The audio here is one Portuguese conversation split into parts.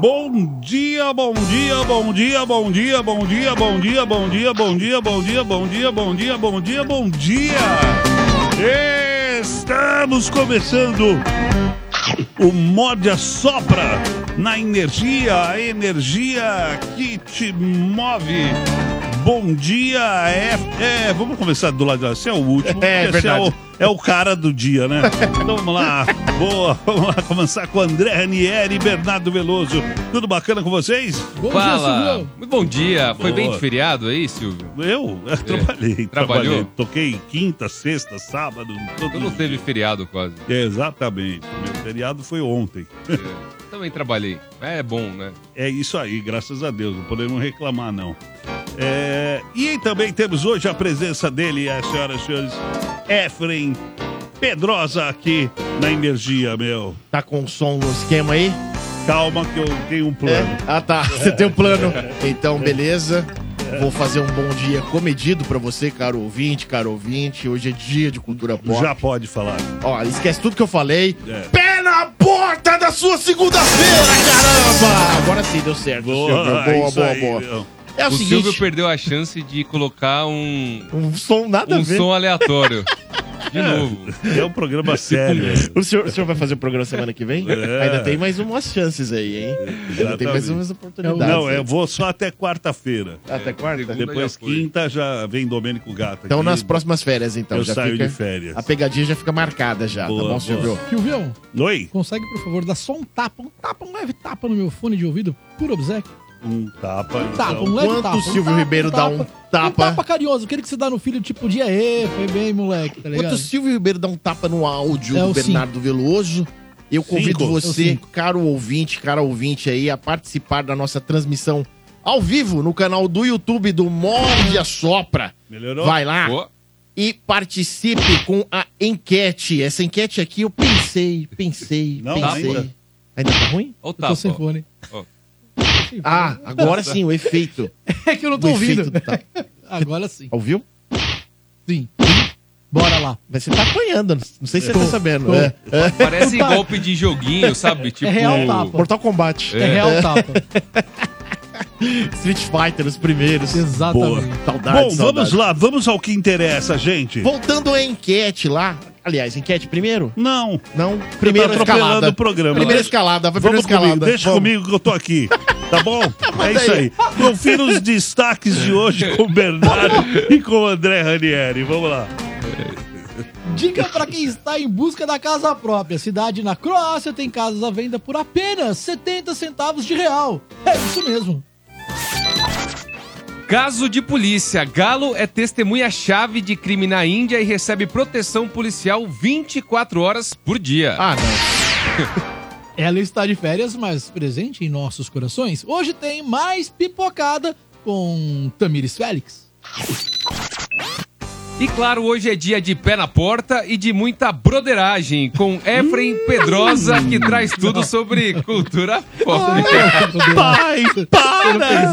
Bom dia, bom dia, bom dia, bom dia, bom dia, bom dia, bom dia, bom dia, bom dia, bom dia, bom dia, bom dia, bom dia. Estamos começando o Morde a Sopra na energia, a energia que te move. Bom dia, é, é, vamos começar do lado de lá. Você é o último. É, você verdade. o, é o cara do dia, né? Então vamos lá. Boa, vamos lá começar com André Ranieri e Bernardo Veloso. Tudo bacana com vocês? Bom Fala. dia, Silvio. Muito bom dia. Foi bem Boa. de feriado aí, Silvio? Eu, eu trabalhei, Trabalhou? trabalhei. Toquei quinta, sexta, sábado, todo Eu não teve feriado quase. É, exatamente. Meu feriado foi ontem. É, Também trabalhei. É bom, né? É isso aí, graças a Deus. Não podemos reclamar, não. É, E também temos hoje a presença dele, as senhoras e senhores, Efren Pedrosa aqui na Energia, meu. Tá com som no esquema aí? Calma que eu tenho um plano. É? Ah, tá. Você tem um plano. Então, beleza. Vou fazer um bom dia comedido pra você, caro ouvinte, caro ouvinte. Hoje é dia de cultura pop. Já pode falar. Ó, esquece tudo que eu falei. É. Pé na porta da sua segunda-feira, caramba! Agora sim, deu certo, Silvio. Boa, é isso boa, aí, boa. meu. É o, o seguinte, Silvio perdeu a chance de colocar um, um som nada a um ver. som aleatório. De novo. É um programa sério. O senhor, o senhor vai fazer o programa semana que vem? É. Ainda tem mais umas chances aí, hein? Ainda tem mais umas oportunidades. Não, eu vou só até quarta-feira. Até quarta? Segunda Depois já quinta já vem Domênico Gato. Então aqui. nas próximas férias, então. eu já saio fica... de férias. A pegadinha já fica marcada já, Boa, tá bom, boa. Silvio? Oi? consegue, por favor, dar só um tapa, um tapa, um leve tapa no meu fone de ouvido, por obséquio? Um tapa. Um tapa, então. um leve Quanto tapa. o um Silvio tapa, Ribeiro dá um Um tapa? tapa carinhoso, aquele que você dá no filho, tipo, de aê, foi bem, moleque, tá ligado? Enquanto o Silvio Ribeiro dá um tapa no áudio É do Bernardo Veloso, eu convido Cinco. É o você, cinco. caro ouvinte, cara ouvinte aí, a participar da nossa transmissão ao vivo no canal do YouTube do Morde a Sopra. Melhorou? Vai lá Boa. e participe com a enquete. Essa enquete aqui eu pensei, pensei, Não, pensei. ainda. Ainda tá ruim? Olha o Eu tô tapa. sem fone. Ó. Ah, agora sim, o efeito. É que eu não tô ouvindo. efeito do tapa. Agora sim. Ouviu? Sim. Bora lá. Mas você tá apanhando, não sei se você tá sabendo. tô. É. É. Parece golpe de joguinho, sabe? Tipo. real tapa. Mortal Kombat. É, real tapa. Street Fighter, os primeiros. Exatamente. Saudades, Bom, saudades. vamos lá, vamos ao que interessa, gente. Voltando à enquete lá. Aliás, enquete primeiro? Não. Não. Primeira tá atropelando escalada. o programa. Primeira escalada, vai primeira Vamos comigo, escalada. deixa Vamos. comigo que eu tô aqui. Tá bom? É isso aí. aí. Confira os destaques de hoje com o Bernardo e com o André Ranieri. Vamos lá. Dica para quem está em busca da casa própria. Cidade na Croácia tem casas à venda por apenas 70 centavos de real. É isso mesmo. Caso de polícia. Galo é testemunha-chave de crime na Índia e recebe proteção policial 24 horas por dia. Ah, não. Ela está de férias, mas presente em nossos corações. Hoje tem mais pipocada com Tamires Félix. E claro, hoje é dia de pé na porta e de muita broderagem com Efren Pedrosa, que traz tudo sobre cultura pop. Pai, para!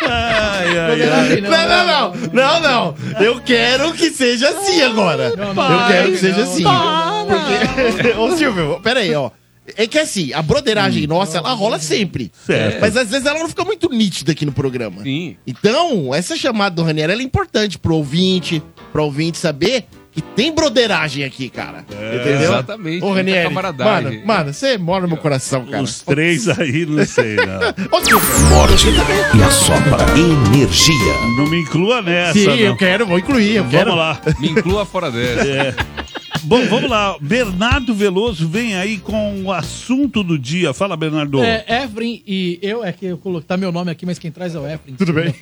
Ai, ai, ai. Não, não, não. Não, não. Eu quero que seja assim agora. Eu quero que seja assim. Porque... Ô, Silvio, pera aí, ó. É que assim, a broderagem nossa, ela rola sempre. Certo. Mas às vezes ela não fica muito nítida aqui no programa. Sim. Então, essa chamada do Ranieri ela é importante pro ouvinte, pro ouvinte saber que tem broderagem aqui, cara. Entendeu? exatamente, Ô, Ranieri, camaradagem. mano, mano, você mora no meu coração, cara. Os três aí, não sei, não. Morde e assopra. Energia. Não me inclua nessa, Sim, não. eu quero, vou incluir, eu quero. Vamos lá. Me inclua fora dessa. É. Bom, vamos lá. Bernardo Veloso vem aí com o assunto do dia. Fala, Bernardo. É, Efren e eu, é que eu coloquei, tá meu nome aqui, mas quem traz é o Efren. Tudo bem.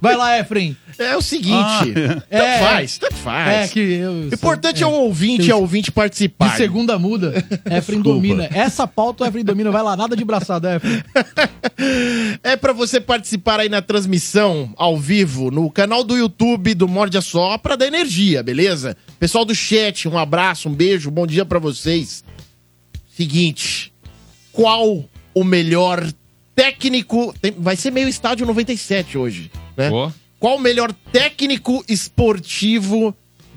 Vai lá, Efren. É o seguinte. Ah, é. Tanto faz, tanto faz. É que eu... O importante é, o ouvinte, é o ouvinte participar. De segunda muda, Efren Desculpa. domina. Essa pauta o Efren domina. Vai lá, nada de braçada, Efren. É pra você participar aí na transmissão ao vivo no canal do YouTube do Morde a Sopra da Energia, beleza? Pessoal do chat, um abraço, um beijo, bom dia pra vocês. Seguinte, qual o melhor técnico, tem- vai ser meio estádio 97 hoje, né? Qual o melhor técnico esportivo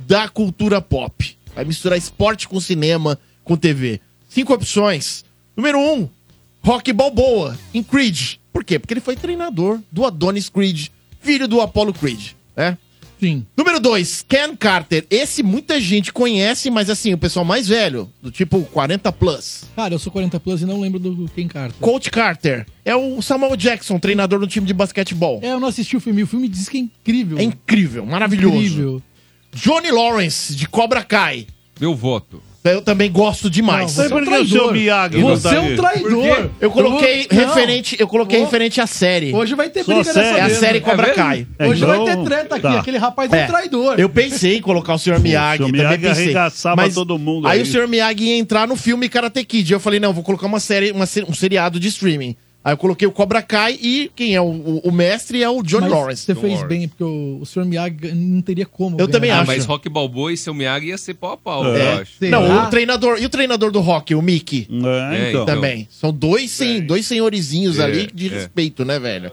da cultura pop? Vai misturar esporte com cinema, com TV. Cinco opções. Número um, Rock Balboa, em Creed. Por quê? Porque ele foi treinador do Adonis Creed, filho do Apollo Creed, né? Sim. Número 2, Ken Carter. Esse muita gente conhece, mas assim, o pessoal mais velho, do tipo 40 plus. Cara, eu sou 40 plus e não lembro do Ken Carter. Coach Carter é o Samuel Jackson, treinador do time de basquetebol. É, eu não assisti o filme. O filme diz que é incrível. É incrível, maravilhoso. Incrível. Johnny Lawrence, de Cobra Kai. Meu voto. Eu também gosto demais. Não, você é um traidor. Miyagi Você é um traidor. Eu coloquei não. referente, eu coloquei referente à série. Hoje vai ter Só briga série. nessa é a série Cobra mesmo? Kai. É, Hoje então, vai ter treta aqui. tá. Aquele rapaz é, É, um traidor. Eu pensei em colocar o Sr. Miyagi. o também Miyagi pensei. arregaçava todo mundo Aí, aí. o Sr. Miyagi ia entrar no filme Karate Kid. Eu falei, não, vou colocar uma série, uma um seriado de streaming. Aí eu coloquei o Cobra Kai e quem é o, o- o mestre é o Johnny Mas Lawrence. Você John fez Lawrence. bem, porque o, o Sr. Miyagi não teria como. Eu ganhar. também Ah, acho. mas Rock Balboa e seu Miyagi ia ser pau a pau, É. eu acho. Não, o treinador. E o treinador do rock, o Mickey? É, É, então. então. Também. São dois, sen, dois senhorizinhos É, ali de é. respeito, né, velho?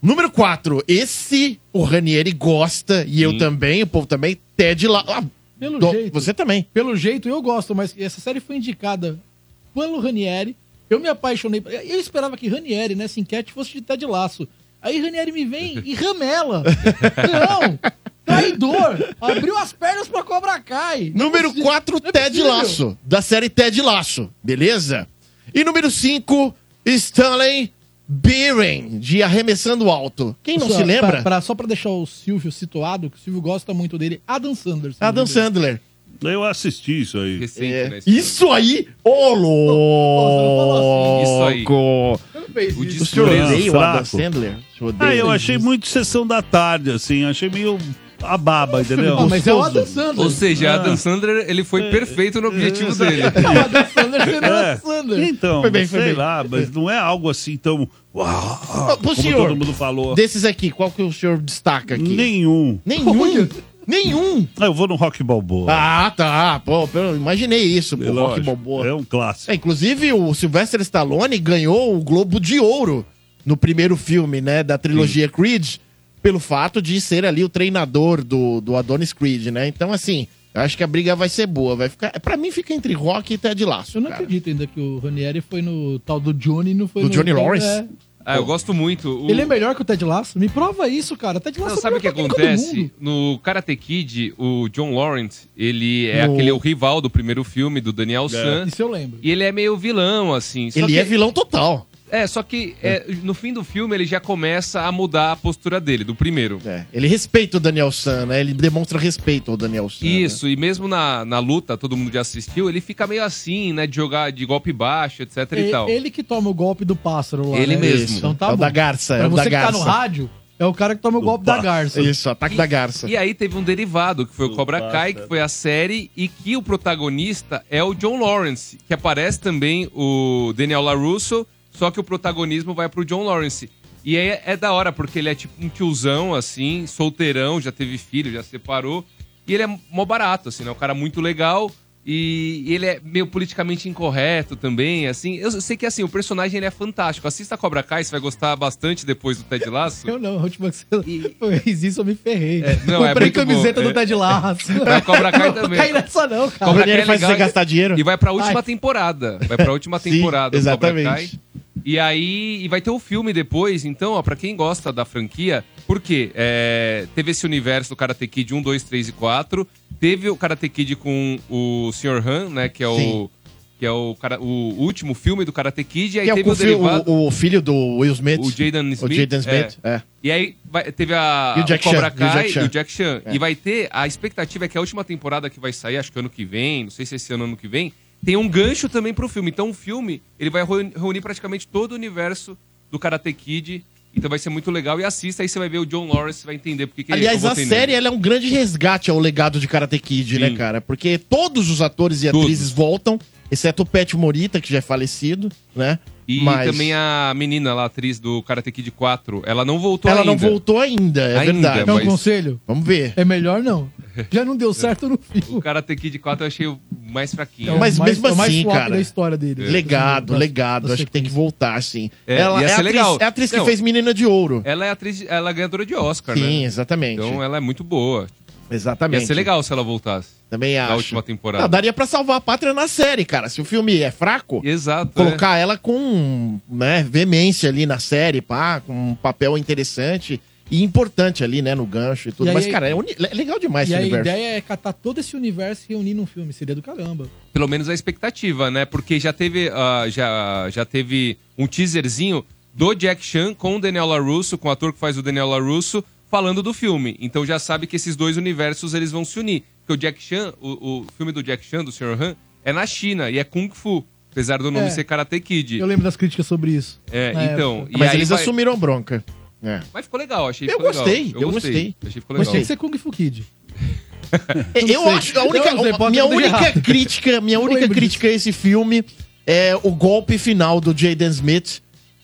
Número 4. Esse o Ranieri gosta, e eu Sim. também, o povo também, Ted lá. Ah, Pelo do- jeito. Você também. Pelo jeito, eu gosto, mas essa série foi indicada pelo Ranieri. Eu me apaixonei. Eu esperava que Ranieri, nessa enquete, fosse de Ted Laço. Aí Ranieri me vem e ramela. Não! Traidor! Abriu as pernas pra Cobra Kai. Não Número possi- 4, não é Ted possível. Laço, da série Ted Laço, beleza? E número 5, Stanley Beeren, de Arremessando Alto. Quem não Só se lembra? pra- pra- só pra deixar o Silvio situado, que o Silvio gosta muito dele, Adam Sanders. Adam Sandler. Eu assisti isso aí. Recente, É. né? Isso aí, ô louco! Isso aí. Não O. O senhor odeia o Adam. Sandler? O Ah, eu achei muito sessão da tarde, assim. Achei meio a baba, entendeu? Ah, mas é o. Adam Sandler. Ou seja, Ah. Adam Sandler, ele foi perfeito no objetivo dele. É o Adam Sandler É. Adam Sandler. Então, Foi bem, sei foi bem. lá, mas não é algo assim tão. Uau, Ô, como senhor, todo mundo falou. Desses aqui, qual que o senhor destaca aqui? Nenhum. Nenhum. Nenhum. Ah, eu vou no Rock Balboa. Ah, tá. Pô, eu imaginei isso, pô. É Rock Balboa. É um clássico. É, inclusive, o Sylvester Stallone ganhou o Globo de Ouro no primeiro filme, né, da trilogia Creed, pelo fato de ser ali o treinador do, do Adonis Creed, né? Então, assim, eu acho que a briga vai ser boa. Vai ficar, pra mim, fica entre Rock e Ted Laço. Eu não cara. acredito ainda que o Ranieri foi no tal do Johnny e não foi Do no... Johnny Lawrence? É. Ah, eu gosto muito. O- Ele é melhor que o Ted Lasso? Me prova isso, cara. Ted Lasso Não, é sabe o que acontece? No Karate Kid, o John Lawrence, ele é No- aquele o rival do primeiro filme, do Daniel San. Isso eu lembro. E ele é meio vilão, assim. Só Ele que- é vilão total. É, só que é, no fim do filme ele já começa a mudar a postura dele, do primeiro. É, ele respeita o Daniel San, né? Ele demonstra respeito ao Daniel San. né? Isso, e mesmo na, na luta, todo mundo já assistiu, ele fica meio assim, né? De jogar de golpe baixo, etc e É tal. ele que toma o golpe do pássaro lá. Ele né? mesmo. Então tá é o bom. da garça, é Pra o você da que tá garça. no rádio, é o cara que toma o golpe da garça. Isso, ataque da garça. E aí teve um derivado, que foi o Cobra Kai, que foi a série, e que o protagonista é o John Lawrence, que aparece também o Daniel LaRusso, só que o protagonismo vai pro John Lawrence. E é, é da hora, porque ele é tipo um tiozão, assim, solteirão, já teve filho, já separou. E ele é mó barato, assim, né? Um cara muito legal. E ele é meio politicamente incorreto também, assim. Eu sei que, assim, o personagem ele é fantástico. Assista Cobra Kai, você vai gostar bastante depois do Ted Lasso. Eu não, a última que você fez isso eu me ferrei. não, é Comprei muito camiseta bom, do é. Ted Lasso. Vai Cobra Kai Não vou também. cair nessa não, cara. Cobra Kai é faz legal você gastar dinheiro? E vai pra última Ai. temporada. Vai pra última Sim, temporada do Cobra exatamente. Kai. E aí, e vai ter o filme depois, então, ó, pra quem gosta da franquia, por quê? É, teve esse universo do Karate Kid 1, 2, 3 e 4. Teve o Karate Kid com o Sr. Han, né, que é o, Sim. que é o, cara, o último filme do Karate Kid, e aí Que é teve o, o, fi- derivado, o, o filho do Will Smith. o Jaden Smith. O Jaden Smith, é. é. E aí vai- teve a E o Jack Cobra e o Kai Jack e Chan. o Jack Chan. É. E vai ter, a expectativa é que a última temporada que vai sair, acho que ano que vem, não sei se esse ano ano que vem, tem um gancho também pro filme. Então o filme, ele vai reuni- reunir praticamente todo o universo do Karate Kid. Então vai ser muito legal. E assista, aí você vai ver o John Lawrence, vai entender porque que Aliás, a série ela é um grande resgate ao legado de Karate Kid, né, Sim. cara? Porque todos os atores e Todos. atrizes voltam, exceto o Pet Morita, que já é falecido, né? E Mas também a menina lá, a atriz do Karate Kid 4, ela não voltou ela ainda. não voltou ainda, é Ainda, verdade. É um mas- conselho? Vamos ver. É melhor não. Já não deu certo no O filme. Karate Kid 4 eu achei o mais fraquinho. É o Mas mais- mesmo é o mais assim, cara, da história dele. Legado, Da- legado. da Acho que tem que voltar, sim. É, ela é atriz, legal. é a atriz que Não. fez Menina de Ouro. Ela é atriz, ela é ganhadora de Oscar, Sim, né? exatamente. Então ela é muito boa. Exatamente. Ia ser legal se ela voltasse. Também acho. Na última temporada. Não, daria pra salvar a pátria na série, cara. Se o filme é fraco, Exato. colocar ela com né, veemência ali na série, pá, com um papel interessante e importante ali, né, no gancho e tudo. E aí- Mas, cara, é, uni- é legal demais E esse a universo. ideia é catar todo esse universo e reunir num filme. Seria do caramba. Pelo menos a expectativa, né? Porque já teve, ah, já, já teve um teaserzinho do Jack Chan com o Daniel LaRusso, com o ator que faz o Daniel LaRusso, falando do filme. Então já sabe que esses dois universos eles vão se unir. Porque o Jack Chan, o, o filme do Jack Chan, do Sr. Han, é na China e é Kung Fu. Apesar do nome É. ser Karate Kid. Eu lembro das críticas sobre isso. É, na então. época. e Mas aí eles vai- assumiram bronca. É. Mas ficou legal, achei. Eu ficou legal. gostei, eu gostei. Achei que ficou Mas legal. tinha que ser Kung Fu Kid. Eu sei. acho a única, Eu não sei, pode minha única errado. crítica, minha Eu única crítica a esse filme é o golpe final do Jaden Smith,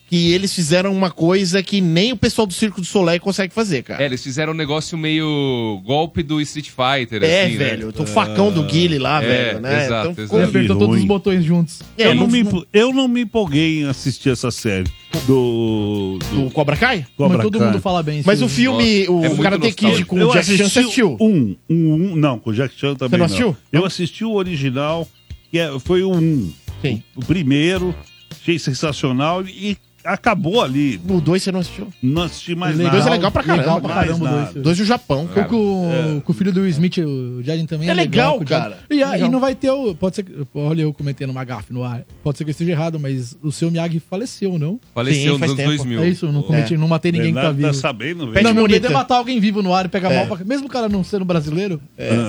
que eles fizeram uma coisa que nem o pessoal do Circo do Soleil consegue fazer, cara. É, eles fizeram um negócio meio golpe do Street Fighter, É, assim, né? velho, o facão do Guile lá, É, velho, né? exato, então, exato. Apertou ruim. todos os botões juntos. É, eu, não não- me, eu não me empolguei em assistir essa série do, do do Cobra Kai? Cobra Mas todo Kai. mundo fala bem. Mas o filme, Nossa, o é Karate Kid com eu o Jack Chan, você assisti assistiu? um, um, um, não, com o Jack Chan também não não. assistiu? Eu assisti o original, que é- foi o um. Sim. O primeiro, achei sensacional e acabou ali. O 2 você não assistiu? Não assisti mais O nada. 2 é legal pra caramba. Legal pra Mais caramba o nada. dois. Dois do Japão, O cara. com, com o filho do Will Smith, o Jaden também É legal, com o Jaden. cara. E, a- Legal. e não vai ter o. Pode ser que. Olha, eu cometendo uma gafe no ar. Pode ser que eu esteja errado, mas o seu Miyagi faleceu, não? Faleceu Sim, faz nos tempo. 2000. É isso, eu não cometi, não matei ninguém que tá Bernardo vivo. tá sabendo, velho. não, meu medo é matar alguém vivo no ar e pegar É. mal pra... Mesmo o cara não sendo brasileiro,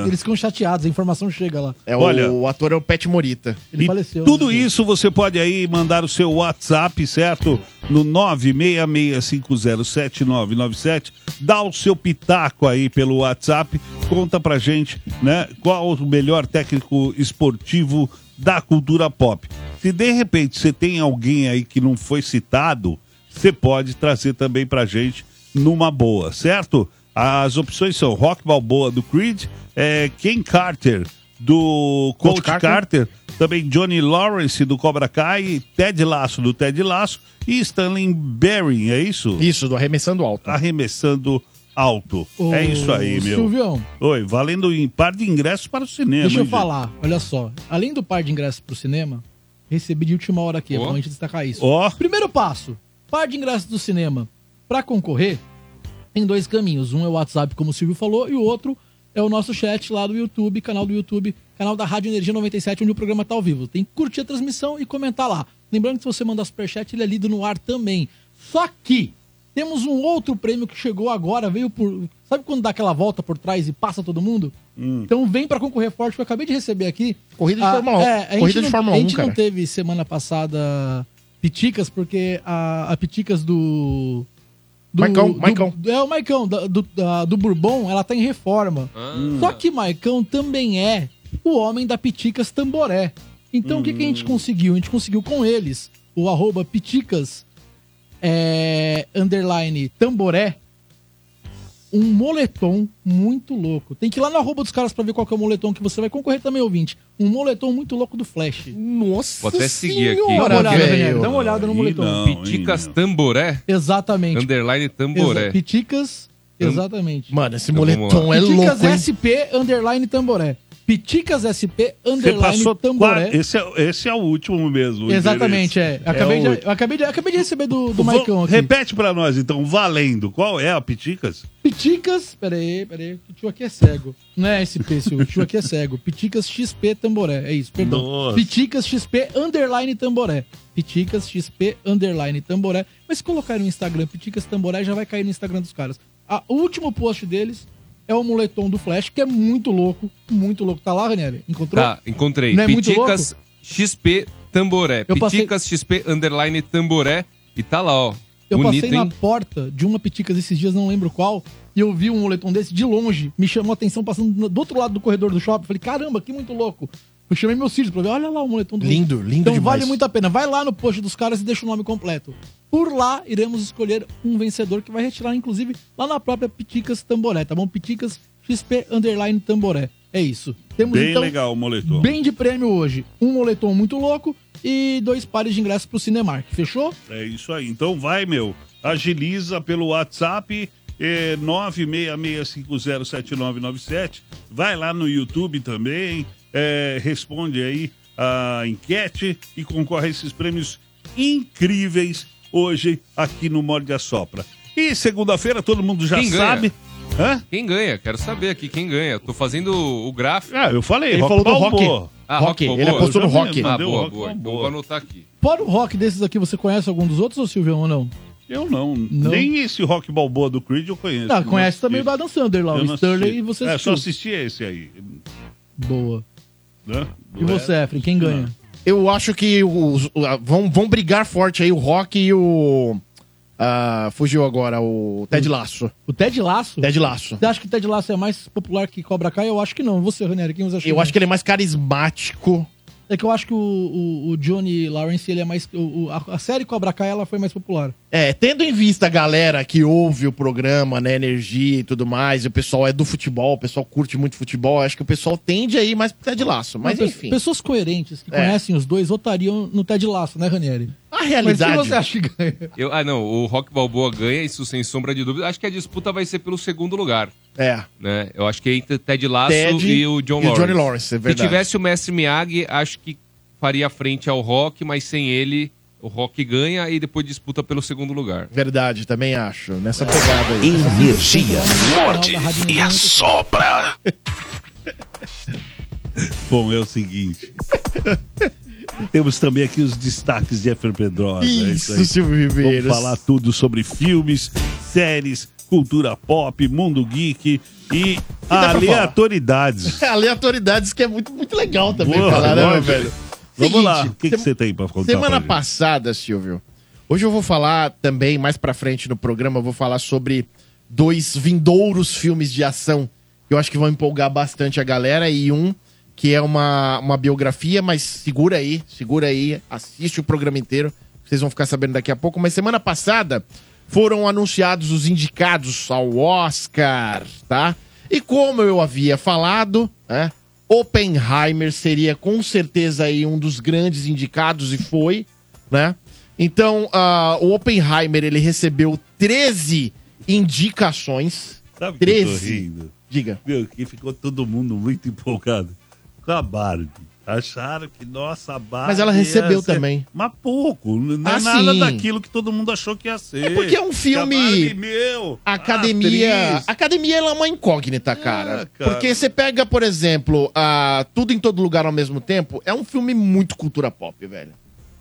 eles ficam chateados, a informação chega lá. É, Olha- o, o ator é o Pet Morita. Ele E faleceu. Tudo né? isso você pode aí mandar o seu WhatsApp, certo? No 966507997. Dá o seu pitaco aí pelo WhatsApp. Conta pra gente, né? Qual o melhor técnico esportivo da cultura pop. Se de repente você tem alguém aí que não foi citado, você pode trazer também pra gente numa boa, certo? As opções são Rock Balboa do Creed, é, Ken Carter do Coach Coach Carter. Carter. também Johnny Lawrence do Cobra Kai, Ted Lasso do Ted Lasso e Stanley Berry, é isso? Isso, do Arremessando Alto. Arremessando alto. Ô, é isso aí, meu. Silvião, Oi, valendo em par de ingressos para o cinema. deixa eu falar, olha só. Além do par de ingressos pro cinema, recebi de última hora aqui, é Ó. bom a gente destacar isso. gente? Ó, Primeiro passo: par de ingressos do cinema. Pra concorrer, tem dois caminhos. Um é o WhatsApp, como o Silvio falou, e o outro é o nosso chat lá do YouTube, canal do YouTube, canal da Rádio Energia 97, onde o programa tá ao vivo. Tem que curtir a transmissão e comentar lá. Lembrando que se você mandar superchat, ele é lido no ar também. Só que temos um outro prêmio que chegou agora, veio por. Sabe quando dá aquela volta por trás e passa todo mundo? Então vem pra concorrer forte, que eu acabei de receber aqui. Corrida de Ah, Fórmula 1. é, a gente Corrida de não- Fórmula A 1, gente não teve semana passada Piticas, porque a, a Piticas do. Do Maicão, do- Maicão. É, o Maicão, da- do, da- do Bourbon, ela tá em reforma. Ah. Só que Maicão também é o homem da Piticas Tamboré. Então o que, que a Hum. gente conseguiu? A gente conseguiu com eles o arroba Piticas é, underline Tamboré um moletom muito louco. Tem que ir lá no arroba dos caras pra ver qual que é o moletom que você vai concorrer também, ouvinte. Um moletom muito louco do Flash. Nossa Vou até seguir aqui. Dá uma olhada. Daniel. Dá uma olhada no moletom. não. Piticas hein, Tamboré, Exatamente. underline Tamboré. Exa- Piticas, exatamente. Mano, esse Então, moletom é Piticas louco, hein? SP underline Tamboré. Piticas SP Underline Tamboré. Esse é, esse é o último mesmo. Exatamente, é. Eu acabei, É de, eu acabei, de, acabei de receber do, do Vou- Maicon aqui. Repete pra nós, então, valendo. Qual é a Piticas? Piticas. Pera aí, pera aí. O tio aqui é cego. Não é SP, seu. O tio aqui é cego. Piticas XP Tamboré. É isso, perdão. Nossa. Piticas XP Underline Tamboré. Piticas XP Underline Tamboré. Mas se colocar no Instagram Piticas Tamboré, já vai cair no Instagram dos caras. A- o último post deles é o moletom do Flash, que é muito louco. Muito louco. Tá lá, Ranieri? Encontrou? Tá, encontrei. Não é muito Piticas XP Tamboré. Eu passei- Piticas XP Underline Tamboré. E tá lá, ó. Eu Bonito, passei na hein? porta de uma Piticas esses dias, não lembro qual, e eu vi um moletom desse de longe, me chamou a atenção passando do outro lado do corredor do shopping. Falei, caramba, que muito louco. Eu chamei meus filhos pra ver, olha lá o moletom do Lindo, lindo Então demais. vale muito a pena. Vai lá no post dos caras e deixa o nome completo. Por lá, iremos escolher um vencedor que vai retirar, inclusive, lá na própria Piticas Tamboré, tá bom? Piticas XP Underline Tamboré. É isso. Temos Bem então legal o moletom. bem de prêmio hoje. Um moletom muito louco e dois pares de ingressos pro Cinemark. Fechou? É isso aí. Então vai, meu. Agiliza pelo WhatsApp é, 966507997. Vai lá no YouTube também. É, responde aí a enquete e concorre a esses prêmios incríveis hoje aqui no Morde a Sopra. E segunda-feira todo mundo já Quem sabe. Hã? Quem ganha? Quero saber aqui quem ganha. Tô fazendo o gráfico. Ah, eu falei. Ele Rock falou do rock. Ah, Rock, Rock ele apostou no rock. Ah, boa, Rock boa. Então vou anotar aqui. Fora o rock desses aqui, você conhece algum dos outros, ô Silvio, ou não? Eu não. Não? Nem esse rock balboa do Creed eu conheço. Não, Não conhece também o da Adam Sandler lá, Eu o não Sterling, e você É, só assistiu. assisti esse aí. Boa. Né? E você, Efren, quem ganha? Eu acho que os, vão, vão brigar forte aí o Rock e o. ah, fugiu agora, o Ted Laço. O Ted Laço? Ted Laço. Você acha que o Ted Laço é mais popular que Cobra Kai? Eu acho que não. Você, Ranieri, quem você acha Eu acho que ele é mais carismático. É que eu acho que o, o- o Johnny Lawrence, ele é mais... o- a, a série Cobra Kai, ela foi mais popular. É, tendo em vista a galera que ouve o programa, né, energia e tudo mais, e o pessoal é do futebol, o pessoal curte muito futebol, acho que o pessoal tende a ir mais pro Ted Laço. Mas pe- enfim, Pessoas coerentes que É. conhecem os dois votariam no Ted Laço, né, Ranieri? a Mas quem realidade... você acha que ganha? Eu, ah, não. O Rock Balboa ganha, isso sem sombra de dúvida. Acho que a disputa vai ser pelo segundo lugar. É, Né? Eu acho que é entre Ted Lasso Ted e o John e o Lawrence. Johnny Lawrence, é Se tivesse o Mestre Miyagi, acho que faria frente ao Rock, mas sem ele, o Rock ganha e depois disputa pelo segundo lugar. verdade, também acho. Nessa pegada aí. Energia. Morde Radinho e assopra. Bom, é o seguinte. Temos também aqui os destaques de Efraim Pedrosa. é Isso, aí. Silvio Vamos Viveiros. falar tudo sobre filmes, séries, cultura pop, mundo geek e aleatoriedades. Aleatoriedades que é muito, muito legal também Boa, falar, né, velho? Vamos Seguinte, lá, o que, você tem pra contar Semana passada, Silvio. Hoje eu vou falar também, mais pra frente no programa, eu vou falar sobre dois vindouros filmes de ação que eu acho que vão empolgar bastante a galera e um que é uma, uma biografia, mas segura aí, segura aí, assiste o programa inteiro, vocês vão ficar sabendo daqui a pouco. Mas semana passada foram anunciados os indicados ao Oscar, tá? E como eu havia falado, né? Oppenheimer seria com certeza aí um dos grandes indicados e foi, né? Então, ah, o Oppenheimer ele recebeu 13 indicações. Sabe que eu tô 13. rindo? Diga. Meu, que ficou todo mundo muito empolgado com a Barbie. Acharam que, nossa, a Barbie. Mas ela recebeu ser- também. Mas pouco. Não é Ah, nada sim. daquilo que todo mundo achou que ia ser. É porque é um filme- Que a Barbie, meu, A academia. atriz. Academia ela é uma incógnita, cara. É, cara. Porque você pega, por exemplo, a Tudo em Todo Lugar ao mesmo tempo, é um filme muito cultura pop, velho.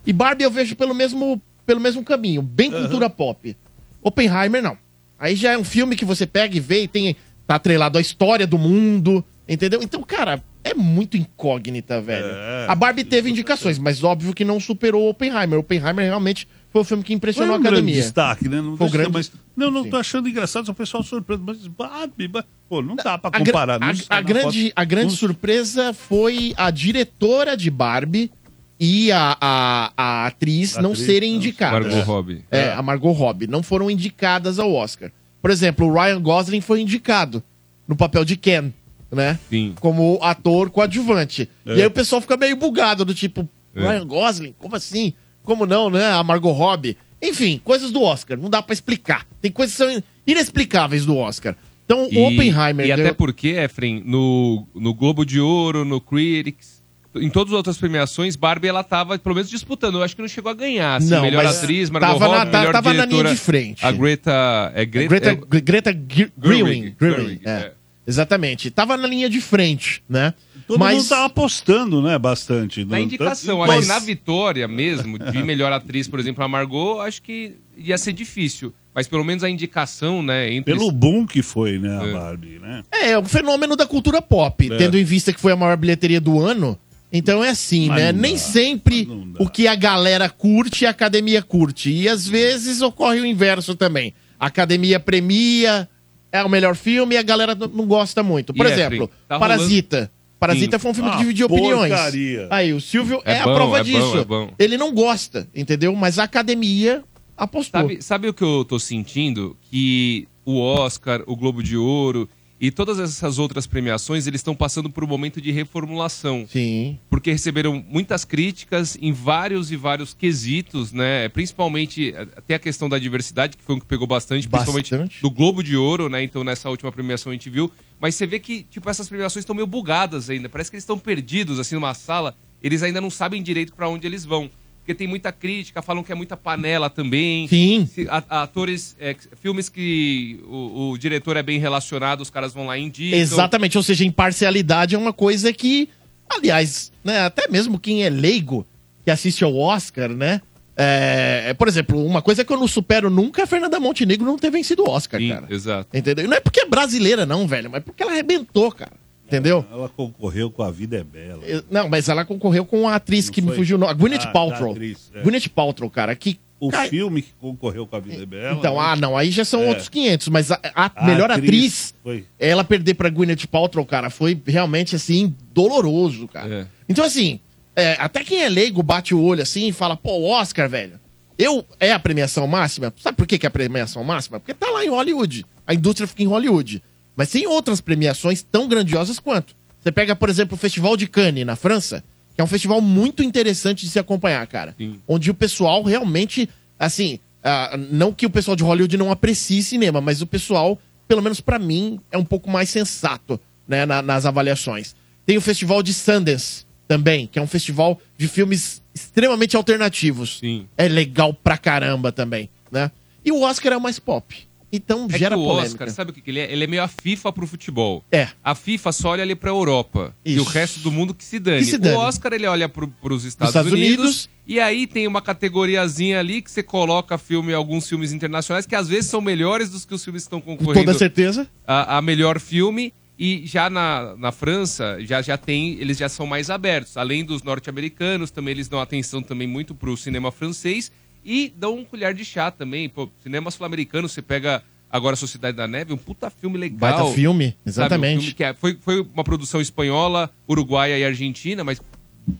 E Barbie eu vejo pelo mesmo, pelo mesmo caminho, bem cultura pop. Oppenheimer, não. Aí já é um filme que você pega e vê e tem. Tá atrelado à história do mundo, entendeu? Então, cara, é muito incógnita, velho. É, a Barbie teve indicações, mas óbvio que não superou o Oppenheimer. Oppenheimer realmente foi o filme que Foi impressionou um a grande academia. destaque, né? Não, Foi um grande- mas, não, não Sim. tô achando engraçado, o pessoal surpreso. Mas Barbie, pô, não dá pra A, gra- comparar. a- a na grande, foto. a grande surpresa foi a diretora de Barbie e a, a, a atriz não Atriz, serem não. indicadas. Margot Robbie. É, a Margot Robbie. Não foram indicadas ao Oscar. Por exemplo, o Ryan Gosling foi indicado no papel de Ken, né? Sim. Como ator coadjuvante. É. E aí o pessoal fica meio bugado, do tipo, É. Ryan Gosling? Como assim? Como não, né? A Margot Robbie. Enfim, coisas do Oscar. Não dá pra explicar. Tem coisas que são inexplicáveis do Oscar. Então, o Oppenheimer E até ganhou- porque, Efren, no, no Globo de Ouro, no Critics, em todas as outras premiações, Barbie ela tava, pelo menos, disputando. Eu acho que não chegou a ganhar. Assim, Não, melhor atriz, Margot tava na- Robbie, tá- melhor tava na linha diretora, de frente. A Greta... É Greta... Greta, é- Greta Ge- Gerwig. Gerwig, Gerwig, é. Exatamente. Tava na linha de frente, né? Todo Mas mundo tava apostando, né? Bastante. Na no- indicação, que na vitória mesmo, de melhor atriz, por exemplo, a Margot, acho que ia ser difícil. Mas pelo menos a indicação, né, entre... Pelo boom que foi, né, a É. Barbie, né? é é um fenômeno da cultura pop, É. tendo em vista que foi a maior bilheteria do ano. Então é assim, Mas né? Nem dá, sempre mas o que a galera curte, a academia curte. E às vezes ocorre o inverso também. A academia premia, é o melhor filme e a galera não gosta muito. Por E, exemplo, Efraim, tá Parasita. Parasita Sim. foi um filme que Ah, dividiu opiniões. porcaria. Aí, o Silvio é, É a bom, prova é bom, disso. é bom. Ele não gosta, entendeu? Mas a academia apostou. Sabe, sabe o que eu tô sentindo? Que o Oscar, o Globo de Ouro e todas essas outras premiações, eles estão passando por um momento de reformulação. Sim. Porque receberam muitas críticas em vários e vários quesitos, né? Principalmente eh, até a questão da diversidade, que foi um que pegou bastante, principalmente Bastante. do Globo de Ouro, né? Então nessa última premiação a gente viu. Mas você vê que, tipo, essas premiações estão meio bugadas ainda. Parece que eles estão perdidos, assim, numa sala. Eles ainda não sabem direito para onde eles vão. Porque tem muita crítica, falam que é muita panela também. Sim. Se- a- atores, é, filmes que o, o diretor é bem relacionado, os caras vão lá e indicam. Exatamente, ou seja, imparcialidade é uma coisa que, aliás, né, até mesmo quem é leigo que assiste ao Oscar, né? É, é, por exemplo, uma coisa que eu não supero nunca é a Fernanda Montenegro não ter vencido o Oscar, Sim, cara. exato. Entendeu? E não é porque é brasileira, não, velho, mas porque ela arrebentou, cara. Entendeu? Ela concorreu com A Vida é Bela. Eu- Não, mas ela concorreu com a atriz Não que me foi? fugiu, não, a Gwyneth Ah, Paltrow. atriz, é. Gwyneth Paltrow, cara, que O Cara, filme que concorreu com A Vida é Bela. Então, né? ah, não, aí já são É. outros 500, mas a, a A melhor atriz, Foi. ela perder pra Gwyneth Paltrow, cara, foi realmente, assim, doloroso, cara. É. Então, assim, é, até quem é leigo bate o olho assim e fala, pô, Oscar, velho, eu, é a premiação máxima? Sabe por que, que é a premiação máxima? Porque tá lá em Hollywood, a indústria fica em Hollywood. Mas tem outras premiações tão grandiosas quanto. Você pega, por exemplo, o Festival de Cannes, na França, que é um festival muito interessante de se acompanhar, cara. Sim. Onde o pessoal realmente, assim, ah, não que o pessoal de Hollywood não aprecie cinema, mas o pessoal, pelo menos pra mim, é um pouco mais sensato, né, na- nas avaliações. Tem o Festival de Sundance também, que é um festival de filmes extremamente alternativos. Sim. É legal pra caramba também, né? E o Oscar é o mais pop. Então É gera que o polêmica. Oscar, sabe o que que ele é? Ele é meio a FIFA pro futebol. É. A FIFA só olha ali pra Europa. E Isso. o resto do mundo que se dane. Que se dane. O Oscar, ele olha pro, pros Estados, Estados Unidos, Unidos. E aí tem uma categoriazinha ali que você coloca filme, alguns filmes internacionais que às vezes são melhores dos que os filmes que estão Com concorrendo toda certeza. a, a melhor filme. E já na, na França, já, já tem, eles já são mais abertos. Além dos norte-americanos, também eles dão atenção também muito pro cinema francês e dão um colher de chá também. Pô, cinema sul-americano, você pega agora a Sociedade da Neve, um puta filme legal. Baita filme, Sabe, um exatamente. filme que é- foi, foi uma produção espanhola, uruguaia e argentina, mas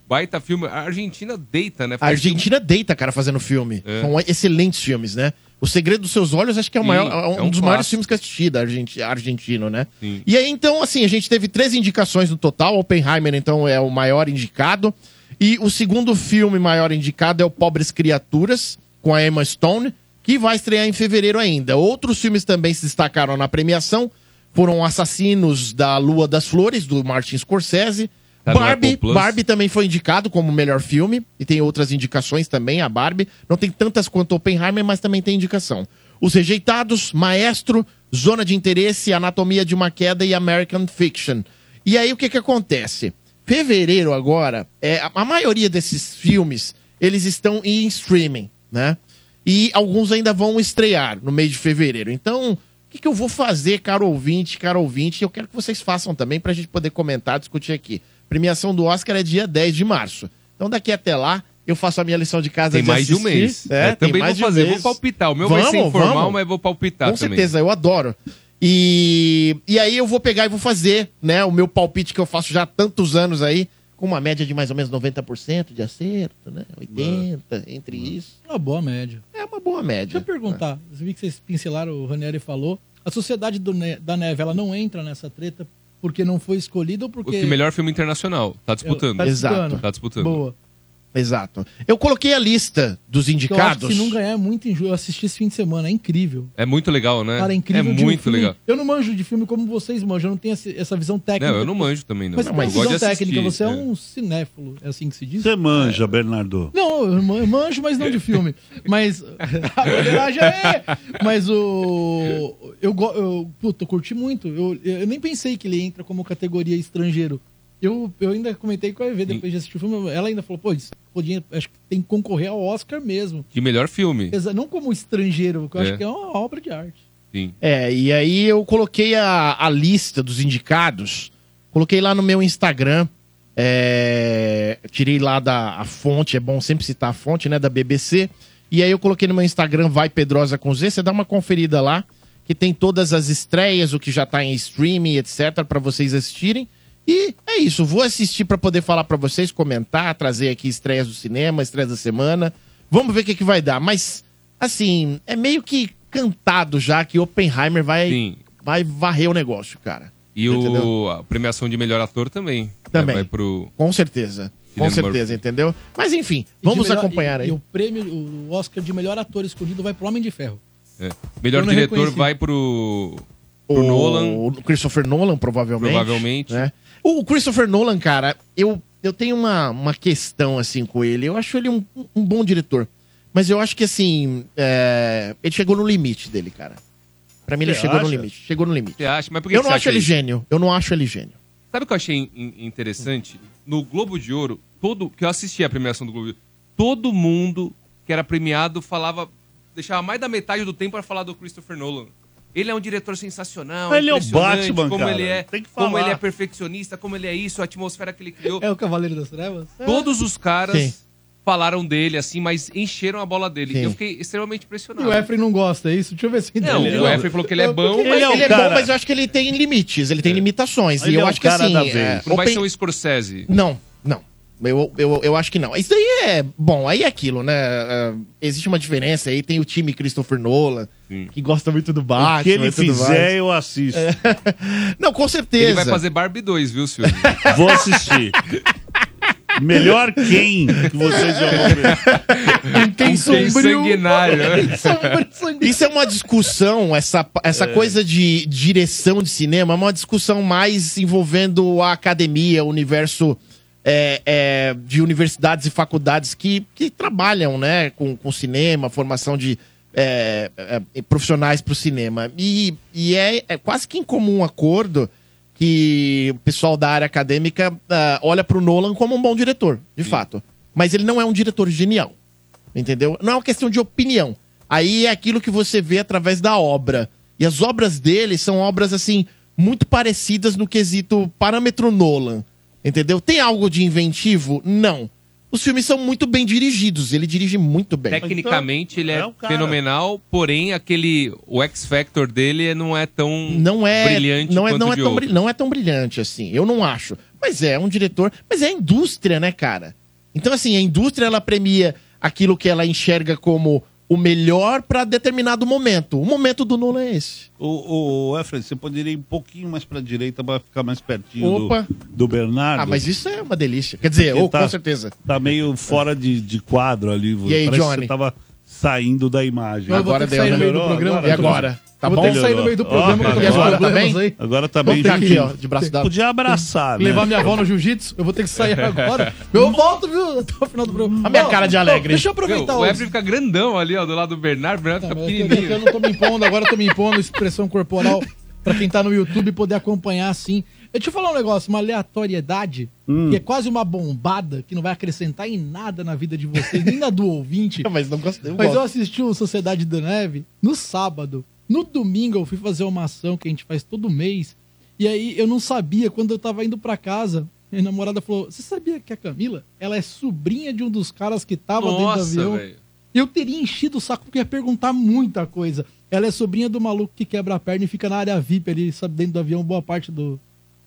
baita filme. A Argentina deita, né? A Faz Argentina deita, cara, fazendo filme. É. São excelentes filmes, né? O Segredo dos Seus Olhos, acho que é, o Sim, maior, é um, é um dos maiores clássico. filmes que assisti da Argenti- argentino, né? Sim. E aí, então, assim, a gente teve três indicações no total. Oppenheimer, então, é o maior indicado. E o segundo filme maior indicado é o Pobres Criaturas, com a Emma Stone, que vai estrear em fevereiro ainda. Outros filmes também se destacaram na premiação. Foram Assassinos da Lua das Flores, do Martin Scorsese. Tá Barbie. Barbie também foi indicado como melhor filme. E tem outras indicações também, a Barbie. Não tem tantas quanto Oppenheimer, mas também tem indicação. Os Rejeitados, Maestro, Zona de Interesse, Anatomia de uma Queda e American Fiction. E aí o que que acontece? Fevereiro agora, é, a- a maioria desses filmes, eles estão em streaming, né? E alguns ainda vão estrear no mês de fevereiro. Então, o que, que eu vou fazer, caro ouvinte, caro ouvinte? Eu quero que vocês façam também pra gente poder comentar, discutir aqui. Premiação do Oscar é dia 10 de março. Então, daqui até lá, eu faço a minha lição de casa Tem mais de um assistir. mês. É, É, também vou de fazer, mês. vou palpitar. O meu vai ser Vamos, informal, vamos. mas vou palpitar Com também. certeza, eu adoro. E, e aí eu vou pegar e vou fazer, né, o meu palpite que eu faço já há tantos anos aí, com uma média de mais ou menos 90% de acerto, né? 80, entre isso. Uma boa média. É uma boa média. Deixa eu perguntar. Você viu que vocês pincelaram, o Ranieri falou. A Sociedade do Ne- da Neve, ela não entra nessa treta porque não foi escolhida ou O porque... que melhor filme internacional. Tá disputando. Tá disputando. Exato. Tá disputando. Boa. Exato. Eu coloquei a lista dos Que eu acho que indicados. se não ganhar é muito enjoo. Eu assisti esse fim de semana, é incrível. É muito legal, né? Cara, é incrível. É um muito filme- legal. Eu não manjo de filme como vocês manjam, eu não tenho essa, visão técnica. Não, eu não manjo também, não. Mas gosto de visão assistir, técnica, você é é. um cinéfilo, é assim que se diz? Você manja, Bernardo. Não, eu man- eu manjo, mas não de filme. Mas. A é. Mas o. Eu, eu, puta, eu curti muito. Eu, eu nem pensei que ele entra como categoria estrangeiro. Eu, eu ainda comentei com a EV depois de assistir o filme. Ela ainda falou, pô, isso podia, acho que tem que concorrer ao Oscar mesmo. De melhor filme. Não como estrangeiro, porque eu É. acho que é uma obra de arte. Sim. É, e aí eu coloquei a, a lista dos indicados, coloquei lá no meu Instagram, é, tirei lá da a fonte, é bom sempre citar a fonte, né, da BBC, e aí eu coloquei no meu Instagram, vai Pedrosa com Z, você dá uma conferida lá, que tem todas as estreias, o que já tá em streaming, etc, pra vocês assistirem. E é isso, vou assistir pra poder falar pra vocês, comentar, trazer aqui estreias do cinema, estreias da semana. Vamos ver o que, que vai dar. Mas, assim, é meio que cantado já que Oppenheimer vai, Sim. vai varrer o negócio, cara. E o, a premiação de melhor ator também. Também. Vai pro. Com certeza. Com certeza, Murphy. entendeu? Mas enfim, vamos melhor- acompanhar e, aí. E o prêmio, o Oscar de melhor ator escolhido vai pro Homem de Ferro. é. Melhor diretor reconheci. vai pro. Pro Nolan. O Christopher Nolan, provavelmente. Provavelmente. né? O Christopher Nolan, cara, eu, eu tenho uma, uma questão assim com ele. Eu acho ele um, um bom diretor. Mas eu acho que assim. é, ele chegou no limite dele, cara. Pra mim, ele Você chegou no acha? limite. Chegou no limite. Você acha? Mas por que Eu que não acho ele isso? gênio. Eu não acho ele gênio. Sabe o que eu achei in- in- interessante? No Globo de Ouro, todo que eu assisti a premiação do Globo de Ouro, todo mundo que era premiado falava, deixava mais da metade do tempo para falar do Christopher Nolan. Ele é um diretor sensacional, Ele é o Batman, como cara. ele é, Tem que como falar. ele é perfeccionista, como ele é isso, a atmosfera que ele criou. É o Cavaleiro das Trevas? Todos os caras Sim. falaram dele assim, mas encheram a bola dele. Sim. Eu fiquei extremamente E impressionado. o Efraim não gosta, é isso? Deixa eu ver se Não, entendeu. o Efraim falou que ele é bom, Ele, mas é o é cara- bom, mas eu acho que ele tem limites, ele tem limitações. Ele e eu é acho que cara assim. da é, vez. não vai Open- ser o Scorsese. Não, não. Eu, eu, eu acho que não. Isso daí é. Bom, aí é aquilo, né? É, existe uma diferença aí. Tem o time Christopher Nolan, Sim. que gosta muito do Batman. o que ele e fizer, mais. eu assisto. Não, com certeza. Ele vai fazer Barbie 2, viu, Silvio? Vou assistir. Melhor quem que vocês já vão ver. Quem sombrio. sanguinário, né? Quem sombrio. Isso é uma discussão, essa, essa coisa de direção de cinema, é uma discussão mais envolvendo a academia, o universo é, é, de universidades e faculdades que, que trabalham né, com, com cinema, formação de é, é, profissionais para o cinema. E, e é, é quase que em comum acordo que o pessoal da área acadêmica ah, olha para o Nolan como um bom diretor, de fato. Mas ele não é um diretor genial. Entendeu? Não é uma questão de opinião. Aí é aquilo que você vê através da obra. E as obras dele são obras, assim, muito parecidas no quesito parâmetro Nolan. Entendeu? Tem algo de inventivo? Não. Os filmes são muito bem dirigidos. Ele dirige muito bem. Tecnicamente ele é, É cara. fenomenal, porém aquele o X Factor dele não é tão Não é, brilhante não é, quanto não, é de tão, outro. não é tão brilhante assim. Eu não acho. Mas é um diretor. Mas é a indústria, né, cara? Então, assim, a indústria ela premia aquilo que ela enxerga como o melhor pra determinado momento. O momento do Nolan é esse. O, o Efraim, você poderia ir um pouquinho mais pra direita pra ficar mais pertinho do, do Bernardo. Ah, mas isso é uma delícia. Quer dizer, ou tá- com certeza. Tá meio fora de, de quadro ali. E aí, Parece que Johnny? você tava saindo da imagem. Eu Agora deu, sair no meio do programa. E agora? Tá Eu vou bom? ter que sair no meio do programa, que eu tô e agora tá bem? aí. Agora tá bem ficar aqui, ó, de braço dado. Podia abraçar, né? Levar minha avó no jiu-jitsu, eu vou ter que sair agora. Eu volto, viu? Até o final do programa. A minha cara de alegre. Deixa eu Meu, aproveitar o o Efraim fica grandão ali, ó, do lado do Bernardo, o Bernardo Tá, fica pequenininho. eu não tô me impondo, agora eu tô me impondo expressão corporal pra quem tá no YouTube poder acompanhar assim. Deixa eu falar um negócio, uma aleatoriedade, Hum. que é quase uma bombada, que não vai acrescentar em nada na vida de vocês, nem na do ouvinte. Mas não gostei. eu Mas eu gosto. assisti o Sociedade da Neve no sábado. No domingo eu fui fazer uma ação que a gente faz todo mês. E aí eu não sabia, quando eu tava indo pra casa, minha namorada falou: Você sabia que a Camila, ela é sobrinha de um dos caras que tava dentro do Nossa, avião? velho. Eu teria enchido o saco porque ia perguntar muita coisa. Ela é sobrinha do maluco que quebra a perna e fica na área VIP ali, sabe, dentro do avião, boa parte do.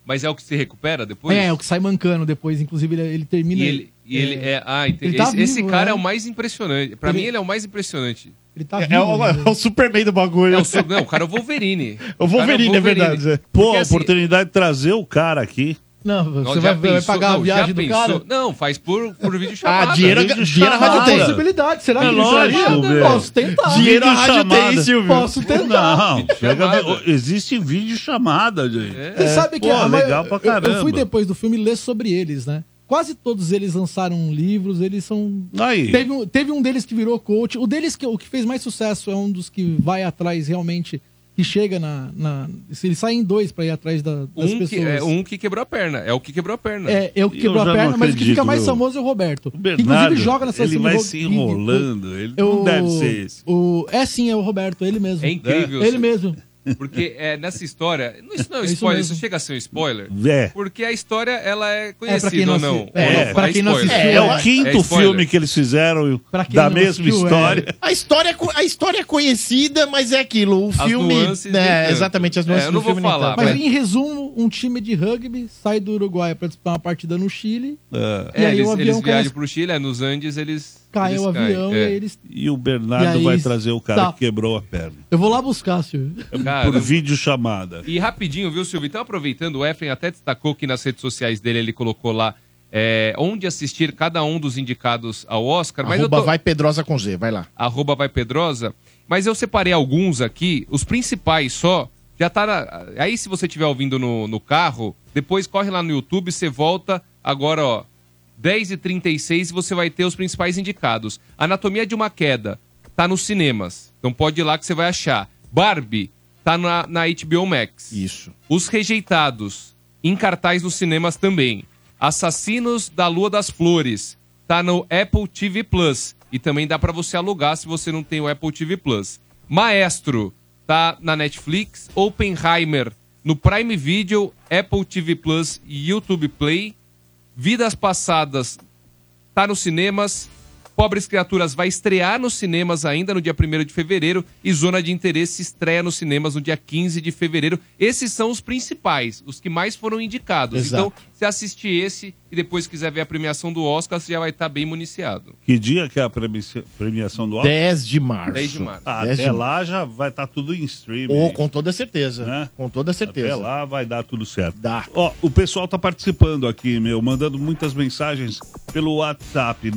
Mas é o que se recupera depois? É, o que sai mancando depois, inclusive ele, ele termina. E ele, e ele é. Ah, entendi. Ele tá esse, esse vivo, cara né? é o mais impressionante. Pra Ele- mim, ele é o mais impressionante. ele tá É, vivo. o, ainda. é o Superman do bagulho. É o, não, o cara é o Wolverine. O cara Wolverine, é verdade, é. Pô, Porque, a assim, oportunidade de trazer o cara aqui. Não, você vai, vai pagar a não, viagem já do pensou? cara? Não, faz por, por vídeo chamada. Ah, dinheiro, Vídeo dinheiro a chamada. rádio tem. Possibilidade, será É que lógico, isso aí? velho. Posso tentar. Dinheiro a Vídeo rádio tem. Silvio. Posso tentar. Não, chega, existe vídeo chamada, gente. Você sabe que Pô, a- legal pra eu- Eu, caramba. fui depois do filme ler sobre eles, né? Quase todos eles lançaram livros, eles são. Aí. Teve um, teve um deles que virou coach. O deles que o que fez mais sucesso é um dos que vai atrás realmente, que chega na. na ele sai em dois pra ir atrás da- das Um pessoas. que, é um que quebrou a perna. É o que quebrou a perna. É, eu que Eu quebrou a perna, mas o que acredito, fica mais meu. famoso é o Roberto. O que Bernardo, inclusive joga na ele vai se Ro- enrolando. Ele Eu- não deve ser esse. O, é sim, é o Roberto, ele mesmo. É incrível. Ele mesmo. Porque é, nessa história. não, Isso não é um É isso spoiler, mesmo. isso chega a ser um spoiler. É. Porque a história ela é É, conhecida pra quem não ou não. assi- é, não, pra quem não spoiler. assistiu, É, o quinto é filme que eles fizeram Pra quem da não mesma assistiu, é. história. A história, a história é conhecida, mas é aquilo. O As filme. É, tanto. exatamente, as nuances É, eu não do vou filme falar. Mas em resumo, um time de rugby sai do Uruguai pra disputar uma partida no Chile. E É, aí eles, o avião eles viajam pro Chile, é, nos Andes eles. Cai eles o avião caem, e é. aí eles. E o Bernardo E aí, vai trazer o cara tá. que quebrou a perna. Eu vou lá buscar, Silvio. Cara, Por vídeo chamada. E rapidinho, viu, Silvio? Então, aproveitando, o Efren até destacou que nas redes sociais dele ele colocou lá é, onde assistir cada um dos indicados ao Oscar. Mas Arroba eu tô... vai Pedrosa com Z, vai lá. arroba vai Pedrosa. Mas eu separei alguns aqui, os principais só. Já tá na... Aí, se você estiver ouvindo no, no carro, depois corre lá no YouTube, você volta. Agora, ó, 10h36 e você vai ter os principais indicados. Anatomia de uma Queda tá nos cinemas. Então pode ir lá que você vai achar. Barbie tá na, na HBO Max. Isso. Os Rejeitados, em cartaz nos cinemas também. Assassinos da Lua das Flores, tá no Apple TV Plus. E também dá pra você alugar se você não tem o Apple TV Plus. Maestro, tá na Netflix. Oppenheimer, no Prime Video, Apple TV Plus e YouTube Play. Vidas Passadas, tá nos cinemas. Pobres Criaturas vai estrear nos cinemas ainda no dia 1 de fevereiro e Zona de Interesse estreia nos cinemas no dia 15 de fevereiro. Esses são os principais, os que mais foram indicados. Exato. Então, você assiste esse e depois quiser ver a premiação do Oscar, você já vai estar bem municiado. Que dia que é a premiação do Oscar? 10 de março. 10 de março. Ah, 10 de até março. lá já vai estar tudo em streaming. Ou com toda certeza. Né? Com toda certeza. Até lá vai dar tudo certo. Dá. Ó, o pessoal tá participando aqui, meu, mandando muitas mensagens pelo WhatsApp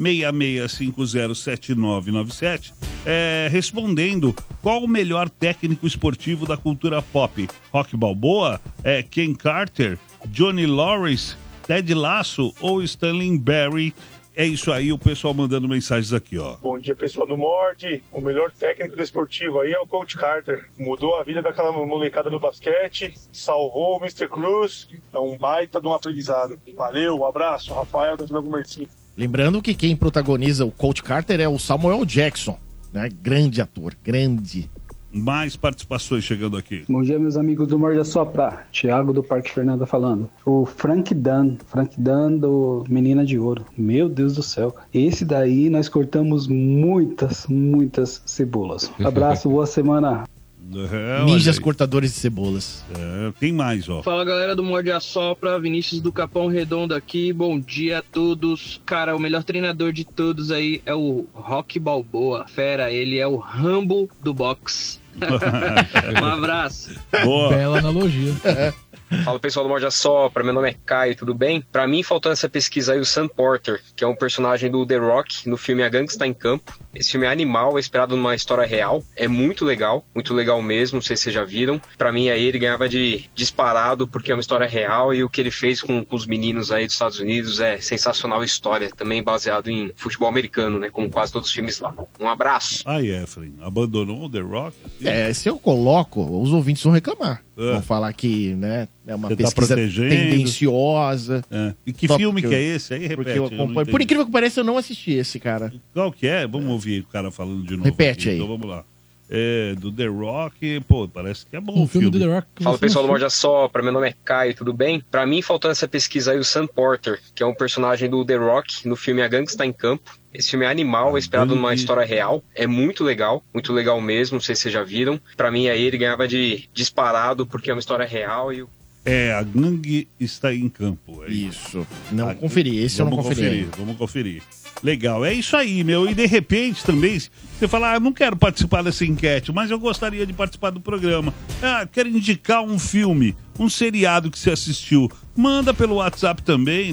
966507997, é, respondendo qual o melhor técnico esportivo da cultura pop. Rock Balboa, é, Ken Carter, Johnny Lawrence, Ted Lasso ou Stanley Barry? É isso aí, o pessoal mandando mensagens aqui, ó. Bom dia, pessoal do Morde. O melhor técnico desportivo aí é o Coach Carter. Mudou a vida daquela molecada do basquete, salvou o Mr. Cruz. É um baita de um aprendizado. Valeu, um abraço. Rafael da Vila Comercinho. Lembrando que quem protagoniza o Coach Carter é o Samuel Jackson, né? Grande ator, grande. Mais participações chegando aqui. Bom dia, meus amigos do Morde a Sopra. Thiago do Parque Fernanda falando. O Frank Dan, Frank Dan do Menina de Ouro. Meu Deus do céu. Esse daí nós cortamos muitas, muitas cebolas. Abraço, boa semana. É, olha Ninjas cortadores de cebolas. É, tem mais, ó. Fala galera do Morde a Sopra, Vinícius do Capão Redondo aqui, bom dia a todos. Cara, o melhor treinador de todos aí é o Rock Balboa, fera, ele é o Rambo do box. um abraço. Boa. Bela analogia. Fala pessoal do Morde a Sopra, meu nome é Caio, tudo bem? Pra mim, faltou nessa pesquisa aí o Sam Porter, que é um personagem do The Rock no filme A Gangsta em Campo. Esse filme é animal, é inspirado numa história real, é muito legal, muito legal mesmo, não sei se vocês já viram. Pra mim aí ele ganhava de disparado porque é uma história real e o que ele fez com, com os meninos aí dos Estados Unidos é sensacional história, também baseado em futebol americano, né, como quase todos os filmes lá. Um abraço. Aí, Efraim, abandonou o The Rock? É, se eu coloco, os ouvintes vão reclamar. É. Vão falar que, né, é uma Você tá pesquisa protegendo. tendenciosa. É. E que filme que eu- é esse aí? Repete. eu eu. Por incrível que pareça, eu não assisti esse, cara. Qual que é? Vamos ouvir o cara falando de novo. Repete aqui. aí. Então vamos lá. É, do The Rock, pô, parece que é bom o filme filme. do The Rock Fala pessoal do Morde a Sopra, meu nome é Caio, tudo bem? Pra mim, faltou nessa pesquisa aí o Sam Porter, que é um personagem do The Rock no filme A Gangsta em Campo. Esse filme é animal, é inspirado numa história real, é muito legal, muito legal mesmo, não sei se vocês já viram. Pra mim aí ele ganhava de disparado porque é uma história real e o É, a gangue está em campo. É Isso. Não Ah, conferi. Esse eu não vamos conferi. conferir, vamos conferir. Legal, é isso aí, meu. E de repente também, você fala, ah, não quero participar dessa enquete, mas eu gostaria de participar do programa. Ah, quero indicar um filme, um seriado que você assistiu. Manda pelo WhatsApp também,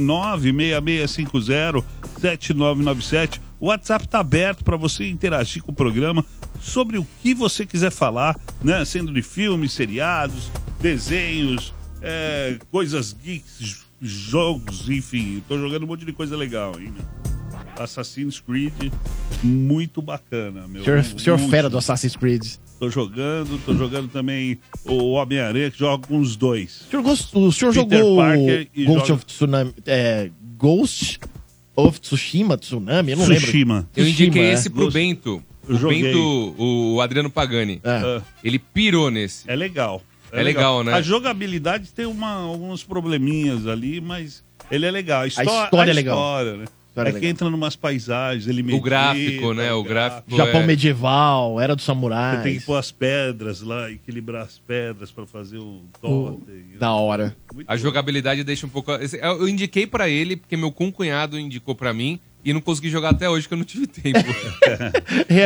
966507997. O WhatsApp tá aberto para você interagir com o programa sobre o que você quiser falar, né? Sendo de filmes, seriados, desenhos, é, coisas geeks, jogos, enfim. Tô jogando um monte de coisa legal, hein, meu? Assassin's Creed, muito bacana, meu. Senhor, senhor Muito. fera do Assassin's Creed. Tô jogando, tô jogando também o Homem-Aranha, que joga com os dois. O senhor, gost- o senhor jogou Parker e Ghost joga- of Tsunami. É, Ghost of Tsushima, Tsunami? Eu não Tsushima. lembro. Eu indiquei Tsushima, esse é. pro Bento. O. Bento, o Adriano Pagani. É. Ele pirou nesse. É legal. É legal, né? A jogabilidade tem uma, alguns probleminhas ali, mas ele é legal. A história, história é legal. história, né? História é é que legal. entra numas paisagens, ele medita, O gráfico, né? O gráfico. Japão é- medieval, era do Você samurai. tem que pôr as pedras lá, equilibrar as pedras pra fazer o totem. Da hora. A jogabilidade deixa um pouco. Eu eu indiquei pra ele, porque meu cunhado indicou pra mim. E não consegui jogar até hoje, que eu não tive tempo.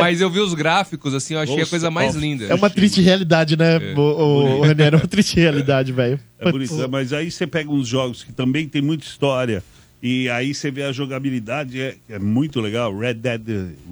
Mas eu vi os gráficos, assim, eu achei a Ghost coisa mais of linda. É uma triste realidade, né, É. o, o, o René? É uma triste realidade, velho. É bonito, né? mas aí você pega uns jogos que também tem muita história e aí você vê a jogabilidade, é, é muito legal. Red Dead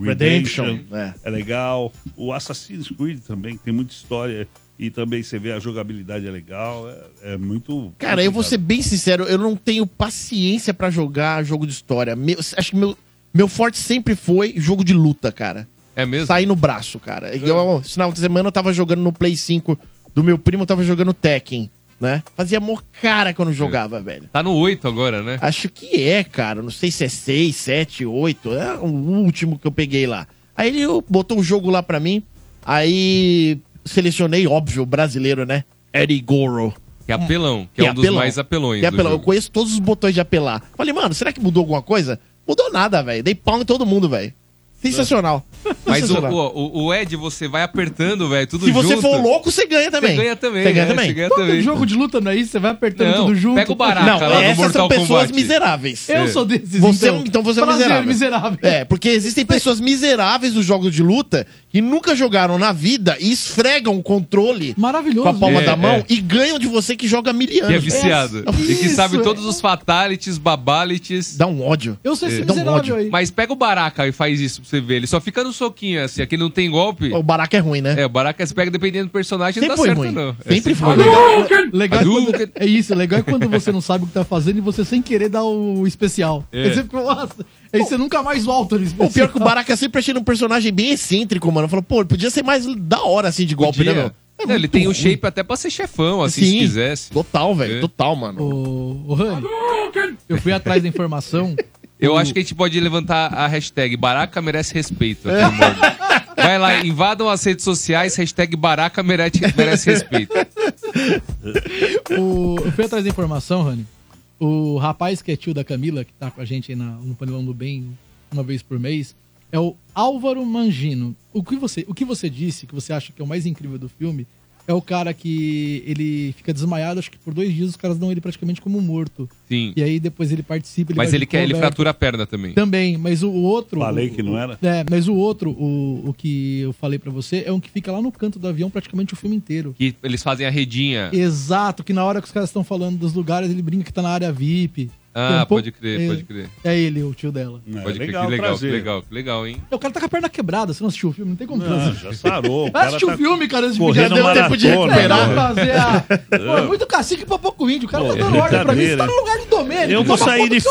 Redemption, Redemption, é. é. legal. O Assassin's Creed também tem muita história e também você vê a jogabilidade é legal. É, é muito. Cara, eu vou ser bem sincero, eu não tenho paciência pra jogar jogo de história. Meu- acho que meu, meu forte sempre foi jogo de luta, cara. É mesmo? Sair no braço, cara. Eu, esse final de semana eu tava jogando no Play 5 do meu primo, eu tava jogando Tekken, né? Fazia mó cara que eu não jogava, velho. Tá no 8 agora, né? Acho que é, cara. Não sei se é 6, 7, 8. É o último que eu peguei lá. Aí ele botou o jogo lá pra mim. Aí selecionei, óbvio, o brasileiro, né? Eddie Goro. Que é apelão, que é um dos mais apelões Que é apelão. Eu conheço todos os botões de apelar. Falei, mano, será que mudou alguma coisa? Mudou nada, velho. Dei pau em todo mundo, velho. Sensacional. Mas o, Sensacional. o, o Ed, você vai apertando, velho, tudo Se você junto. for louco, você ganha também. Você ganha também. Você ganha né? também. Você ganha Todo também. jogo de luta não é isso? Você vai apertando Não, tudo junto. pega o baraca Não, lá essas são pessoas Kombat. miseráveis. Eu sou desses, Você, então. então você é um Prazer, miserável. miserável. É, porque existem pessoas miseráveis dos jogos de luta que nunca jogaram na vida e esfregam o controle Maravilhoso. com a palma É, da mão é. e ganham de você que joga há mil anos. Que é viciado. É. E que Isso, sabe é. todos os fatalities, babalities. Dá um ódio. Eu esse É. Dá um miserável ódio. aí. Mas pega o Baraka e faz isso pra você ver. Ele só fica no soquinho, assim. Aqui não tem golpe. O baraca é ruim, né? É, o Baraka você pega dependendo do personagem, não Sempre dá foi certo, ruim. não. É Sempre foi. Legal, legal é, quando, é isso, legal é quando você não sabe o que tá fazendo e você sem querer dá o especial. É. Aí você fica, nossa, aí você nunca mais volta no especial. O pior é que o Baraka sempre achei um personagem bem excêntrico, mano. Falou, pô, ele podia ser mais da hora assim de golpe, Podia. né, meu? Não, ele tem o ruim. shape até pra ser chefão, assim, se Sim. quisesse. Total, velho. É. Total, mano. Ô, ô Rani, eu fui atrás da informação. Eu acho que a gente pode levantar a hashtag Baraka merece respeito. Morgan. Vai lá, invadam as redes sociais, hashtag Baraka merece, merece respeito. O, eu fui atrás da informação, Rani. O rapaz que é tio da Camila, que tá com a gente aí na- no Panelão do Bem uma vez por mês, é o Álvaro Mangino. O que, você, o que você disse, que você acha que é o mais incrível do filme, é o cara que ele fica desmaiado, acho que por dois dias os caras dão ele praticamente como morto. Sim. E aí depois ele participa. Ele Mas ele quer, ele fratura a perna também. Também, mas o, outro. Falei o- que não era. É, mas o outro, o, o que eu falei pra você, é um que fica lá no canto do avião praticamente o filme inteiro. Que eles fazem a redinha. Exato, que na hora que os caras estão falando dos lugares, ele brinca que tá na área VIP. Ah, um pouco- pode crer, é, pode crer. É ele, o tio dela. É, Pode crer, legal que legal, que legal, que legal, hein? O cara tá com a perna quebrada, você não assistiu o filme? Não tem como Não, já sarou. Vai assistir o tá filme, cara, antes de deu tempo de recuperar. né? fazer a... Pô, é muito cacique pra pouco índio. O cara Pô, tá dando ordem pra mim. Você tá no lugar de Domênico. Eu vou toma sair do de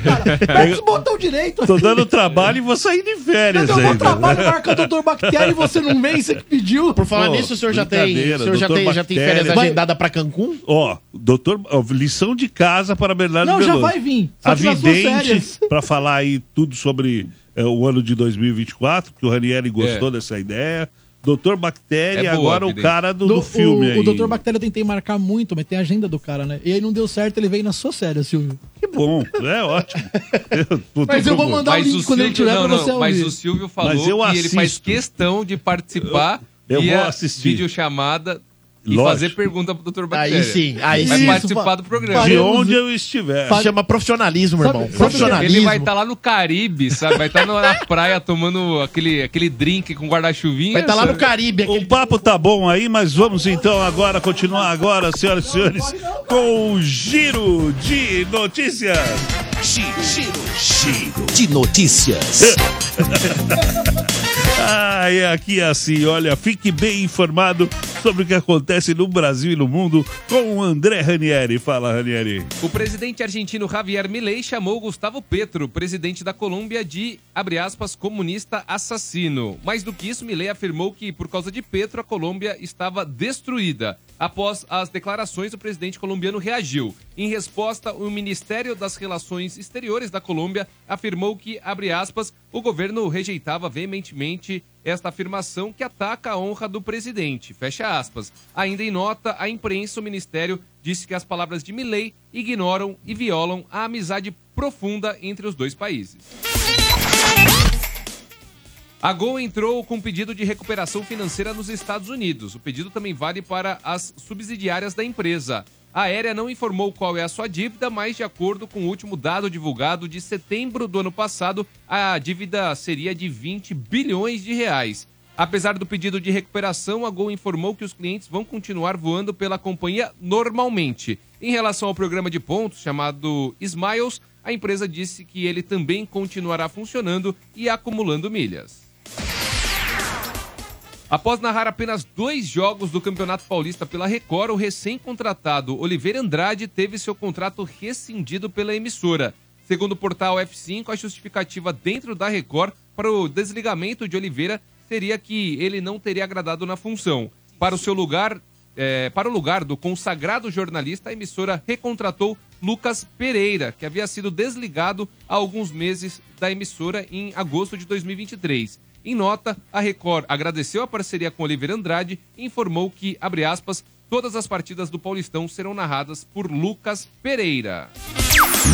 cara. Pega os botão direito. Tô dando trabalho e vou sair de férias Eu dou trabalho, marca o doutor Bactéria e você não vem, você que pediu. Por falar nisso, o senhor já tem, o brincadeira, senhor já tem, já tem Bactéria. férias Vai- agendada pra Cancún? Ó, doutor, lição de casa para Bernardo Não, já vai vir. A para falar aí tudo sobre é, o ano de 2024, que o Ranieri gostou É. dessa ideia. Doutor Bactéria, É boa, agora o cara do, Do- do filme o, aí. o Dr. Bactéria eu tentei marcar muito, mas tem a agenda do cara, né? E aí não deu certo, ele veio na sua série, Silvio. Que bom, é ótimo. Eu Mas eu vou mandar o Mas link o quando ele Silvio, tiver não, pra você não, mas ouvir. o Silvio falou que ele faz questão de participar Eu- eu vou assistir. videochamada e Lógico. fazer pergunta pro Dr. Bactéria. Aí sim, aí vai sim. participar do programa. De onde eu estiver. Chama profissionalismo, Sabe- irmão. sabe Profissionalismo. Ele vai estar lá no Caribe, sabe? Vai estar na praia tomando aquele, aquele drink com guarda-chuvinha. Vai estar lá no? Caribe. O papo tá bom aí, mas vamos então agora continuar agora, senhoras e senhores, com o giro de notícias. Giro, giro, giro de notícias. Ah, é aqui assim, olha, fique bem informado sobre o que acontece no Brasil e no mundo com o André Ranieri. Fala, Ranieri. O presidente argentino Javier Milei chamou Gustavo Petro, presidente da Colômbia, de, abre aspas, comunista assassino. Mais do que isso, Milei afirmou que, por causa de Petro, a Colômbia estava destruída. Após as declarações, o presidente colombiano reagiu. Em resposta, o Ministério das Relações Exteriores da Colômbia afirmou que, abre aspas, o governo rejeitava veementemente esta afirmação que ataca a honra do presidente. Fecha aspas. Ainda em nota, a imprensa, o ministério disse que as palavras de Milley ignoram e violam a amizade profunda entre os dois países. A Gol entrou com pedido de recuperação financeira nos Estados Unidos. O pedido também vale para as subsidiárias da empresa. A aérea não informou qual é a sua dívida, mas de acordo com o último dado divulgado de setembro do ano passado, a dívida seria de 20 bilhões de reais. Apesar do pedido de recuperação, a Gol informou que os clientes vão continuar voando pela companhia normalmente. Em relação ao programa de pontos chamado Smiles, a empresa disse que ele também continuará funcionando e acumulando milhas. Após narrar apenas dois jogos do Campeonato Paulista pela Record, o recém-contratado Oliveira Andrade teve seu contrato rescindido pela emissora. Segundo o portal F5, a justificativa dentro da Record para o desligamento de Oliveira seria que ele não teria agradado na função. Para o seu lugar, é, para o lugar do consagrado jornalista, a emissora recontratou Lucas Pereira, que havia sido desligado há alguns meses da emissora em agosto de 2023. Em nota, a Record agradeceu a parceria com Oliveira Andrade e informou que, abre aspas, todas as partidas do Paulistão serão narradas por Lucas Pereira.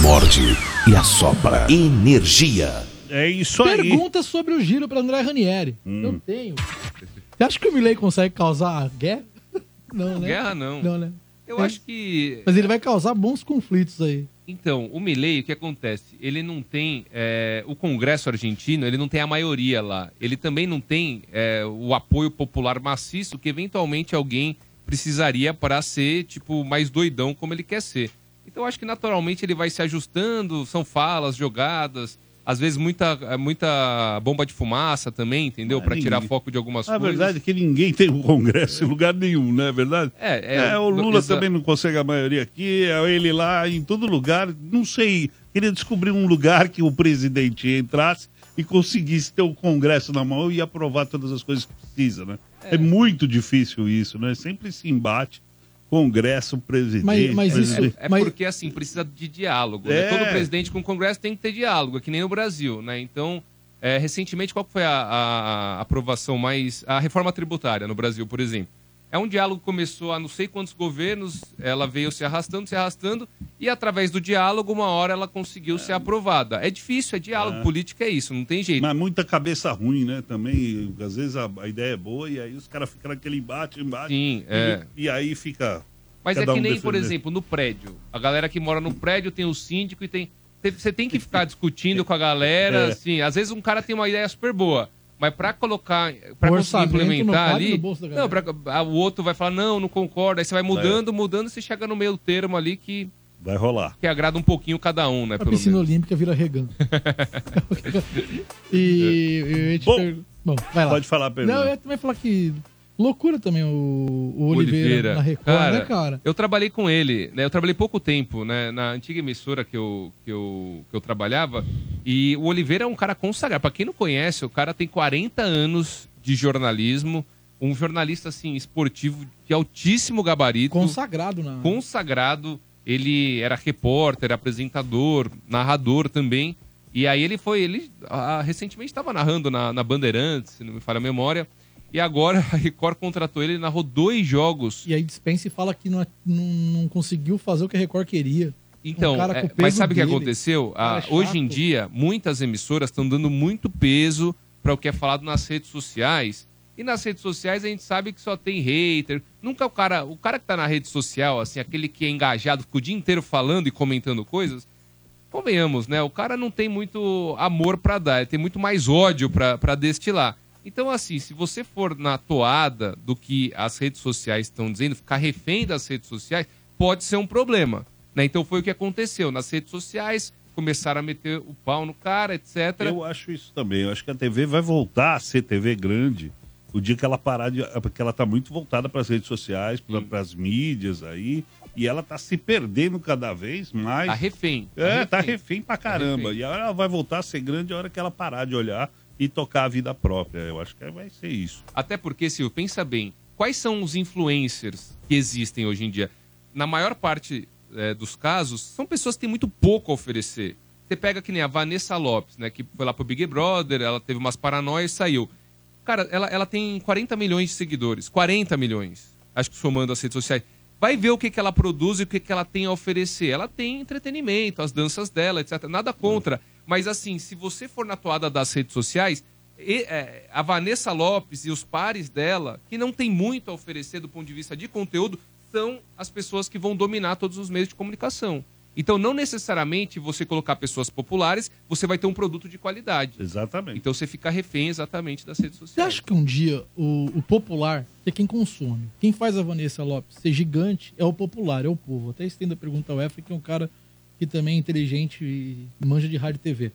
Morde e assopra. Energia. É isso aí. Pergunta sobre o giro para André Ranieri. Hum. Eu tenho. Você acha que o Milley consegue causar guerra? Não, né? Guerra não. Não, né? Eu É. acho que Mas ele vai causar bons conflitos aí. Então, o Milei, o que acontece? Ele não tem. é, o Congresso argentino, ele não tem a maioria lá. Ele também não tem é, o apoio popular maciço que eventualmente alguém precisaria para ser, tipo, mais doidão como ele quer ser. Então, eu acho que naturalmente ele vai se ajustando, são falas, jogadas. Às vezes muita, muita bomba de fumaça também, entendeu? Para tirar foco de algumas A coisas. verdade é que ninguém tem um congresso em lugar nenhum, não é verdade? É, É, o Lula exa- também não consegue a maioria aqui, é ele lá, em todo lugar. Não sei, queria descobrir um lugar que o presidente entrasse e conseguisse ter o Congresso na mão e aprovar todas as coisas que precisa, né? É, muito difícil isso, né? Sempre se embate Congresso, presidente. Mas- mas isso- presidente. É Mas- porque, assim, precisa de diálogo. né? É. Todo presidente com o Congresso tem que ter diálogo, é que nem no Brasil, né? Então, é, recentemente, qual foi a, a- a aprovação mais... A reforma tributária no Brasil, por exemplo. É um diálogo que começou há não sei quantos governos, ela veio se arrastando, se arrastando, e através do diálogo, uma hora ela conseguiu ser aprovada. É difícil, é diálogo, É. política é isso, não tem jeito. Mas muita cabeça ruim, né? Também, às vezes a, a ideia é boa e aí os caras ficam naquele embate, embate. Sim, e, é. e aí fica. Mas é que um nem, por defendendo. exemplo, no prédio. A galera que mora no prédio tem o síndico e tem. tem- Você tem que ficar discutindo com a galera, É. assim. Às vezes um cara tem uma ideia super boa. Mas pra colocar, pra O conseguir implementar ali. Não, pra, o outro vai falar, não, não concordo. Aí você vai mudando, mudando, e você chega no meio termo ali que, Vai rolar. que agrada um pouquinho cada um, né? A Pelo piscina menos. olímpica vira regando. e, e eu ia te Bom, per- Bom, vai lá. Pode falar, Pedro. Não, eu ia também falar que loucura também o, o Oliveira, na Record, cara, né, cara? Eu trabalhei com ele, né? Eu trabalhei pouco tempo, né? Na antiga emissora que eu, que eu, que eu trabalhava. E o Oliveira é um cara consagrado. Pra quem não conhece, o cara tem 40 anos de jornalismo. Um jornalista, assim, esportivo de altíssimo gabarito. Consagrado na. Consagrado. Ele era repórter, apresentador, narrador também. E aí ele foi, ele ah, recentemente estava narrando na, na Bandeirantes, se não me falha a memória. E agora a Record contratou ele, ele narrou dois jogos. E aí dispensa e fala que não, não, não conseguiu fazer o que a Record queria. Então, Um é, mas sabe o que aconteceu? Ah, hoje em dia, muitas emissoras estão dando muito peso para o que é falado nas redes sociais E nas redes sociais a gente sabe que só tem hater. Nunca o cara, o cara que tá na rede social, assim, aquele que é engajado, fica o dia inteiro falando e comentando coisas, convenhamos, né? O cara não tem muito amor pra dar, ele tem muito mais ódio pra destilar. Então, assim, se você for na toada do que as redes sociais estão dizendo, ficar refém das redes sociais, pode ser um problema. Né? Então foi o que aconteceu. Nas redes sociais, começaram a meter o pau no cara, etc. Eu acho isso também. Eu acho que a TV vai voltar a ser TV grande o dia que ela parar de. Porque ela tá muito voltada para as redes sociais, para as mídias aí. E ela tá se perdendo cada vez mais. Tá refém. tá É, tá refém. refém pra caramba. E agora ela vai voltar a ser grande a hora que ela parar de olhar e tocar a vida própria. Eu acho que vai ser isso. Até porque, Silvio, pensa bem, quais são os influencers que existem hoje em dia? Na maior parte é, dos casos, são pessoas que têm muito pouco a oferecer. Você pega que nem a Vanessa Lopes, né? Que foi lá pro Big Brother, ela teve umas paranoias e saiu. Cara, ela, ela tem 40 milhões de seguidores. 40 milhões. Acho que somando as redes sociais. Vai ver o que, que ela produz e o que, que ela tem a oferecer. Ela tem entretenimento, as danças dela, etc. Nada contra. Mas assim, se você for na toada das redes sociais, e, é, a Vanessa Lopes e os pares dela, que não tem muito a oferecer do ponto de vista de conteúdo, são as pessoas que vão dominar todos os meios de comunicação. Então, não necessariamente você colocar pessoas populares, você vai ter um produto de qualidade. Exatamente. Então, você fica refém exatamente das redes Você sociais. acha que um dia o, o popular, que é quem consome, quem faz a Vanessa Lopes ser gigante é o popular, é o povo. Até estendo a pergunta ao Efra, que é um cara que também é inteligente e manja de rádio e TV.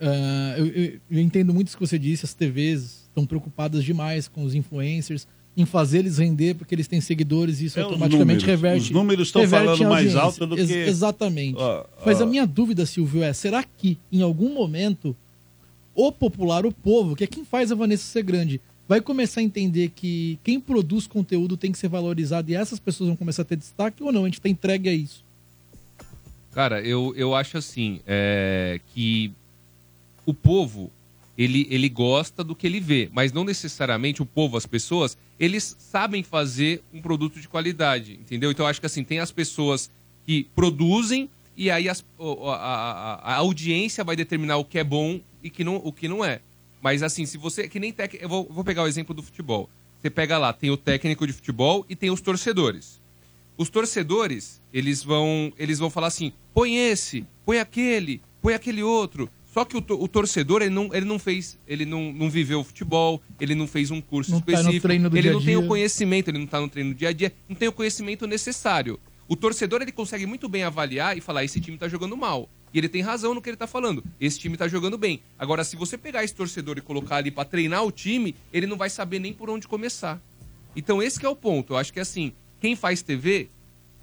Ah, eu, eu- eu entendo muito isso que você disse, as TVs estão preocupadas demais com os influencers, em fazer eles render porque eles têm seguidores e isso É automaticamente números. reverte. Os números estão falando mais alto do Ex- que- Exatamente. Ó, Mas a minha dúvida, Silvio, é: será que em algum momento o popular, o povo, que é quem faz a Vanessa ser grande, vai começar a entender que quem produz conteúdo tem que ser valorizado e essas pessoas vão começar a ter destaque ou não? A gente tá entregue a isso. Cara, eu, eu acho assim, é, que o povo, ele, ele gosta do que ele vê, mas não necessariamente o povo, as pessoas, eles sabem fazer um produto de qualidade, entendeu? Então eu acho que assim, tem as pessoas que produzem e aí as- a, a- a audiência vai determinar o que é bom e que não, o que não é. Mas assim, se você. Que nem tec, eu vou, vou pegar o exemplo do futebol. Você pega lá, tem o técnico de futebol e tem os torcedores. Os torcedores, eles vão, eles vão falar assim: põe esse, põe aquele, põe aquele outro. Só que o, o torcedor, ele não, ele não fez, ele não, não viveu o futebol, ele não fez um curso Não tá no específico, do ele dia não tem o dia. conhecimento, ele não tá no treino do dia a dia, não tem o conhecimento necessário. O torcedor, ele consegue muito bem avaliar e falar: esse time tá jogando mal. E ele tem razão no que ele tá falando. Esse time tá jogando bem. Agora, se você pegar esse torcedor e colocar ali pra treinar o time, ele não vai saber nem por onde começar. Então, esse que é o ponto. Eu acho que assim, quem faz TV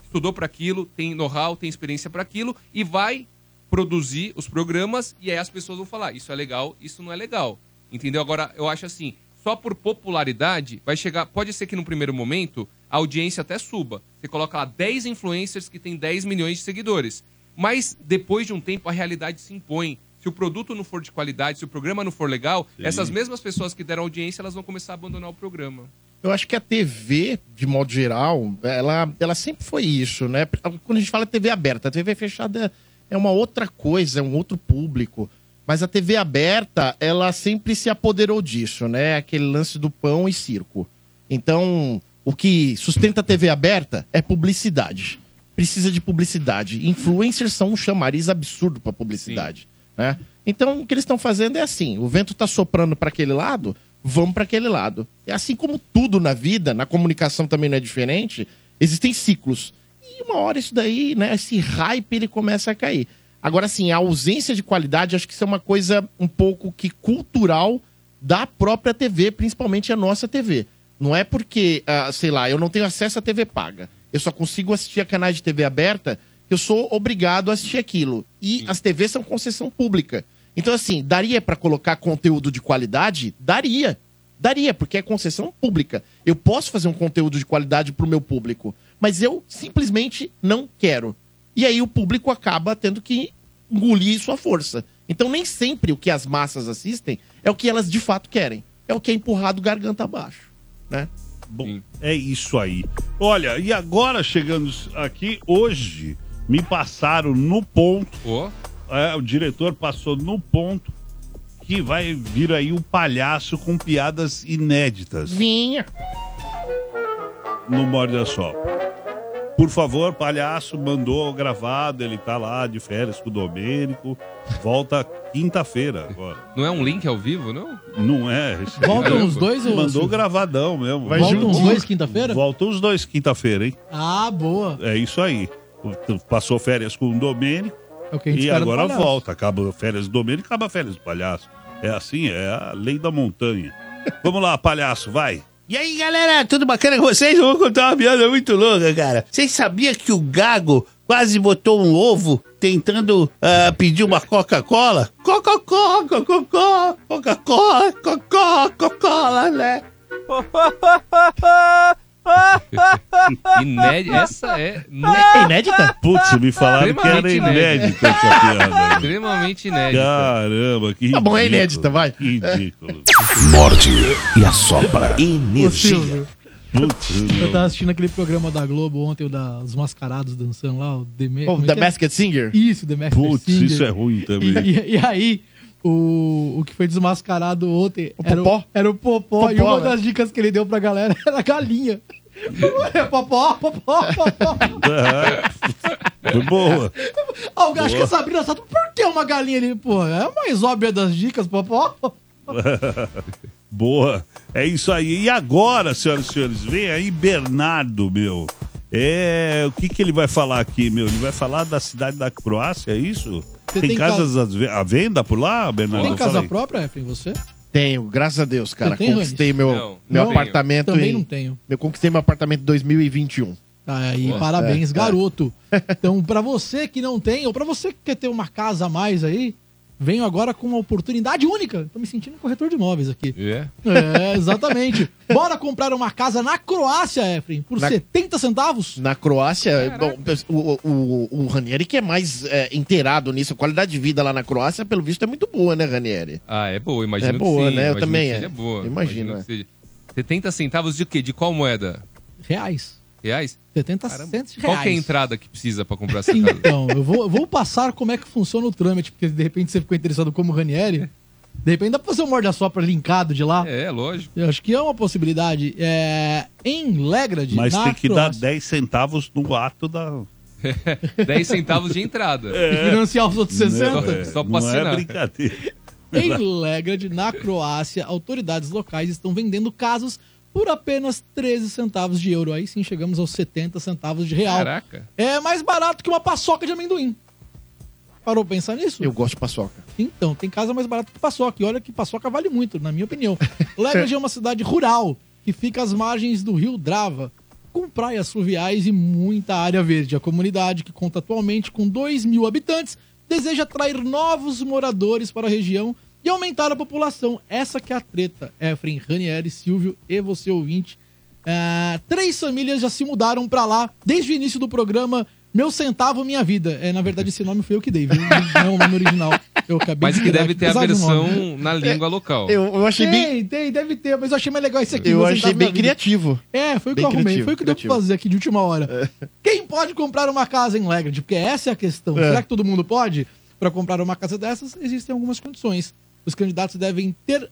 estudou para aquilo, tem know-how, tem experiência para aquilo e vai produzir os programas e aí as pessoas vão falar, isso é legal, isso não é legal. Entendeu? Agora, eu acho assim, só por popularidade vai chegar, pode ser que no primeiro momento a audiência até suba. Você coloca lá 10 influencers que têm 10 milhões de seguidores. Mas depois de um tempo a realidade se impõe. Se o produto não for de qualidade, se o programa não for legal, Sim. essas mesmas pessoas que deram audiência, elas vão começar a abandonar o programa. Eu acho que a TV, de modo geral, ela, ela sempre foi isso, né? Quando a gente fala TV aberta, a TV fechada é uma outra coisa, é um outro público. Mas a TV aberta, ela sempre se apoderou disso, né? Aquele lance do pão e circo. Então, o que sustenta a TV aberta é publicidade. Precisa de publicidade. Influencers são um chamariz absurdo para publicidade, né? Então, o que eles estão fazendo é assim: o vento tá soprando para aquele lado, vamos para aquele lado. É assim como tudo na vida, na comunicação também não é diferente, existem ciclos. E uma hora isso daí, né, esse hype ele começa a cair. Agora assim, a ausência de qualidade, acho que isso é uma coisa um pouco que cultural da própria TV, principalmente a nossa TV. Não é porque, ah, sei lá, eu não tenho acesso à TV paga. Eu só consigo assistir a canais de TV aberta, eu sou obrigado a assistir aquilo. E as TVs são concessão pública. Então, assim, daria para colocar conteúdo de qualidade? Daria. Daria, porque é concessão pública. Eu posso fazer um conteúdo de qualidade pro meu público, mas eu simplesmente não quero. E aí o público acaba tendo que engolir sua força. Então nem sempre o que as massas assistem é o que elas de fato querem. É o que é empurrado garganta abaixo, né? Bom, é isso aí. Olha, e agora chegando aqui, hoje, me passaram no ponto. É, o diretor passou no ponto que vai vir aí um palhaço com piadas inéditas Vinha. no Morde Só. Por favor, palhaço mandou gravado, ele tá lá de férias com o Domênico. Volta quinta-feira agora. Não é um link ao vivo, não? Não é? Caramba. os dois ou- Mandou gravadão mesmo. Vai Voltam os dois quinta-feira? Voltam os dois quinta-feira, hein? Ah, boa. É isso aí. Passou férias com o Domênico É o que a gente e espera do agora palhaço. volta. Acaba férias do Domênico, acaba férias do palhaço. É assim, é a lei da montanha. Vamos lá, palhaço, vai. E aí, galera, tudo bacana com vocês? Eu vou contar uma piada muito louca, cara. Vocês sabiam que o Gago quase botou um ovo tentando ah, pedir uma Coca-Cola? Coca-Cola, Coca-Cola, Coca-Cola, Coca-Cola, Coca-Cola, né? Inédita. Essa é. É inédita? Putz, me falaram que era inédita essa piada. Extremamente inédita. Caramba, que Tá bom, é inédita, vai. Ridículo. Morde e assopra. Energia. Putz, eu tava assistindo aquele programa da Globo ontem, o dos mascarados dançando lá, o The, Ma- Oh, é The que é? Masked Singer? Isso, The Masked Putz, Singer. isso é ruim E, também. e- e aí, o, o que foi desmascarado ontem O era, o, era o Popó, e Popó, uma né? das dicas que ele deu pra galera era a galinha. É Popó, Popó, Popó. É. Foi boa. Ah, o acho que a Sabrina Sato, por que uma galinha ali? Pô, é a mais óbvia das dicas, Popó. Boa. É isso aí. E agora, senhoras e senhores, vem aí Bernardo, meu. É, o que que ele vai falar aqui, meu? Ele vai falar da cidade da Croácia, é isso? Tem, tem casas à venda por lá, Bernardo? Tem casa própria, Efraim, você? Tenho, graças a Deus, cara. Tem, conquistei meu, Não, meu não apartamento Também em... não tenho. Eu conquistei meu apartamento em 2021. Tá aí, parabéns, É, garoto. Então, pra você que não tem, ou pra você que quer ter uma casa a mais aí, venho agora com uma oportunidade única. Tô me sentindo um corretor de imóveis aqui. É. É, exatamente. Bora comprar uma casa na Croácia, Efraim, por Na- 70 centavos? Na Croácia, bom, o, o, o Ranieri que é mais é, inteirado nisso. A qualidade de vida lá na Croácia, pelo visto, é muito boa, né, Ranieri? Ah, é boa, imagino É boa, sim. né? Eu também que é. seja boa. Imagino, Imagino que seja. 70 centavos de quê? De qual moeda? Reais. Reais? 70 Caramba. centos de Qual reais. que é a entrada que precisa pra comprar essa casa? Então, eu vou, eu vou passar como é que funciona o trâmite, porque de repente você ficou interessado como Ranieri. De repente dá pra fazer um morde-a-sopra linkado de lá. É, lógico. Eu acho que é uma possibilidade. É, em Legrad, Mas tem que dar Croácia, 10 centavos no ato da. 10 centavos de entrada. financiar os outros 60. Não, é, Só pra não é assinar. brincadeira. Em Legrad, na Croácia, autoridades locais estão vendendo casas por apenas 13 centavos de euro. Aí sim chegamos aos 70 centavos de real. Caraca. É mais barato que uma paçoca de amendoim. Parou pra pensar nisso? Eu gosto de paçoca. Então, tem casa mais barata que paçoca. E olha que paçoca vale muito, na minha opinião. Legrad é uma cidade rural que fica às margens do rio Drava, com praias fluviais e muita área verde. A comunidade, que conta atualmente com 2 mil habitantes, deseja atrair novos moradores para a região e aumentar a população. Essa que é a treta. Efren, Ranieri, Silvio e você ouvinte. Ah, três famílias já se mudaram para lá desde o início do programa Meu Centavo Minha Vida. É, na verdade, esse nome foi eu que dei, viu? Não é o nome original. Eu acabei Mas de que deve ter a versão nome. na língua local. Eu, eu achei bem, Tem, tem, deve ter, mas eu achei mais legal esse aqui. eu achei bem criativo. É, foi o que eu arrumei. criativo, Foi o que deu pra fazer aqui de última hora. Quem pode comprar uma casa em Legrad? Porque essa é a questão. É. Será que todo mundo pode? Para comprar uma casa dessas, existem algumas condições. Os candidatos devem ter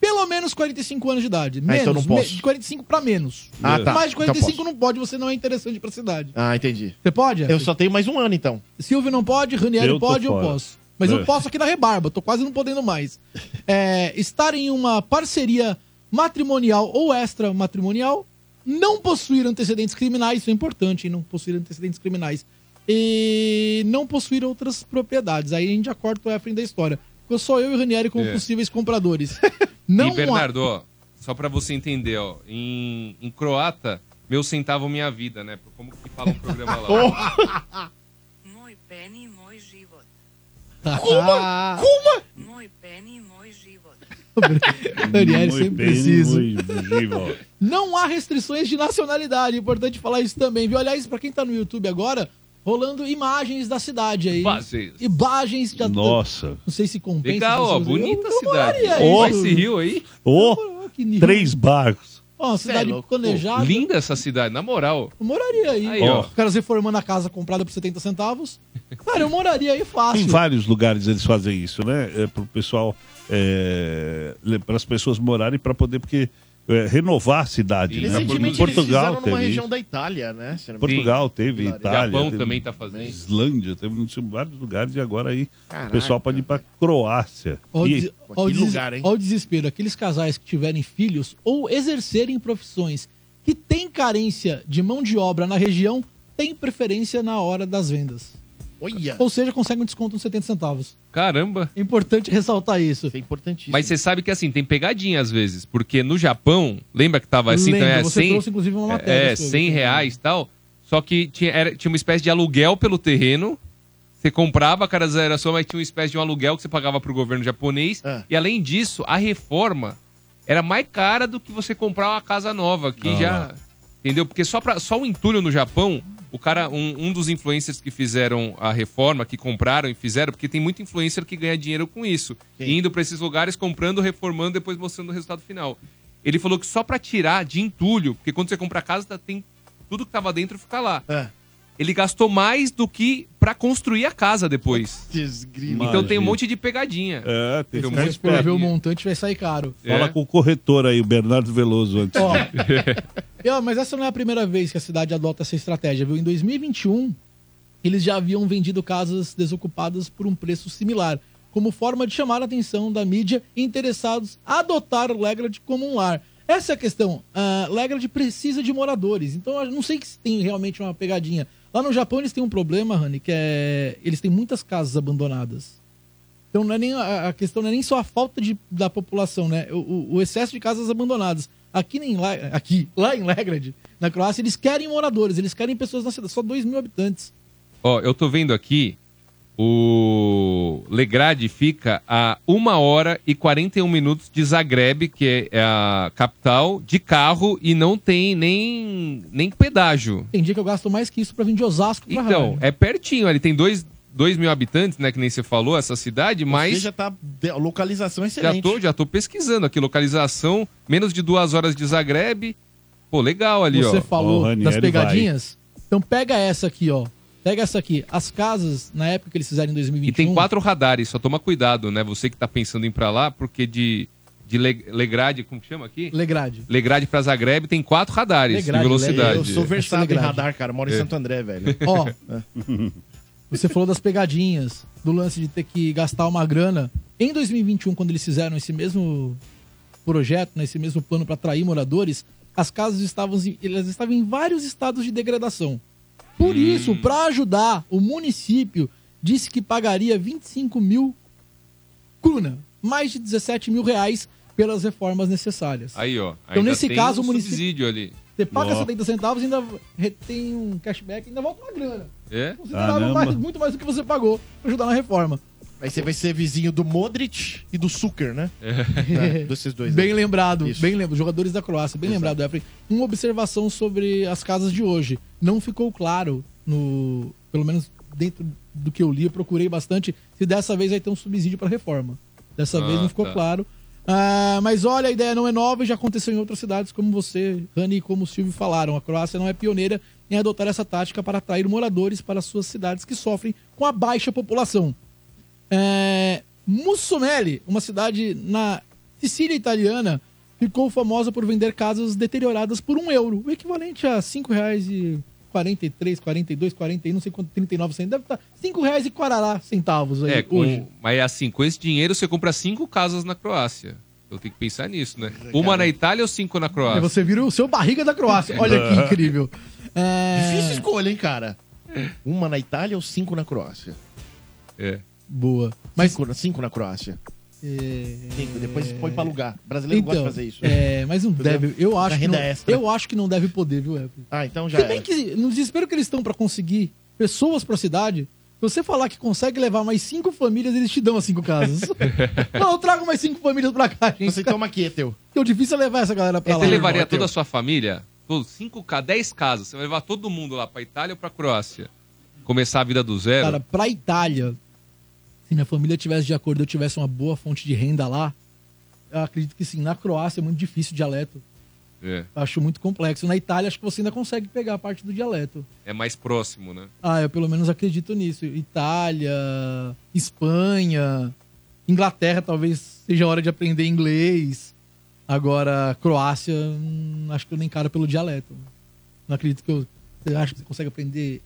pelo menos 45 anos de idade. Menos, então não posso. de 45 para menos. Ah, tá. Mais de Então 45 posso. não pode, você não é interessante pra cidade. Ah, entendi. Você pode? Eu só tenho mais um ano, então. Silvio não pode, Ranieri Eu pode, eu fora. posso. Mas eu É. posso aqui na rebarba, tô quase não podendo mais. É, estar em uma parceria matrimonial ou extramatrimonial, não possuir antecedentes criminais, isso é importante, hein? não possuir antecedentes criminais. E não possuir outras propriedades. Aí a gente já corta o Efraim da história. Ficou só eu e o Ranieri como É. possíveis compradores. Não e Bernardo, ó, só pra você entender, ó, em, em croata, meu centavo minha vida, né? Como que fala um programa lá? Moj peni, moj život. Kuma? Moj peni, moj život. Sempre bem, preciso. Não há restrições de nacionalidade. É importante falar isso também, viu? Aliás, pra quem tá no YouTube agora, rolando imagens da cidade aí. Imagens. Imagens já Nossa. Não sei se compensa. Legal, ó, bonita Eu- eu cidade. moraria Ô, aí. Esse rio aí? Ô, Que nível. três barcos. Ó, uma é cidade louco. planejada. Linda essa cidade, na moral. Eu moraria aí. Aí, ó. Os caras reformando a casa comprada por 70 centavos. Cara, eu moraria aí fácil. Em vários lugares eles fazem isso, né? É, pro pessoal, para as pessoas morarem para poder porque é, renovar a cidade, né? Recentemente eles Portugal fizeram numa teve região da Itália, né? Portugal teve, Vilarejo. Itália. Japão teve também tá fazendo. Islândia, teve vários lugares e agora aí Caraca. o pessoal pode ir para Croácia. Ó, o E- des- o des- ó o desespero. Aqueles casais que tiverem filhos ou exercerem profissões que têm carência de mão de obra na região, têm preferência na hora das vendas. Olha. Ou seja, conseguem um desconto de 70 centavos. Caramba. É importante ressaltar isso. É importantíssimo. Mas você sabe que assim, tem pegadinha às vezes, porque no Japão, lembra que tava assim, Lembro, então é você 100, trouxe, inclusive, uma matéria É, sobre 100 isso. reais e tal, só que tinha, era- tinha uma espécie de aluguel pelo terreno, você comprava, a casa era sua, mas tinha uma espécie de um aluguel que você pagava pro governo japonês, É. e além disso, a reforma era mais cara do que você comprar uma casa nova, que Ah. já... Entendeu? Porque só, pra, só o entulho no Japão, o cara, um, um dos influencers que fizeram a reforma, que compraram e fizeram, porque tem muito influencer que ganha dinheiro com isso. Indo pra esses lugares, comprando, reformando, depois mostrando o resultado final. Ele falou que só pra tirar de entulho, porque quando você compra a casa, tá- tem tudo que tava dentro fica lá. É. Ele gastou mais do que pra construir a casa depois. Desgrilo. Então tem um monte de pegadinha. É, tem Entendeu? Se Muito for ver o pegadinha. montante, vai sair caro. Fala É. com o corretor aí, o Bernardo Veloso, antes. Ó, mas essa não é a primeira vez que a cidade adota essa estratégia, viu? Em 2021, eles já haviam vendido casas desocupadas por um preço similar, como forma de chamar a atenção da mídia interessados a adotar Legrad como um lar. Essa é a questão. Uh, Legrad precisa de moradores, então eu não sei se tem realmente uma pegadinha. Lá no Japão eles têm um problema, Rani, que é eles têm muitas casas abandonadas. Então não é nem a, questão não é nem só a falta de, da população, né? O, o- excesso de casas abandonadas. Aqui, nem lá, aqui, lá em Legrad, na Croácia, eles querem moradores, eles querem pessoas na cidade, só 2 mil habitantes. Ó, eu tô vendo aqui, o Legrade fica a 1 hora e 41 minutos de Zagreb, que é a capital, de carro e não tem nem, nem pedágio. Tem dia que eu gasto mais que isso pra vir de Osasco pra Então, rádio. é pertinho, ele tem 2 mil habitantes, né, que nem você falou, essa cidade, mas... já tá. de- Localização Já excelente. tô, já tô pesquisando aqui, localização, menos de duas horas de Zagreb. Pô, legal ali, ó. Você falou das pegadinhas? Então pega essa aqui, ó. Pega essa aqui. As casas, na época que eles fizeram em 2021... E tem quatro radares, só toma cuidado, né? Você que tá pensando em ir pra lá, porque de, de Le- Legrade, como que chama aqui? Legrade. Legrade pra Zagreb tem quatro radares Legrade, de velocidade. Eu sou versado em radar, cara. Moro em É. Santo André, velho. Ó. Você falou das pegadinhas, do lance de ter que gastar uma grana. Em 2021, quando eles fizeram esse mesmo projeto, né, esse mesmo plano para atrair moradores, as casas estavam, em- elas estavam em vários estados de degradação. Por isso, para ajudar, o município disse que pagaria 25 mil cruna, mais de 17 mil reais pelas reformas necessárias. Aí, ó. Então, nesse tem caso, um o município- subsídio ali. Você paga Ó. 70 centavos e ainda retém um cashback ainda volta uma grana. É? Considerável mais, muito mais do que você pagou para ajudar na reforma. Aí você vai ser vizinho do Modric e do Suker, né? É. É, desses dois. Bem aí. lembrado, Isso. bem lembrado. Jogadores da Croácia, bem lembrado, Efraim. Uma observação sobre as casas de hoje. Não ficou claro, no, pelo menos dentro do que eu li, eu procurei bastante, se dessa vez vai ter um subsídio para reforma. Dessa Ah, vez não ficou tá. claro. Ah, mas olha, a ideia não é nova e já aconteceu em outras cidades, como você, Rani e como o Silvio falaram. A Croácia não é pioneira em adotar essa tática para atrair moradores para suas cidades que sofrem com a baixa população. É, Mussomeli, uma cidade na Sicília italiana, ficou famosa por vender casas deterioradas por um euro, o equivalente a R$ 5,43, 42, 41, não sei quanto, 39 centavos. Deve estar 5 reais e quarará centavos aí É, com, hoje. mas assim, com esse dinheiro você compra cinco casas na Croácia. Eu tenho que pensar nisso, né? Uma na Itália ou cinco na Croácia? você vira o seu barriga da Croácia. Olha que incrível. É, Difícil escolha, hein, cara? Uma na Itália ou cinco na Croácia? É. Boa. Mas cinco, cinco na Croácia. É... Cinco, depois põe pra alugar. Brasileiro gosta de fazer isso. É, mas não deve. Eu acho, que renda não, extra. eu acho que não deve poder, viu, Efraim? Ah, então já Se bem era. que no desespero que eles estão pra conseguir pessoas pra cidade, se você falar que consegue levar mais cinco famílias, eles te dão as cinco casas. não, eu trago mais cinco famílias pra cá, gente. Você toma aqui, é teu. Porque o difícil é levar essa galera pra lá. Você levaria irmão, é toda a sua família? Todos, cinco 10 casas. Você vai levar todo mundo lá pra Itália ou pra Croácia? Começar a vida do zero? Cara, pra Itália, se minha família tivesse de acordo, eu tivesse uma boa fonte de renda lá, eu acredito que sim. Na Croácia é muito difícil o dialeto. É. Acho muito complexo. Na Itália, acho que você ainda consegue pegar a parte do dialeto. É mais próximo, né? Ah, eu pelo menos acredito nisso. Itália, Espanha, Inglaterra, talvez seja a hora de aprender inglês. Agora, Croácia, hum, acho que eu nem encaro pelo dialeto. Não acredito que eu. Você acha que você consegue aprender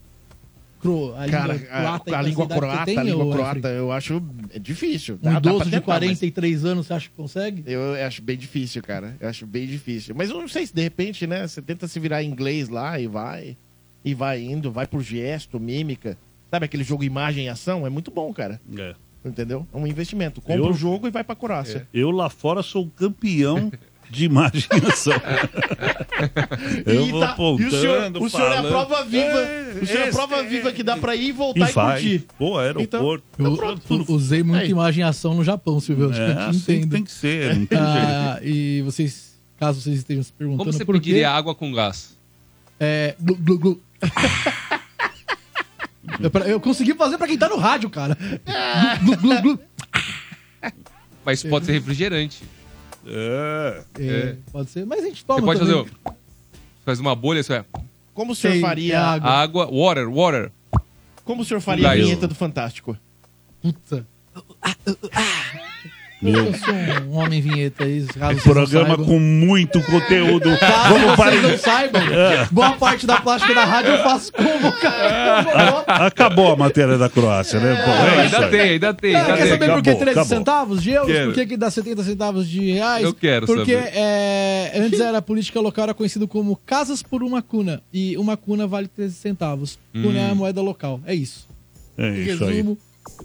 cro, a Cara, língua a, croata a língua croata, você a tem, língua croata, eu acho é difícil. Um idoso de tentar, mas 43 anos, você acha que consegue? Eu acho bem difícil, cara. Eu acho bem difícil. Mas eu não sei se de repente, né, você tenta se virar em inglês lá e vai. E vai indo, vai por gesto, mímica. Sabe aquele jogo imagem e ação? É muito bom, cara. É. Entendeu? É um investimento. Compra Eu- o jogo e vai pra Croácia. Eu lá fora sou campeão de imaginação. Eu E vou tá- apontando, e o senhor, o senhor é a falando. prova viva. É, o senhor é a esse- prova viva que dá pra ir e E voltar e, vai. curtir. Pô, aeroporto. Eu, eu usei muita Aí. imagem e ação no Japão, Silvio. É, eu te assim entendo. tem que ser, não tem Ah, e vocês, caso vocês estejam se perguntando Como você por quê, pediria água com gás? É. Glu, glu, glu. eu, eu consegui fazer pra quem tá no rádio, cara. Glu, glu, glu, glu. Mas pode ser refrigerante. É. É, Pode ser, mas a gente toma Você pode fazer. também. o- Faz uma bolha, isso é. Como o senhor Sei, faria. é água. Água, water, water. Como o senhor faria a Gás. vinheta do Fantástico? Puta. Meu. Eu sou um homem vinheta aí, caso vocês Programa não com muito conteúdo. Caso Vamos vocês para. não saibam, É. boa parte da plástica da rádio eu faço como, cara. A- Acabou a matéria da Croácia, né? Bom, é isso ainda aí. tem, ainda tem, Ah, ainda quer tem. saber por que Acabou, 13 acabou. centavos de euros? Quero. Por que, que dá 70 centavos de reais? Eu quero Porque saber. é, antes era a política local, era conhecido como casas por uma cuna. E uma cuna vale 13 centavos. Cuna é a moeda local. É isso. É isso aí. resumo, o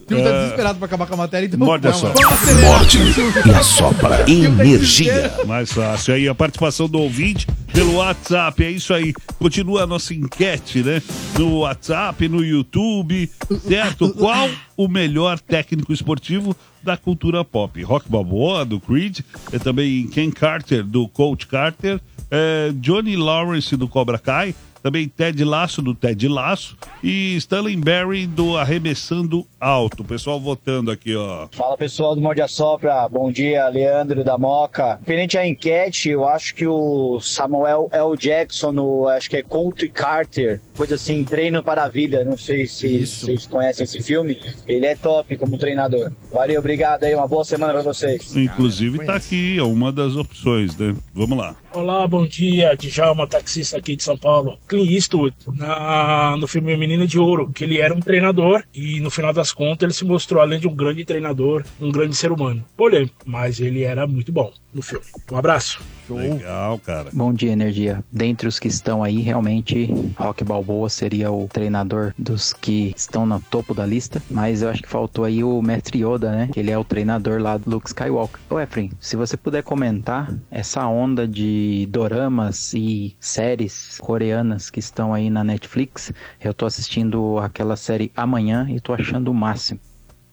time tá É. desesperado pra acabar com a matéria, então Morde a acelerar. Morde e assopra energia. Mais fácil. Aí a participação do ouvinte pelo WhatsApp. É isso aí. Continua a nossa enquete, né? No WhatsApp, no YouTube. Certo? Qual o melhor técnico esportivo da cultura pop? Rock Balboa, do Creed. É também Ken Carter, do Coach Carter. é, Johnny Lawrence, do Cobra Kai. Também Ted Lasso, do Ted Lasso. E Stanley Barry, do Arremessando Alto. O pessoal votando aqui, ó. Fala pessoal do Morde a Sopra, bom dia, Leandro da Moca. Referente à enquete, eu acho que o Samuel L. Jackson, no, acho que é Country Carter, coisa assim, treino para a vida, não sei se vocês conhecem esse filme. Ele é top como treinador. Valeu, obrigado aí, uma boa semana pra vocês. Inclusive tá aqui, é uma das opções, né? Vamos lá. Olá, bom dia, Djalma, taxista aqui de São Paulo. Clint Eastwood, na, no filme Menina de Ouro, que ele era um treinador e no final das contas ele se mostrou, além de um grande treinador, um grande ser humano. Polêmico, mas ele era muito bom no filme. Um abraço. Legal, cara. Bom dia, Energia. Dentre os que estão aí, realmente, Rock Balboa seria o treinador dos que estão no topo da lista. Mas eu acho que faltou aí o Mestre Yoda, né? Que ele é o treinador lá do Luke Skywalker. Ô, Efren, se você puder comentar essa onda de doramas e séries coreanas que estão aí na Netflix. Eu tô assistindo aquela série amanhã e tô achando o máximo.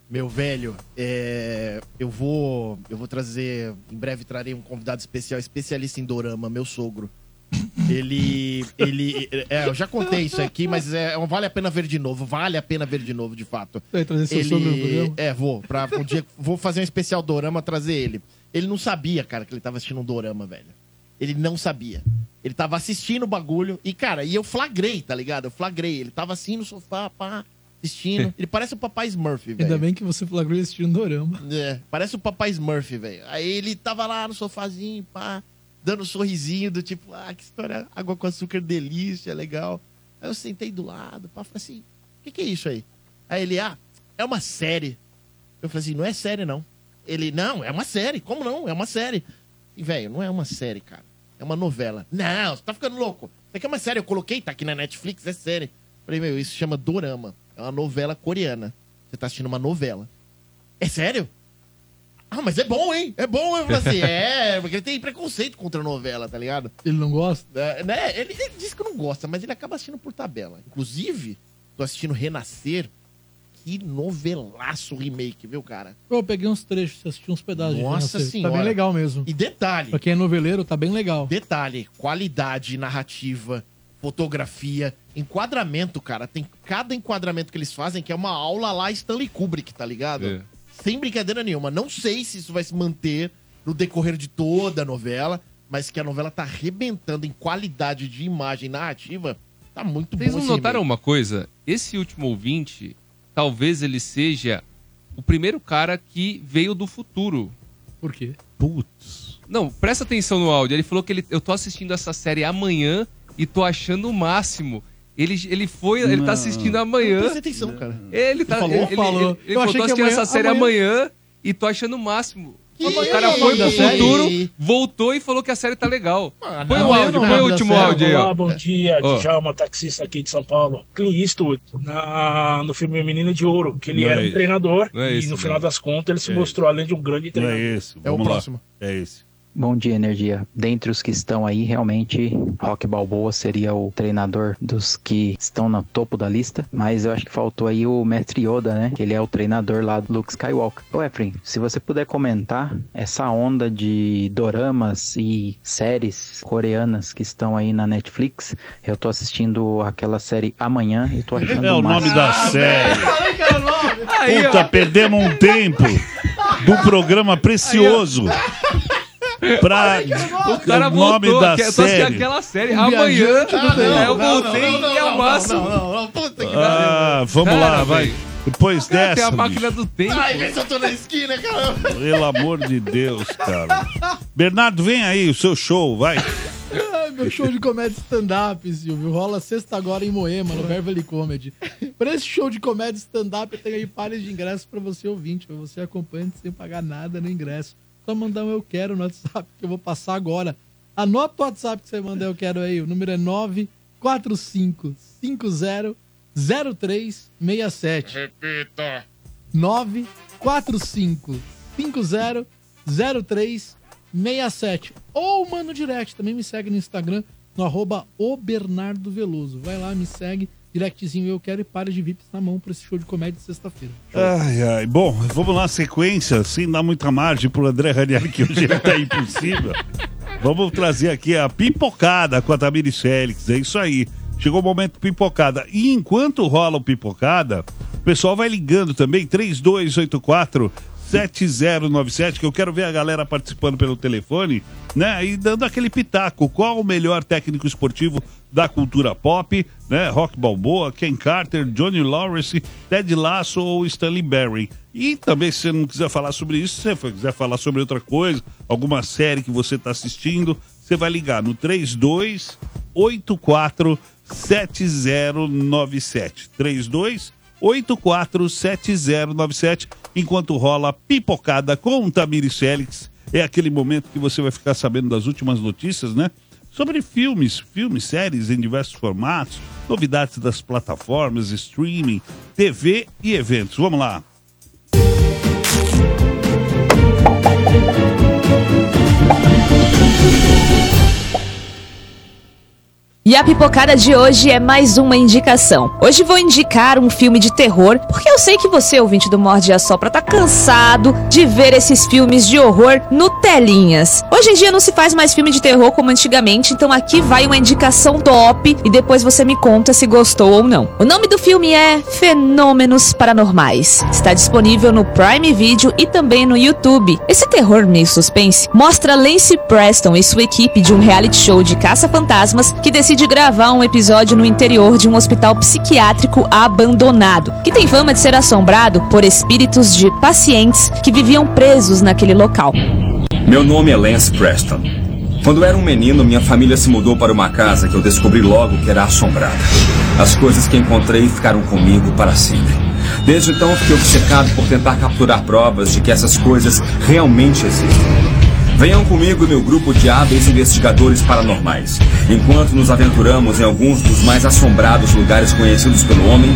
Meu velho, é, eu vou eu vou trazer, em breve trarei um convidado especial, especialista em dorama, meu sogro. Ele ele é, eu já contei isso aqui, mas é, vale a pena ver de novo, vale a pena ver de novo, de fato. Vai trazer seu ele, sogro no programa? É, vou, para um dia vou fazer um especial dorama trazer ele. Ele não sabia, cara, que ele tava assistindo um dorama, velho. Ele não sabia. Ele tava assistindo o bagulho e cara, e eu flagrei, tá ligado? Eu flagrei, ele tava assim no sofá, pá, assistindo. Ele parece o papai Smurf, velho. Ainda bem que você flagrou ele assistindo Dorama. É, parece o papai Smurf, velho. Aí ele tava lá no sofazinho, pá, dando um sorrisinho do tipo, ah, que história, água com açúcar delícia, legal. Aí eu sentei do lado, pá, falei assim, o que, que é isso aí? Aí ele, ah, é uma série. Eu falei assim, não é série, não. Ele, não, é uma série. Como não? É uma série. E, velho, não é uma série, cara. É uma novela. Não, você tá ficando louco. Isso aqui é uma série. Eu coloquei, tá aqui na Netflix, é série. Falei, meu, isso chama Dorama. É uma novela coreana. Você tá assistindo uma novela. É sério? Ah, mas é bom, hein? É bom. Eu falei assim, é, porque ele tem preconceito contra a novela, tá ligado? Ele não gosta? É, né? Ele, ele diz que não gosta, mas ele acaba assistindo por tabela. Inclusive, tô assistindo Renascer. Que novelaço remake, viu, cara? Eu peguei uns trechos, assisti uns pedaços de Nossa Renascer. senhora. Tá bem legal mesmo. E detalhe. Pra quem é noveleiro, tá bem legal. Detalhe, qualidade narrativa, fotografia, enquadramento, cara. Tem cada enquadramento que eles fazem que é uma aula lá Stanley Kubrick, tá ligado? É. Sem brincadeira nenhuma. Não sei se isso vai se manter no decorrer de toda a novela, mas que a novela tá arrebentando em qualidade de imagem narrativa, tá muito Vocês bom não esse notaram remake. uma coisa? Esse último ouvinte, talvez ele seja o primeiro cara que veio do futuro. Por quê? Putz. Não, presta atenção no áudio. Ele falou que ele, eu tô assistindo essa série amanhã e tô achando o máximo. Ele, ele foi, ele tá assistindo amanhã. Presta atenção, cara. Ele tá. Ele falou? ele, Falou. ele, ele Eu achei tô que assistindo amanhã- essa série amanhã- amanhã e tô achando o máximo. O cara amanhã foi pro série? futuro, voltou e falou que a série tá legal. põe o Amanhã áudio, não põe é o da último série. áudio aí, Olá, ó. bom dia, Ó. Djalma, taxista aqui de São Paulo. Clint Eastwood, na, no filme Menina de Ouro, que ele Não era é um esse. treinador Não é e esse, no final das contas ele se É mostrou além de um grande Não treinador. é esse. É o Vamos lá. próximo. É esse. Bom dia, Energia. Dentre os que estão aí, realmente, Rock Balboa seria o treinador dos que estão no topo da lista, mas eu acho que faltou aí o Mestre Yoda, né? Que ele é o treinador lá do Luke Skywalker. Ô, Efren, se você puder comentar essa onda de doramas e séries coreanas que estão aí na Netflix, eu tô assistindo aquela série Amanhã e tô achando É o nome da série. Puta, perdemos um tempo do programa precioso. Pra O cara o nome voltou, da que- eu tô assistindo série. aquela série amanhã. É, eu voltei não, não, e é o não, máximo. Não, não, não, puta que Ah, vamos Cara, lá, vai. Depois Cara, dessa. tem a máquina bicho. do tempo. Ai, vê se eu tô na esquina, caramba. Pelo amor de Deus, cara. Bernardo, vem aí, o seu show, vai. Ai, meu show de comédia stand-up, Silvio. Rola sexta agora em Moema, no Beverly Comedy. Pra esse show de comédia stand-up, eu tenho aí pares de ingressos pra você ouvinte, pra você acompanhante sem pagar nada no ingresso. Só mandar um eu quero no WhatsApp que eu vou passar agora. Anota o WhatsApp que você manda eu quero aí. O número é 945500367. Repita. 945500367. Ou manda direct, também me segue no Instagram, no arroba o Bernardo Veloso. Vai lá, me segue, directzinho eu quero e para de VIPs na mão pra esse show de comédia de sexta-feira. Ai, ai. Bom, vamos lá, sequência, sem dar muita margem pro André Ranieri, que hoje ele tá impossível. Vamos trazer aqui a pipocada com a Tamires Félix, é isso aí. Chegou o momento pipocada. E enquanto rola o pipocada, o pessoal vai ligando também, 3284 7097, que eu quero ver a galera participando pelo telefone, né? E dando aquele pitaco. Qual o melhor técnico esportivo da cultura pop, né? Rock Balboa, Ken Carter, Johnny Lawrence, Ted Lasso ou Stanley Berry. E também, se você não quiser falar sobre isso, se você quiser falar sobre outra coisa, alguma série que você está assistindo, você vai ligar no 3284 7097. 32 847097, enquanto rola pipocada com Tamires Félix. É aquele momento que você vai ficar sabendo das últimas notícias, né? Sobre filmes, filmes, séries em diversos formatos, novidades das plataformas, streaming, TV e eventos. Vamos lá. E a pipocada de hoje é mais uma indicação. Hoje vou indicar um filme de terror, porque eu sei que você, ouvinte do Morde a Sopra, tá cansado de ver esses filmes de horror no telinhas. Hoje em dia não se faz mais filme de terror como antigamente, então aqui vai uma indicação top e depois você me conta se gostou ou não. O nome do filme é Fenômenos Paranormais. Está disponível no Prime Video e também no YouTube. Esse terror meio suspense mostra Lacey Preston e sua equipe de um reality show de caça-fantasmas que decide gravar um episódio no interior de um hospital psiquiátrico abandonado, que tem fama de ser assombrado por espíritos de pacientes que viviam presos naquele local. Meu nome é Lance Preston. Quando era um menino, minha família se mudou para uma casa que eu descobri logo que era assombrada. As coisas que encontrei ficaram comigo para sempre. Desde então, fiquei obcecado por tentar capturar provas de que essas coisas realmente existem. Venham comigo e meu grupo de hábeis investigadores paranormais. Enquanto nos aventuramos em alguns dos mais assombrados lugares conhecidos pelo homem,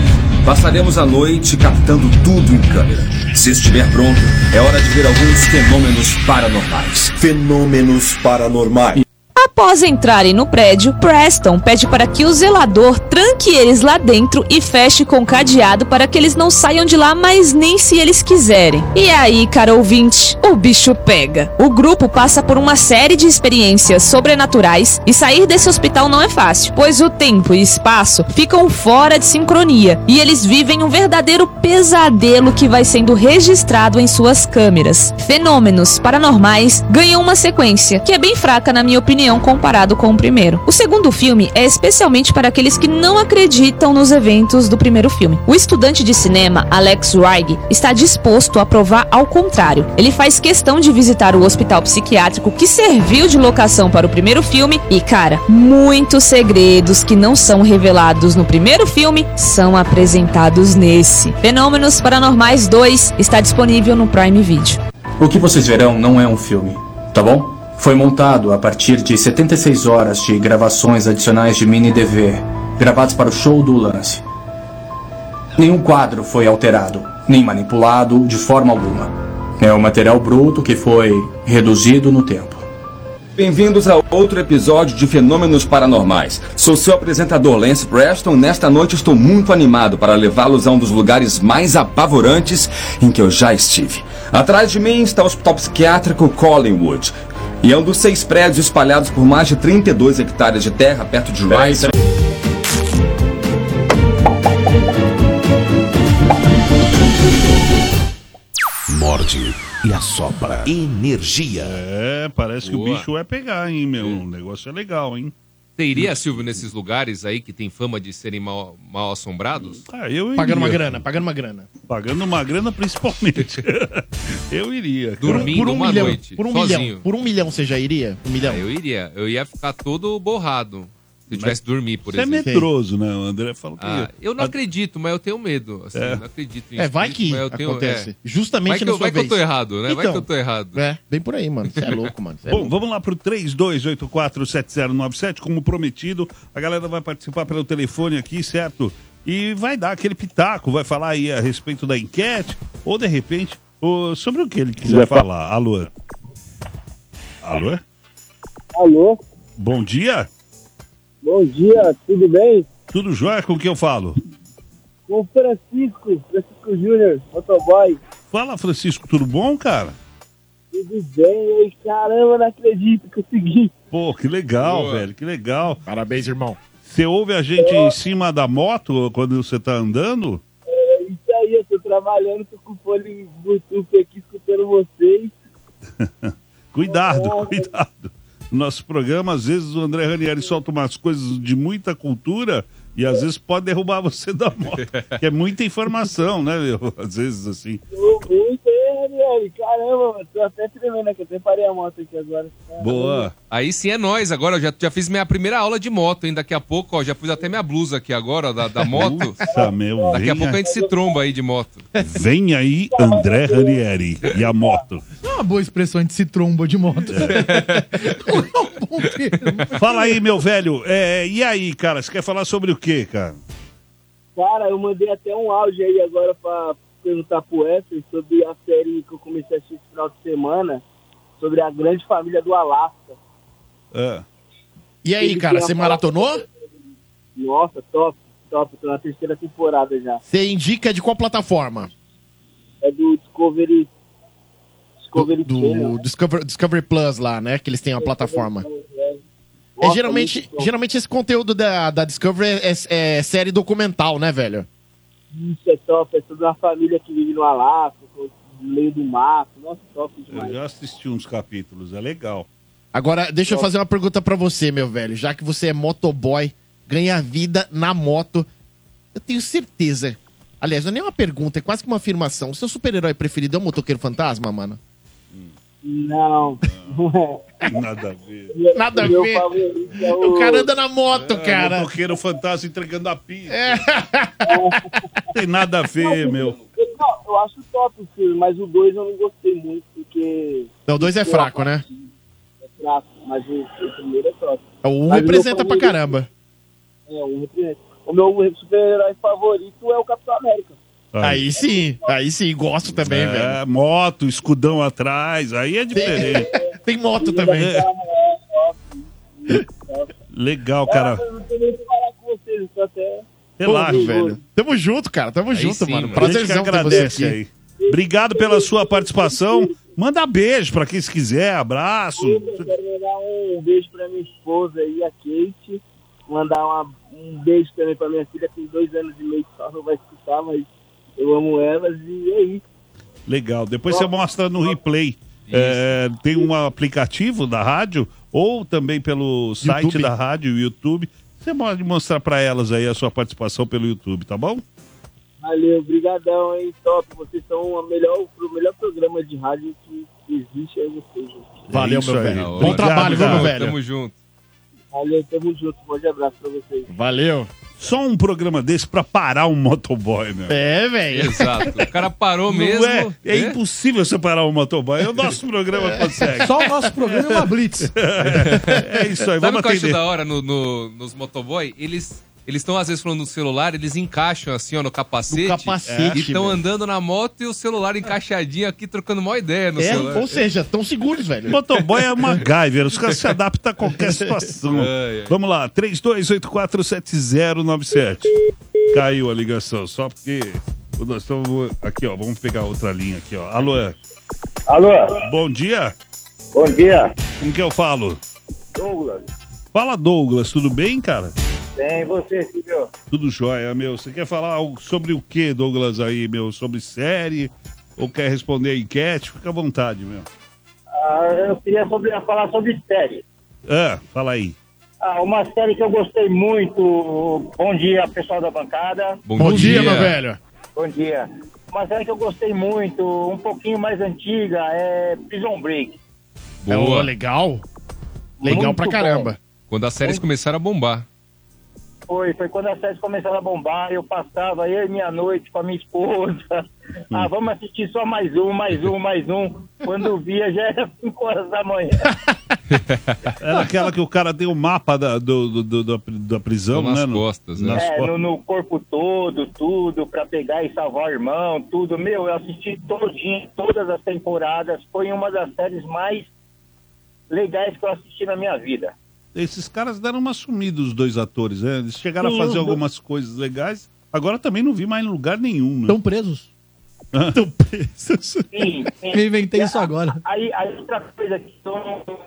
passaremos a noite captando tudo em câmera. Se estiver pronto, é hora de ver alguns fenômenos paranormais. Fenômenos paranormais. Após entrarem no prédio, Preston pede para que o zelador tranque eles lá dentro e feche com cadeado para que eles não saiam de lá, mas nem se eles quiserem. E aí, cara ouvinte, o bicho pega. O grupo passa por uma série de experiências sobrenaturais e sair desse hospital não é fácil, pois o tempo e espaço ficam fora de sincronia e eles vivem um verdadeiro pesadelo que vai sendo registrado em suas câmeras. Fenômenos paranormais ganham uma sequência que é bem fraca na minha opinião comparado com o primeiro. O segundo filme é especialmente para aqueles que não acreditam nos eventos do primeiro filme. O estudante de cinema Alex Reig está disposto a provar ao contrário. Ele faz questão de visitar o hospital psiquiátrico que serviu de locação para o primeiro filme e, cara, muitos segredos que não são revelados no primeiro filme são apresentados nesse. Fenômenos Paranormais 2 está disponível no Prime Video. O que vocês verão não é um filme, tá bom? Foi montado a partir de 76 horas de gravações adicionais de mini DV, gravados para o show do lance. Nenhum quadro foi alterado, nem manipulado de forma alguma. É um material bruto que foi reduzido no tempo. Bem-vindos a outro episódio de Fenômenos Paranormais. Sou seu apresentador Lance Preston. Nesta noite estou muito animado para levá-los a um dos lugares mais apavorantes em que eu já estive. Atrás de mim está o Hospital Psiquiátrico Collingwood. E é um dos seis prédios espalhados por mais de 32 hectares de terra perto de Rice. Morde e assopra. Energia. É, parece que Boa. o bicho é pegar, hein, meu? O negócio é legal, hein? Você iria, Silvio, nesses lugares aí que tem fama de serem mal, mal assombrados? Ah, eu Pagando iria. uma grana, pagando uma grana. Pagando uma grana principalmente. eu iria. cara. Dormindo por um uma milhão, noite, por um sozinho. milhão, por um milhão você já iria? Um milhão? Ah, eu iria. Eu ia ficar todo borrado. Se eu tivesse dormir, por Você é exemplo. medroso, né? O André falou que Ah, eu não acredito, mas eu tenho medo. Assim, É. eu não acredito em É, vai espírito, que tenho- acontece. é. Justamente vai que na eu, sua vai que eu vez. tô errado, né? vai Então, que eu tô errado. É, bem por aí, mano. Você é louco, mano. Cê é Bom, louco. vamos lá pro 32847097, como prometido. A galera vai participar pelo telefone aqui, certo? E vai dar aquele pitaco, vai falar aí a respeito da enquete, ou de repente, ou sobre o que ele quiser Vai fa- falar. Alô? Alô? Alô, Bom dia? Bom dia, tudo bem? Tudo jóia com quem eu falo? Com o Francisco, Francisco Júnior, motoboy. Fala, Francisco, tudo bom, cara? Tudo bem? Ei, caramba, não acredito, consegui. Pô, que legal, Boa. velho, que legal. Parabéns, irmão. Você ouve a gente em cima da moto quando você tá andando? É isso aí, eu tô trabalhando, tô com o fone Bluetooth aqui, escutando vocês. Cuidado, cuidado. No nosso programa, às vezes o André Ranieri solta umas coisas de muita cultura e às vezes pode derrubar você da moto. que é muita informação, né, meu? Às vezes assim. Muito caramba, tô até tremendo aqui, eu até parei a moto aqui agora. Boa. Aí sim é nóis. Agora eu já, já fiz minha primeira aula de moto, hein? Daqui a pouco, ó, já pus até minha blusa aqui agora, da, da moto. Nossa, meu, Daqui a pouco a gente se tromba aí de moto. Vem aí André Ranieri e a moto. É uma boa expressão de se tromba de moto. Fala aí, meu velho. É, e aí, cara, você quer falar sobre o quê, cara? Cara, eu mandei até um áudio aí agora pra perguntar pro Wesley sobre a série que eu comecei a assistir esse final de semana, sobre a grande família do Alasca. É. E aí, Ele cara, você maratonou? Nossa, top, top, tô na terceira temporada já. Você indica de qual plataforma? É do Discovery. Discovery Do Channel. Discover, Discovery Plus lá, né? Que eles têm a plataforma. É, geralmente, bom. geralmente esse conteúdo da, da Discovery é, é série documental, né, velho? Isso é top, é sobre uma família que vive no Alasca, no meio do mato. Nossa, top Eu demais. já assisti uns capítulos, é legal. Agora, deixa eu fazer uma pergunta pra você, meu velho. Já que você é motoboy, ganha vida na moto, eu tenho certeza. Aliás, não é nem uma pergunta, é quase que uma afirmação. O seu super-herói preferido é o motoqueiro fantasma, mano? Não, não é. Nada a ver. Nada a ver. é O o... cara anda na moto, É, cara. motoqueiro fantasma entregando a pizza. É. Tem nada a ver, meu. Não, eu acho top o filme, mas o 2 eu não gostei muito, porque Não, o dois é fraco, né? é fraco, mas o, o primeiro é top. O um Mas o meu representa pra caramba. É, um representa. O meu super-herói favorito é o Capitão América. Aí sim, aí sim, gosto também, é, velho. moto, escudão atrás, aí é diferente. Tem moto também. É. Legal, cara. Eu não tenho nem o que falar com vocês, eu tô até... Relaxa, velho. Tamo junto, cara. Tamo junto, mano. A gente Prazerzão que ter você agradece aqui. aí. Obrigado pela sua participação. Manda beijo pra quem se quiser, abraço. Eu quero mandar um beijo pra minha esposa aí, a Kate. Mandar uma- um beijo também pra minha filha, tem dois anos e meio que só não vai escutar, mas eu amo elas e é isso. Legal. Depois você mostra no replay. É, tem um aplicativo da rádio ou também pelo site YouTube. da rádio, YouTube. Você pode mostrar pra elas aí a sua participação pelo YouTube, tá bom? Valeu, brigadão, hein, top. Vocês são o melhor, o melhor programa de rádio que existe aí vocês, gente. Valeu, isso meu aí. velho. Bom Obrigado, trabalho, viu, meu velho? Tamo junto. Valeu, tamo junto. Um forte abraço pra vocês. Valeu. Só um programa desse pra parar um motoboy, meu. É, velho. Exato. O cara parou Não mesmo. é, é né? impossível separar um motoboy. O nosso programa consegue. Só o nosso programa é uma blitz. É isso aí, Sabe vamos o que eu acho atender. da hora no, no- nos motoboy? Eles eles estão às vezes falando no celular, eles encaixam assim, ó, no capacete. No capacete, E estão andando na moto e o celular encaixadinho aqui, trocando uma ideia no É, celular. ou seja, tão seguros, velho. Motoboy é MacGyver, os caras se adaptam a qualquer situação. É, é. Vamos lá, 32847097. Caiu a ligação, só porque nós estamos aqui, ó, vamos pegar outra linha aqui, ó. Alô, Alô, bom dia. bom dia. Com que eu falo? Douglas, Fala, Douglas, tudo bem, cara? Bem, você, Silvio? Tudo jóia, meu. Você quer falar algo sobre o que, Douglas, aí, meu? Sobre série? Ou quer responder a enquete? Fica à vontade, meu. Ah, eu queria sobre, falar sobre série. Ah, fala aí. Ah, uma série que eu gostei muito. Bom dia, pessoal da bancada. Bom, Bom dia, meu velho. Bom dia. Uma série que eu gostei muito, um pouquinho mais antiga, é Prison Break. É, Boa. ô, legal. Legal Muito pra bom. caramba. Quando as séries começaram a bombar. Foi, foi quando as séries começaram a bombar, eu passava eu e minha noite com a minha esposa. Ah, vamos assistir só mais um, mais um, mais um. Quando via já era 5 horas da manhã. Era aquela que o cara tem o mapa da, do, do- do- da, da prisão, Nas né? no- costas, né? nas É, costas. no, no corpo todo, tudo, pra pegar e salvar o irmão, tudo. Meu, eu assisti todinho, todas as temporadas. Foi uma das séries mais legais que eu assisti na minha vida. Esses caras deram uma sumida, os dois atores, né? Eles chegaram a fazer os dois. algumas coisas legais. Agora também não vi mais em lugar nenhum, né? Estão presos. Estão presos. Sim, sim. Eu inventei isso agora. Aí, aí outra coisa que eu não.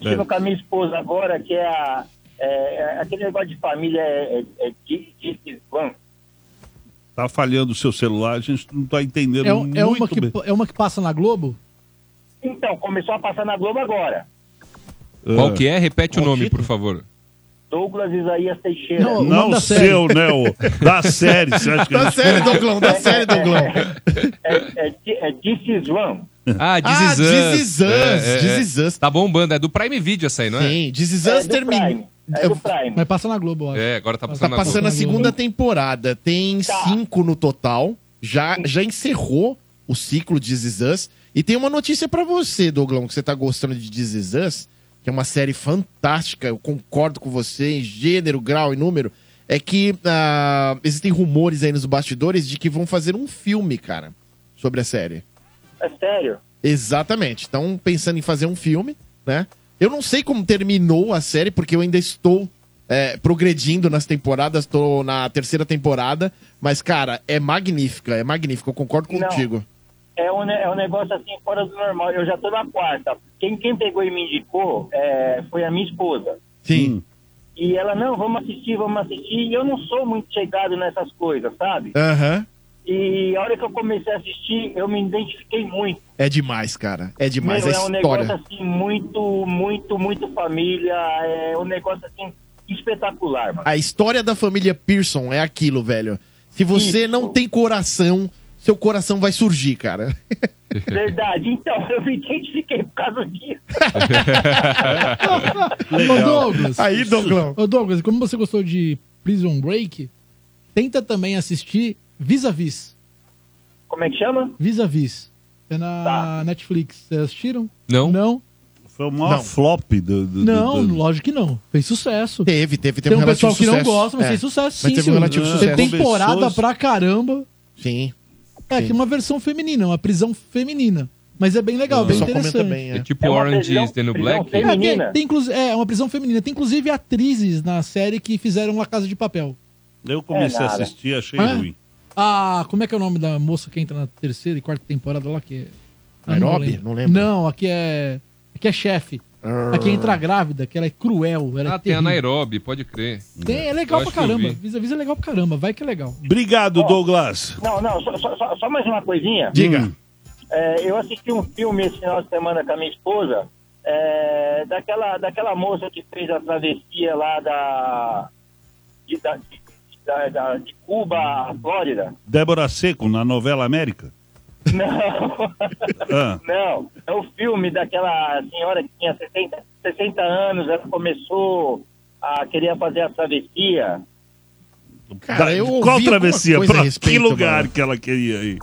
É. Com a minha esposa agora, que é, a, é, é aquele negócio de família, é, é, é de, Van. Tá falhando o seu celular, a gente não tá entendendo É, muito é uma que, bem. é uma que passa na Globo? Então, começou a passar na Globo agora. Qual que é? Repete o nome, por favor. Douglas Isaías Teixeira. Não, Não o seu, né? O, da série. Você acha que Da série, Douglão, da série, Douglão. É, é, é This is One. Ah, This Ah, Is Us. É, é, é. Us. Tá bombando, é do Prime Video essa aí, não é? Sim, This Is É Us termina. Prime. É do Prime. Mas passa na Globo, acho. É, agora tá Tá passando na passando a Globo. segunda temporada. Tem Tá. cinco no total. Já, já encerrou o ciclo de This Is Us. E tem uma notícia pra você, Douglão, que você tá gostando de This Is Us, que é uma série fantástica. Eu concordo com você em gênero, grau e número. É que ah, existem rumores aí nos bastidores de que vão fazer um filme, cara, sobre a série. É sério. Exatamente. Estão pensando em fazer um filme, né? Eu não sei como terminou a série, porque eu ainda estou é, progredindo nas temporadas, estou na terceira temporada, mas, cara, é magnífica, é magnífica, eu concordo Não. É um, é um negócio assim fora do normal. Eu já tô na quarta. Quem, quem pegou e me indicou é, foi a minha esposa. Sim. E ela, não, vamos assistir, vamos assistir. E eu não sou muito chegado nessas coisas, sabe? Aham. E a hora que eu comecei a assistir, eu me identifiquei muito. É demais, cara. É demais Meu, a é um história. negócio assim, muito, muito, muito família. É um negócio assim, espetacular, mano. A história da família Pearson é aquilo, velho. Se você não tem coração, seu coração vai surgir, cara. Verdade. Então, eu me identifiquei por causa disso. Ô, Douglas. Aí, Douglão. Ô, Douglas, como você gostou de Prison Break, tenta também assistir Vis-a-Vis. Como é que chama? Vis-a-Vis. É na Netflix. Vocês assistiram? Não. Não? Foi o maior Não. flop do. do- Não, do- lógico que não. Fez sucesso. Teve, teve, teve Tem um relativo pessoal que não gosta, mas É. fez sucesso Mas sim. teve um relativo Tem sucesso. temporada Pessoas- pra caramba. Sim. É, Sim. que é uma versão feminina, uma prisão feminina. Mas é bem legal, Ah. bem interessante. bem, é. É tipo É uma Orange prisão- is the New Black? É, tem, feminina. tem é, uma prisão feminina. Tem inclusive atrizes na série que fizeram La Casa de Papel. Eu comecei É a assistir, achei ruim. Ah, como é que é o nome da moça que entra na terceira e quarta temporada lá? Que é... Ah, Nairobi? Não lembro. Não, aqui é. Aqui é chefe. Aqui entra grávida, que ela é cruel. Ela é Ah, tem a. Nairobi, pode crer. Tem, é legal Eu pra caramba. vi. Visa Visa é legal pra caramba. Vai que é legal. Obrigado, Douglas. Não, não, só, só- só- só mais uma coisinha. Diga. É, eu assisti um filme esse final de semana com a minha esposa, é, daquela, daquela moça que fez a travessia lá da. de, da- de- da- da- de Cuba à Flórida. Débora Seco, na novela América. Não. Ah. Não, é o filme daquela senhora que tinha 60, 60 anos, ela começou a querer fazer a travessia. Da- eu Qual travessia? Pra respeito, que lugar mano. que ela queria ir?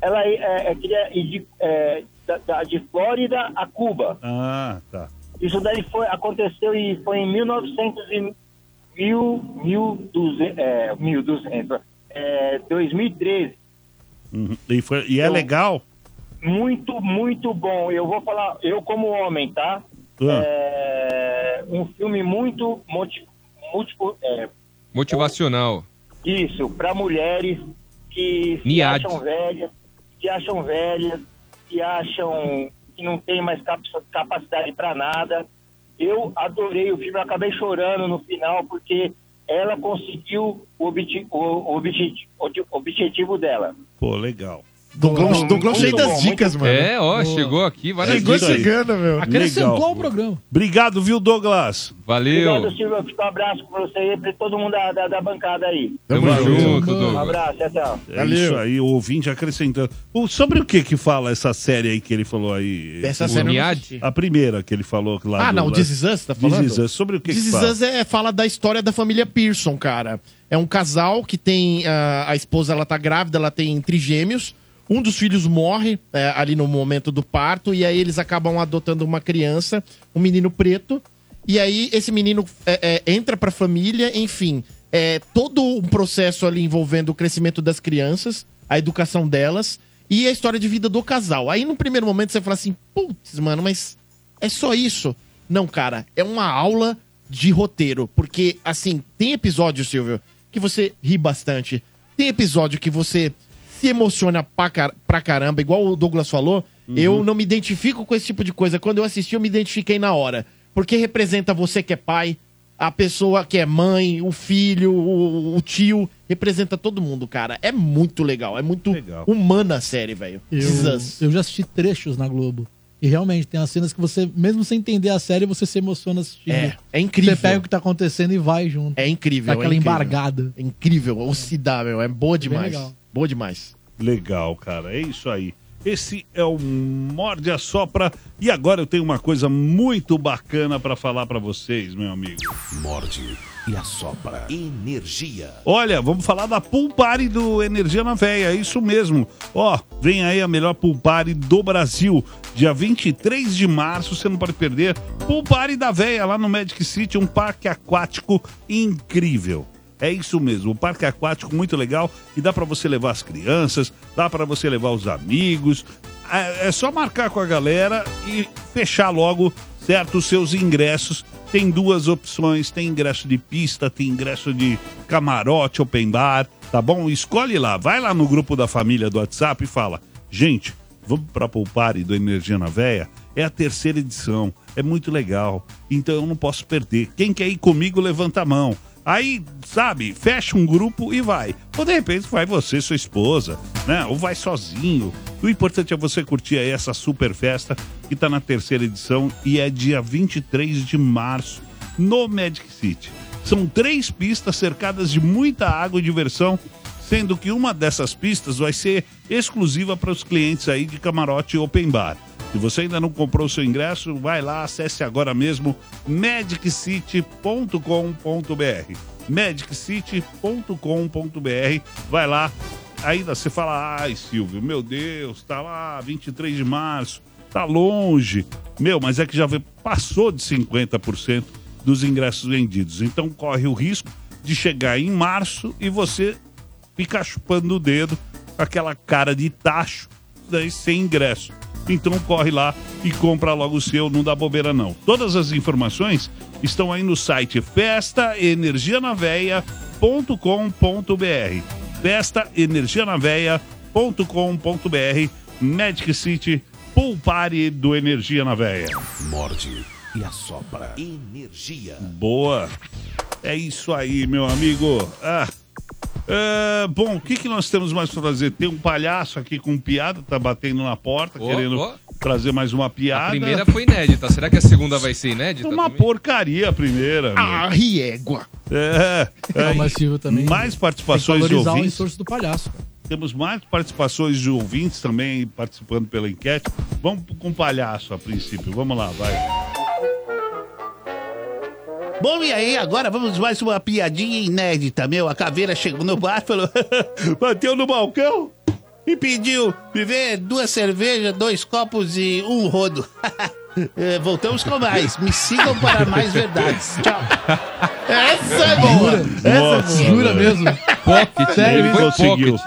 Ela é, é, queria ir de, é, da- de Flórida a Cuba. Ah, tá. Isso daí foi, aconteceu e foi em 1900 e mil, 1200, é, 1200, é, 2013. Uhum. E, foi- e é Eu- legal? Muito, muito bom. Eu vou falar, eu como homem, tá? Ah. É, um filme muito moti, múltiplo, é, Motivacional. isso, para mulheres que acham velhas, que acham velhas, que acham que não tem mais cap- capacidade para nada. Eu adorei o filme, eu acabei chorando no final porque ela conseguiu o, obje- o obje- o objetivo dela. Pô, legal. Douglas, bom, cheio das dicas, mano. É, ó, chegou aqui várias Chegou dicas. chegando, meu. Acrescentou Legal. o programa. Obrigado, viu, Douglas? Valeu. Obrigado, Silvio. Um abraço pra você e pra todo mundo da, da, da bancada aí. Tamo junto, Um Douglas. abraço, tchau, tchau. É isso aí, o ouvinte acrescentando. O- sobre o que que fala essa série aí que ele falou aí? Essa O- série assisti. A primeira que ele falou lá Ah, do- não, This Is Us, tá falando? This Is Us. Sobre o que This que Is fala? Us é, fala da história da família Pearson, cara. É um casal que tem... ah, a esposa, ela tá grávida, ela tem trigêmeos. Um dos filhos morre é, ali no momento do parto. E aí eles acabam adotando uma criança, um menino preto. E aí esse menino é, é, entra pra família, enfim. É todo um processo ali envolvendo o crescimento das crianças, a educação delas e a história de vida do casal. Aí no primeiro momento você fala assim, putz, mano, mas é só isso? Não, cara, é uma aula de roteiro. Porque, assim, tem episódio, Silvio, que você ri bastante. Tem episódio que você se emociona pra, car- pra caramba, igual o Douglas falou. Eu não me identifico com esse tipo de coisa. Quando eu assisti, eu me identifiquei na hora. Porque representa você que é pai, a pessoa que é mãe, o filho, o, o tio. Representa todo mundo, cara. É muito legal. É muito humana a série, velho. Eu, eu já assisti trechos na Globo. E realmente, tem as cenas que você, mesmo sem entender a série, você se emociona assistindo. É, é incrível. Você pega o que tá acontecendo e vai junto. É incrível. Dá é aquela incrível. embargada. É incrível. Ou se dá, meu. É boa bem demais. legal. Boa demais. Legal, cara. É isso aí. Esse é o Morde a Sopra. E agora eu tenho uma coisa muito bacana pra falar pra vocês, meu amigo. Morde e assopra. Energia. Olha, vamos falar da Pool Party do Energia na Veia, é isso mesmo. Ó, vem aí a melhor Pool Party do Brasil. Dia 23 de março, você não pode perder. Pool Party da Veia, lá no Magic City, um parque aquático incrível. É isso mesmo, um parque aquático muito legal e dá pra você levar as crianças, dá pra você levar os amigos. É, é só marcar com a galera e fechar logo, certo, os seus ingressos. Tem duas opções, tem ingresso de pista, tem ingresso de camarote, open bar, tá bom? Escolhe lá, vai lá no grupo da família do WhatsApp e fala: "Gente, vamos pra Poupare do Energia na Veia? É a terceira edição, é muito legal. Então eu não posso perder. Quem quer ir comigo, levanta a mão. Aí, sabe, fecha um grupo e vai. Ou de repente vai você, sua esposa, né? Ou vai sozinho. O importante é você curtir aí essa super festa que tá na terceira edição e é dia 23 de março no Magic City. São três pistas cercadas de muita água e diversão, sendo que uma dessas pistas vai ser exclusiva para os clientes aí de camarote open bar. Se você ainda não comprou o seu ingresso, vai lá, acesse agora mesmo magiccity.com.br. magiccity.com.br. Vai lá. Ainda você fala, ai Silvio, meu Deus, tá lá 23 de março, tá longe. Meu, mas é que já passou de 50% dos ingressos vendidos. Então corre o risco de chegar em março e você ficar chupando o dedo com aquela cara de tacho daí sem ingresso. Então corre lá e compra logo o seu, não dá bobeira não. Todas as informações estão aí no site festaenergianaveia.com.br festaenergianaveia.com.br Magic City Pool Party do Energia na Veia. Morde e assopra. Energia. Boa. É isso aí, meu amigo. Ah. É, bom, o que, que nós temos mais pra fazer? Tem um palhaço aqui com piada, tá batendo na porta, Ó, querendo ó. trazer mais uma piada. A primeira foi inédita. Será que a segunda vai ser inédita? Uma também? porcaria a primeira. Ah, riégua. É, é, Não, mas Silvio também mais Tem participações de o ouvintes. esforço do palhaço. cara. Temos mais participações de ouvintes também participando pela enquete. Vamos com o palhaço a princípio. Vamos lá, vai. Bom, e aí, agora vamos mais uma piadinha inédita, meu. A caveira chegou no bar, falou, bateu no balcão e pediu me ver duas cervejas, dois copos e um rodo. É, voltamos com mais. Me sigam para mais verdades. Tchau. Essa é boa. Essa é Nossa, boa. Jura mesmo? Pocket, Sério, ele conseguiu.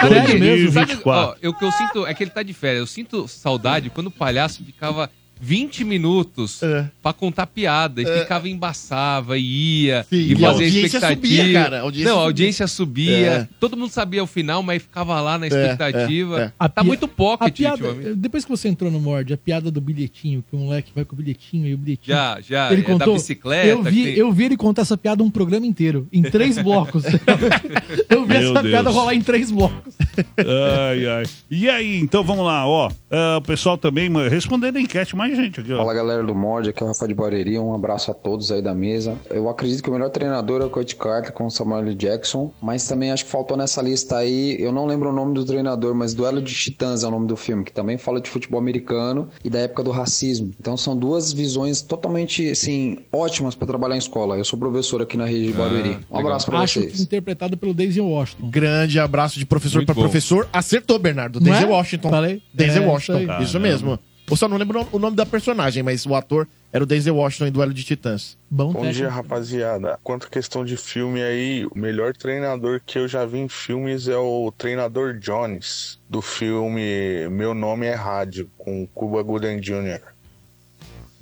Sério mesmo? Sabe, 2024. ó, o que eu sinto é que ele tá de férias. Eu sinto saudade quando o palhaço ficava 20 minutos É. pra contar piada. E ficava, embaçava, e ia, Sim, e e a fazia audiência expectativa. subia, cara, a audiência Não, a audiência subia. É. Todo mundo sabia o final, mas ficava lá na expectativa. é, é. A Tá pia- muito A pocket piada, ultimamente. depois que você entrou no Mord, a piada do bilhetinho, que o moleque vai com o bilhetinho e o bilhetinho. Já, já. Ele é contou, da bicicleta. Eu vi, tem- eu vi ele contar essa piada um programa inteiro, em três blocos. eu vi Meu essa Deus. piada rolar em três blocos. Ai, ai. E aí, então vamos lá, ó. Ah, o pessoal também mano, respondendo a enquete, mais gente aqui, ó. Fala galera do Mod, aqui é o Rafa de Bareria, um abraço a todos aí da mesa. Eu acredito que o melhor treinador é o Coach Carter com o Samuel. Jackson, mas também acho que faltou nessa lista aí, eu não lembro o nome do treinador, mas Duelo de Titãs é o nome do filme, que também fala de futebol americano e da época do racismo. Então são duas visões totalmente, assim, ótimas para trabalhar em escola. Eu sou professor aqui na rede de Barueri. Um abraço para Acho vocês. que interpretado pelo Daisy Washington. Grande abraço de professor para professor. Acertou, Bernardo. Denzel é? Washington. Falei? Denzel É, Washington. isso. Isso, mesmo. Eu só não lembro o nome da personagem, mas o ator era o Denzel Washington em Duelo de Titãs. Bom, Bom dia, rapaziada. Quanto à questão de filme aí, o melhor treinador que eu já vi em filmes é o treinador Jones, do filme Meu Nome é Rádio, com Cuba Gooding Jr.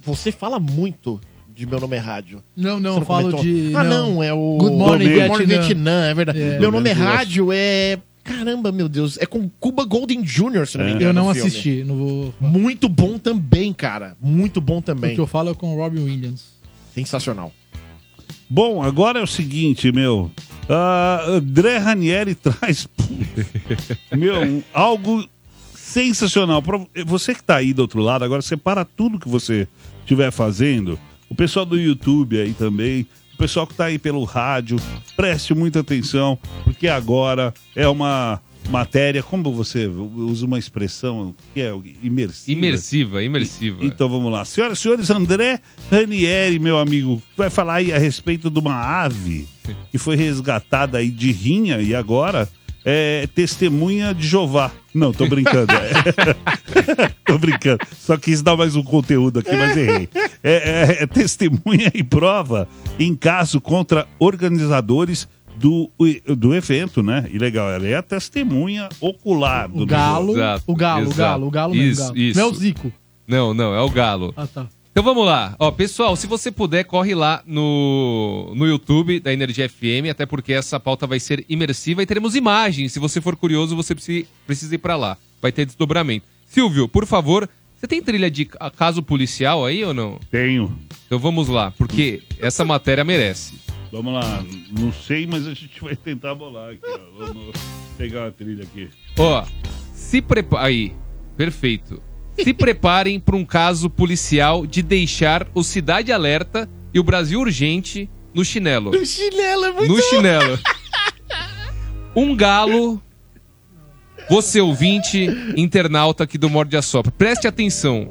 Você fala muito de Meu Nome é Rádio. Não, não, Você eu falo comentou? de. Ah, não, é o. Good Morning, Good Morning Vietnã. Vietnã, é verdade. É. Meu nome é Rádio é. Caramba, meu Deus. É com Cuba Golden Jr., se não me engano. Eu não o assisti, não vou. Muito bom também, cara. Muito bom O também. que eu falo é com o Robin Williams. Sensacional. Bom, agora é o seguinte, meu. Ah, André Ranieri traz, meu, algo sensacional. Pra Você que tá aí do outro lado, agora separa tudo que você estiver fazendo. O pessoal do YouTube aí também. O pessoal que tá aí pelo rádio, preste muita atenção, porque agora é uma matéria, como você usa uma expressão que é imersiva. Imersiva, imersiva. Então vamos lá. Senhoras e senhores, André Ranieri, meu amigo, vai falar aí a respeito de uma ave que foi resgatada aí de rinha e agora é testemunha de Jeová. Não, tô brincando. é. tô brincando. Só quis dar mais um conteúdo aqui, mas errei. É, é- é testemunha e prova em caso contra organizadores do, do evento, né? E legal, ela é a testemunha ocular do O Galo, o Galo, o exato. Galo, o Galo mesmo. Isso, Galo. isso. Não é o Zico. Não, não, é o Galo. Ah, tá. Então vamos lá. Ó, pessoal, se você puder, corre lá no, no YouTube da Energia FM, até porque essa pauta vai ser imersiva e teremos imagens. Se você for curioso, você precisa, ir pra lá. Vai ter desdobramento. Silvio, por favor, você tem trilha de ca- caso policial aí ou não? Tenho. Então vamos lá, porque essa matéria merece. Vamos lá, não sei, mas a gente vai tentar bolar aqui, ó. Vamos pegar a trilha aqui. Ó, se prepare. Aí, perfeito. Se preparem para um caso policial de deixar o Cidade Alerta e o Brasil Urgente no chinelo. O chinelo é muito No chinelo. Um galo. Você ouvinte, internauta aqui do Morde a Sopra, preste atenção.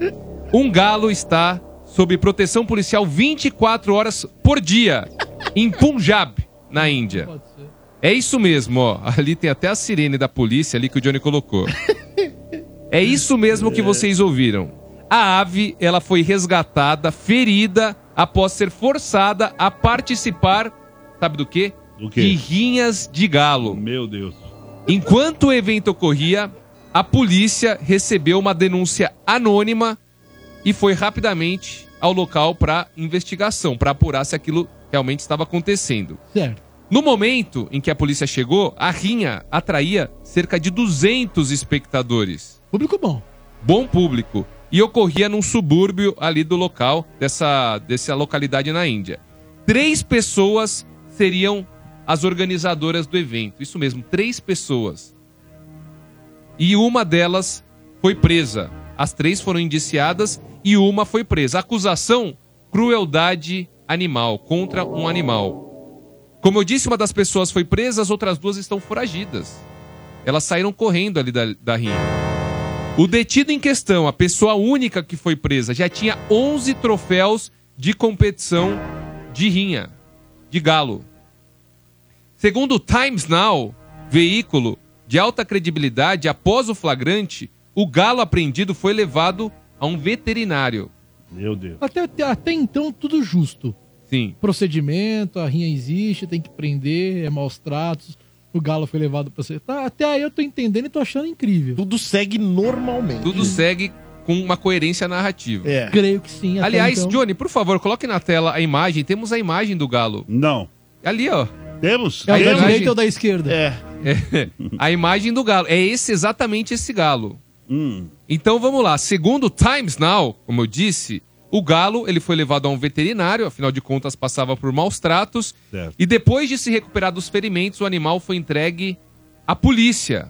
Um galo está sob proteção policial 24 horas por dia em Punjab, na Índia. É isso mesmo, ó. Ali tem até a sirene da polícia ali que o Johnny colocou. É isso mesmo que vocês ouviram. A ave, ela foi resgatada, ferida, após ser forçada a participar, sabe do quê? Do quê? De rinhas de galo. Meu Deus. Enquanto o evento ocorria, a polícia recebeu uma denúncia anônima e foi rapidamente ao local para investigação, para apurar se aquilo realmente estava acontecendo. Certo. No momento em que a polícia chegou, a rinha atraía cerca de 200 espectadores. Público bom. Bom público. E ocorria num subúrbio ali do local, dessa, dessa localidade na Índia. Três pessoas seriam as organizadoras do evento. Isso mesmo, três pessoas. E uma delas foi presa. As três foram indiciadas e uma foi presa. Acusação: crueldade animal contra um animal. Como eu disse, uma das pessoas foi presa, as outras duas estão foragidas. Elas saíram correndo ali da, da rinha. O detido em questão, a pessoa única que foi presa, já tinha 11 troféus de competição de rinha, de galo. Segundo o Times Now, veículo de alta credibilidade, após o flagrante, o galo apreendido foi levado a um veterinário. Meu Deus. Até, até, até então, tudo justo. Sim. Procedimento, a rinha existe, tem que prender, é maus tratos. O galo foi levado pra ser. Tá, até aí eu tô entendendo e tô achando incrível. Tudo segue normalmente. Tudo segue com uma coerência narrativa. É. Creio que sim. Aliás, então. Johnny, por favor, coloque na tela a imagem. Temos a imagem do galo. Não. Ali, ó. Temos? É o da imagem- direita ou da esquerda? É. É, a imagem do galo. É esse exatamente esse galo. Hum. Então vamos lá. Segundo o Times Now, como eu disse, o galo ele foi levado a um veterinário, afinal de contas passava por maus tratos. Certo. E depois de se recuperar dos ferimentos, o animal foi entregue à polícia.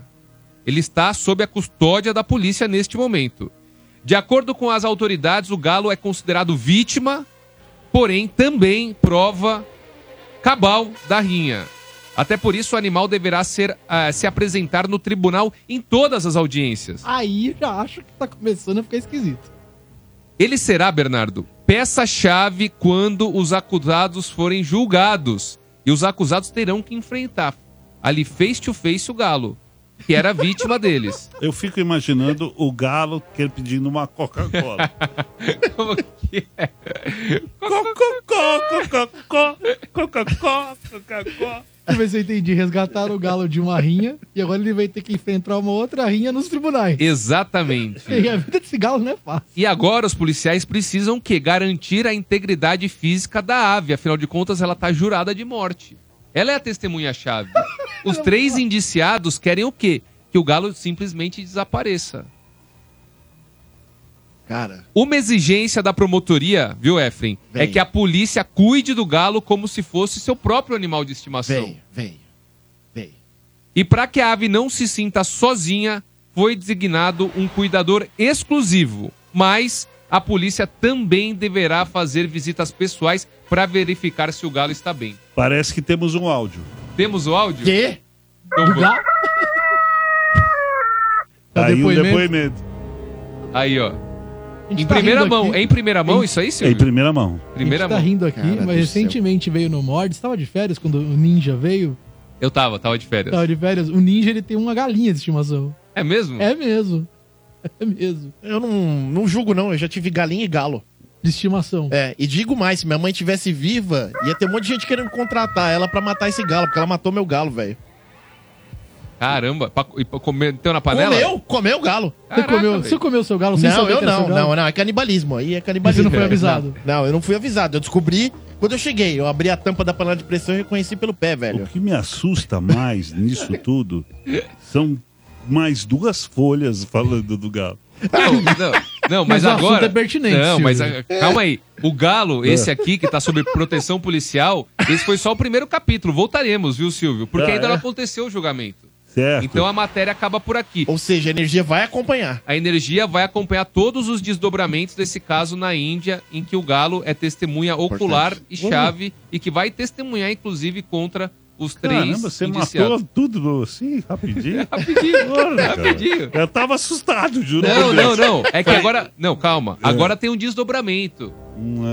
Ele está sob a custódia da polícia neste momento. De acordo com as autoridades, o galo é considerado vítima, porém também prova cabal da rinha. Até por isso, o animal deverá ser, ah, se apresentar no tribunal em todas as audiências. Aí eu já acho que tá começando a ficar esquisito. Ele será, Bernardo, peça-chave quando os acusados forem julgados. E os acusados terão que enfrentar ali face to face o galo, que era vítima deles. Eu fico imaginando o galo pedindo uma Coca-Cola. Como que é? Coca-Cola, Coca-Cola. Deixa eu ver se eu entendi. Resgataram o galo de uma rinha e agora ele vai ter que enfrentar uma outra rinha nos tribunais. Exatamente. E a vida desse galo não é fácil. E agora os policiais precisam que garantir a integridade física da ave, afinal de contas ela está jurada de morte. Ela é a testemunha-chave. Os três indiciados querem o quê? Que o galo simplesmente desapareça. Cara. Uma exigência da promotoria, viu, Efren, é Vem. que a polícia cuide do galo como se fosse seu próprio animal de estimação. Veio, veio, veio. E para que a ave não se sinta sozinha, foi designado um cuidador exclusivo. Mas a polícia também deverá fazer visitas pessoais para verificar se o galo está bem. Parece que temos um áudio. Temos o áudio? Quê? Então, vou- Tá aí depoimento? depoimento. Aí, ó. Em tá primeira mão. aqui. É em primeira mão Em- isso aí, É em Silvio? primeira mão. Primeira a gente tá mão. rindo aqui, Cara mas do céu. recentemente veio no Mord. Estava de férias quando o Ninja veio. Eu tava, tava de férias. Tava de férias. O Ninja ele tem uma galinha de estimação. É mesmo? É mesmo. É mesmo. Eu não, não julgo, não. Eu já tive galinha e galo. De estimação. É, e digo mais, se minha mãe tivesse viva, ia ter um monte de gente querendo contratar ela pra matar esse galo, porque ela matou meu galo, velho. Caramba. Pra, e pra comer, meteu na panela? Comeu, comeu o galo. Você comeu, você comeu seu galo sem Não, saber eu não, seu galo? não, não, é canibalismo. Aí é Mas você canibalismo. não foi É, avisado? Não, não, eu não fui avisado. Eu descobri quando eu cheguei. Eu abri a tampa da panela de pressão e reconheci pelo pé, velho. O que me assusta mais nisso tudo são mais duas folhas falando do galo. Não, não, não, mas, Mas agora. é pertinente, Não, mas a- calma aí. O galo, É. esse aqui que tá sob proteção policial, esse foi só o primeiro capítulo. Voltaremos, viu, Silvio? Porque Ah, ainda é? não aconteceu o julgamento. Certo. Então a matéria acaba por aqui. Ou seja, a energia vai acompanhar. A energia vai acompanhar todos os desdobramentos desse caso na Índia, em que o galo é testemunha ocular e chave e que vai testemunhar, inclusive, contra os três Caramba, você indiciados. matou tudo assim, rapidinho? Rapidinho, cara. rapidinho. Eu tava assustado, juro. Não, não, não. É que agora. Não, calma. É. Agora tem um desdobramento.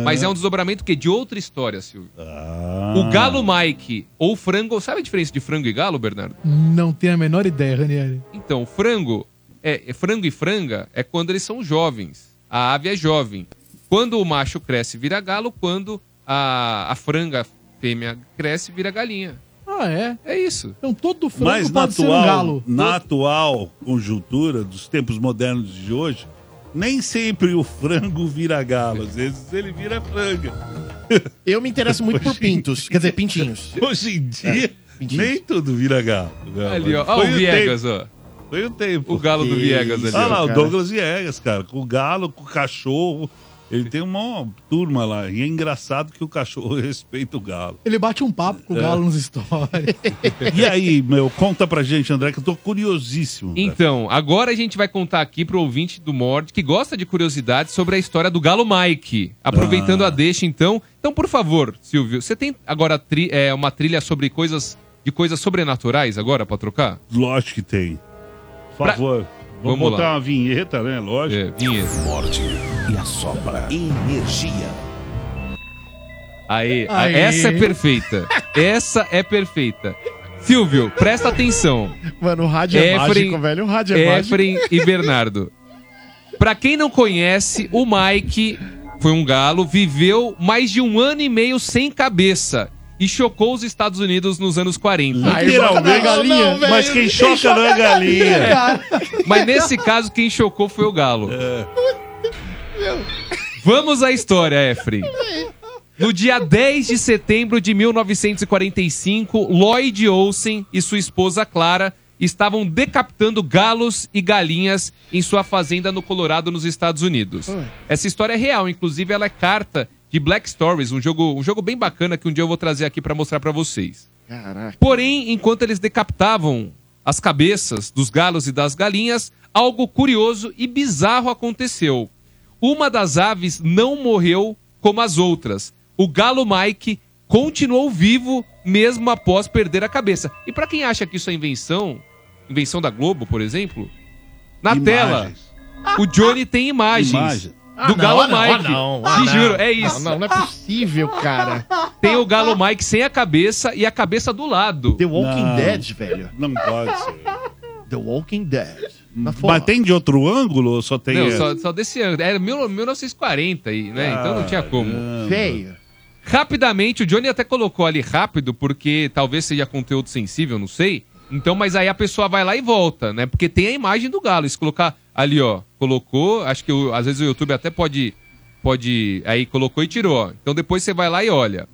Mas é um desdobramento que de outra história, Silvio. Ah. O galo Mike ou frango. Sabe a diferença de frango e galo, Bernardo? Não tenho a menor ideia, Ranieri. Então, frango. É, é frango e franga é quando eles são jovens. A ave é jovem. Quando o macho cresce, vira galo. Quando a, a franga fêmea cresce, vira galinha. Ah, é? É isso. Então todo frango Mas na pode ser um atual, galo. na atual conjuntura dos tempos modernos de hoje, nem sempre o frango vira galo. Às vezes ele vira franga. Eu me interesso muito por pintos, quer dizer, pintinhos. Hoje em dia, nem tudo vira galo. Ali, ó. Ó, Foi o Viegas, ó. Foi o tempo. O galo do Viegas ali, Olha lá, o. Douglas Viegas, cara. Com o galo, com o cachorro. Ele tem uma turma lá. E é engraçado que o cachorro respeita o galo. Ele bate um papo com o É. galo nos stories. E aí, meu, conta pra gente, André, que eu tô curiosíssimo. velho. Então, agora a gente vai contar aqui pro ouvinte do Mord que gosta de curiosidades sobre a história do Galo Mike. Aproveitando Ah. a deixa, então. Então, por favor, Silvio, você tem agora tri- é, uma trilha sobre coisas de coisas sobrenaturais agora pra trocar? Lógico que tem. Por Pra- favor. Vamos, Vamos botar lá. uma vinheta, né? Lógico. É, vinheta. Morde e assopra. Energia. Aí, Aê. essa é perfeita. Essa é perfeita. Silvio, presta atenção. Mano, o rádio é mágico, velho. O rádio é mágico. Efren e Bernardo. Pra quem não conhece, o Mike foi um galo, viveu mais de um ano e meio sem cabeça e chocou os Estados Unidos nos anos 40. Literalmente. Não, não, velho. Mas quem choca não é galinha. Mas nesse caso, quem chocou foi o galo. É. Vamos à história, Efren. No dia 10 de setembro de 1945, Lloyd Olsen e sua esposa Clara estavam decapitando galos e galinhas em sua fazenda no Colorado, nos Estados Unidos. Essa história é real, inclusive ela é carta de Black Stories, um jogo, um jogo bem bacana que um dia eu vou trazer aqui pra mostrar pra vocês. Caraca. Porém, enquanto eles decapitavam as cabeças dos galos e das galinhas, algo curioso e bizarro aconteceu. Uma das aves não morreu como as outras. O galo Mike continuou vivo mesmo após perder a cabeça. E pra quem acha que isso é invenção, invenção da Globo, por exemplo, na Imagens. tela, o Johnny tem imagens. Imagem. Do Ah, Galo não, ah, Mike. não, ah, Te não. juro, é isso. Não, não, não é possível, cara. Tem o Galo Mike sem a cabeça e a cabeça do lado. The Walking Não. Dead, velho. Não pode ser. The Walking Dead. Na Mas tem de outro ângulo ou só tem. Não, só, só desse ano. Era mil- 1940 aí, né? então não tinha como. Feio. Rapidamente, o Johnny até colocou ali rápido, porque talvez seja conteúdo sensível, não sei. Então, mas aí a pessoa vai lá e volta, né? Porque tem a imagem do galo. Se colocar ali, ó, colocou, acho que às vezes o YouTube até pode. Pode. Aí colocou e tirou. ó. Então depois você vai lá e olha.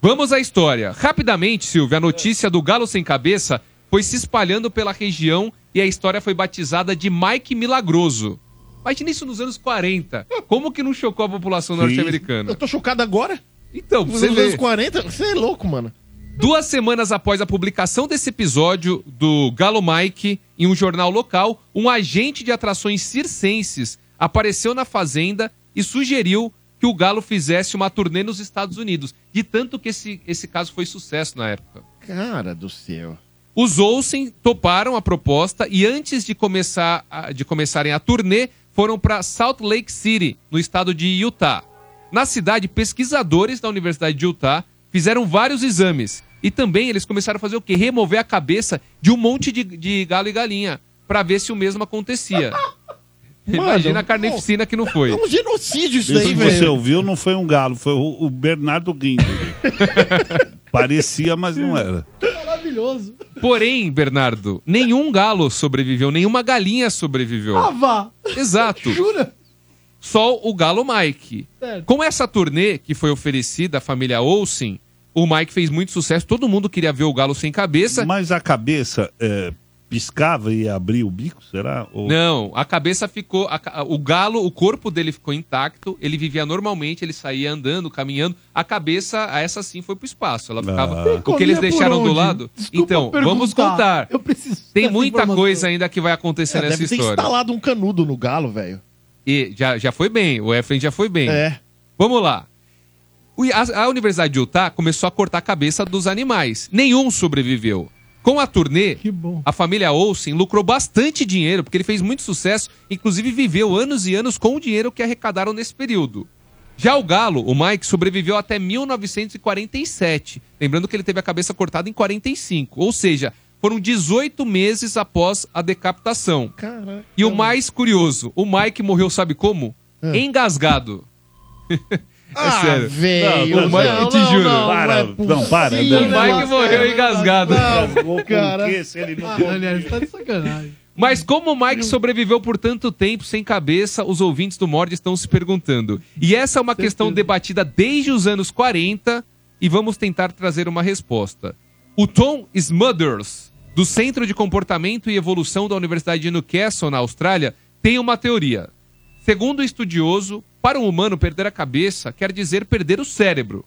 Vamos à história. Rapidamente, Silvio, a notícia do galo sem cabeça foi se espalhando pela região e a história foi batizada de Mike Milagroso. Imagina isso nos anos 40. Como que não chocou a população norte-americana? Eu tô chocado agora. Então, Nos você anos ver. 40, você é louco, mano. Duas semanas após a publicação desse episódio do Galo Mike em um jornal local, um agente de atrações circenses apareceu na fazenda e sugeriu que o Galo fizesse uma turnê nos Estados Unidos. De tanto que esse, esse caso foi sucesso na época. Cara do céu. Os Olsen toparam a proposta e antes de, começar a- de começarem a turnê, foram para Salt Lake City, no estado de Utah. Na cidade, pesquisadores da Universidade de Utah fizeram vários exames. E também eles começaram a fazer o quê? Remover a cabeça de um monte de, de galo e galinha, para ver se o mesmo acontecia. Imagina a carnificina que não foi. É um genocídio isso Isso daí, que você velho. ouviu não foi um galo, foi o, o Bernardo Guindo. Parecia, mas não era. Maravilhoso. Porém, Bernardo, nenhum galo sobreviveu, nenhuma galinha sobreviveu. Ah, vá. Exato. Jura? Só o Galo Mike. Certo. Com essa turnê que foi oferecida à família Olsen, o Mike fez muito sucesso. Todo mundo queria ver o Galo sem cabeça. Mas a cabeça é, piscava e abria o bico, será? Ou- Não, a cabeça ficou. a o galo, o corpo dele ficou intacto. Ele vivia normalmente, ele saía andando, caminhando. A cabeça, essa sim, foi pro espaço. Ela ficava. Ah. O que eles deixaram do lado. Desculpa então, vamos contar. Eu preciso. Tem muita informação. coisa ainda que vai acontecer É, nessa deve ter história. instalado um canudo no galo, velho. E já, já foi bem, o Efren já foi bem. É. Vamos lá. A Universidade de Utah começou a cortar a cabeça dos animais. Nenhum sobreviveu. Com a turnê, a família Olsen lucrou bastante dinheiro, porque ele fez muito sucesso, inclusive viveu anos e anos com o dinheiro que arrecadaram nesse período. Já o Galo, o Mike, sobreviveu até 1947. Lembrando que ele teve a cabeça cortada em 45. Ou seja, foram 18 meses após a decapitação. Caraca. E o mais curioso, o Mike morreu, sabe como? É. Engasgado. Ah, é sério. velho, Não, o Mike, não, te não, juro. não, Para, não é não, para. O Mike morreu engasgado. Não, cara. Por quê, se ele não Ah, você tá de sacanagem. Mas como o Mike sobreviveu por tanto tempo sem cabeça, os ouvintes do Mord estão se perguntando. E essa é uma questão debatida desde os anos 40 e vamos tentar trazer uma resposta. O Tom Smulders, do Centro de Comportamento e Evolução da Universidade de Newcastle, na Austrália, tem uma teoria. Segundo o estudioso, para um humano perder a cabeça quer dizer perder o cérebro.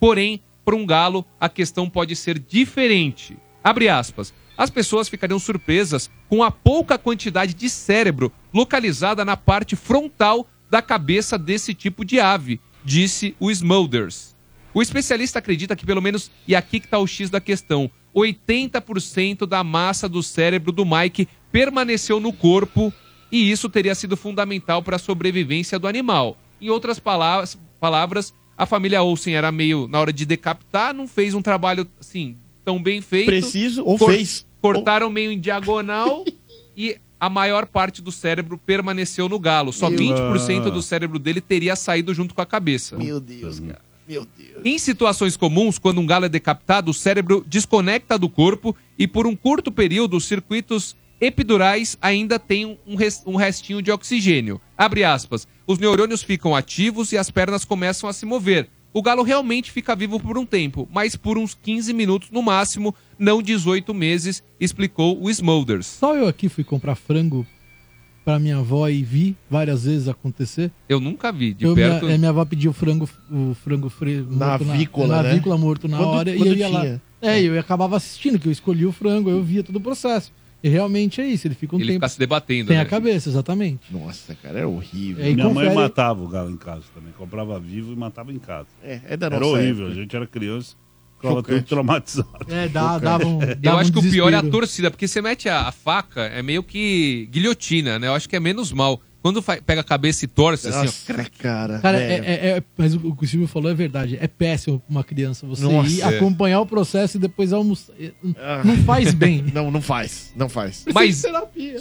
Porém, para um galo, a questão pode ser diferente. Abre aspas. As pessoas ficariam surpresas com a pouca quantidade de cérebro localizada na parte frontal da cabeça desse tipo de ave, disse o Smulders. O especialista acredita que pelo menos, e aqui que está o X da questão, 80% da massa do cérebro do Mike permaneceu no corpo e isso teria sido fundamental para a sobrevivência do animal. Em outras palavras, palavras, a família Olsen era meio, na hora de decapitar, não fez um trabalho, assim, tão bem feito. Preciso, ou Cor- fez. Cortaram meio em diagonal e a maior parte do cérebro permaneceu no galo. Só Meu- 20% do cérebro dele teria saído junto com a cabeça. Meu Deus, cara. Meu Deus. Em situações comuns, quando um galo é decapitado, o cérebro desconecta do corpo e por um curto período os circuitos epidurais ainda têm um, res- um restinho de oxigênio. Abre aspas. Os neurônios ficam ativos e as pernas começam a se mover. O galo realmente fica vivo por um tempo, mas por uns 15 minutos no máximo, não 18 meses, explicou o Smulders. Só eu aqui fui comprar frango pra minha avó e vi várias vezes acontecer. Eu nunca vi de eu, perto. minha, é, minha avó pediu frango, o frango fre, morto Na avícola, na, né? avícola morto na Quando- hora e quando eu ia lá. tinha. É, eu acabava assistindo, que eu escolhi o frango, eu via todo o processo. E realmente é isso, ele fica um Ele tempo fica se debatendo. sem né? a cabeça, exatamente. Nossa, cara, era horrível. É, e Minha mãe confere- matava o galo em casa também. Comprava vivo e matava em casa. É, é da Era nossa horrível. época. A gente era criança, ficava tudo traumatizado. É, dá, dava um. Eu dava acho um que o pior é a desespero. torcida, porque você mete a, a faca, é meio que guilhotina, né? Eu acho que é menos mal. Quando pega a cabeça e torce, assim, Nossa, ó. cara. Cara, é, é- é- mas o, que o Silvio falou é verdade. É péssimo pra uma criança você Nossa. ir É. acompanhar o processo e depois almoçar. Ah. Não faz bem. Não, não faz. Não faz. Mas,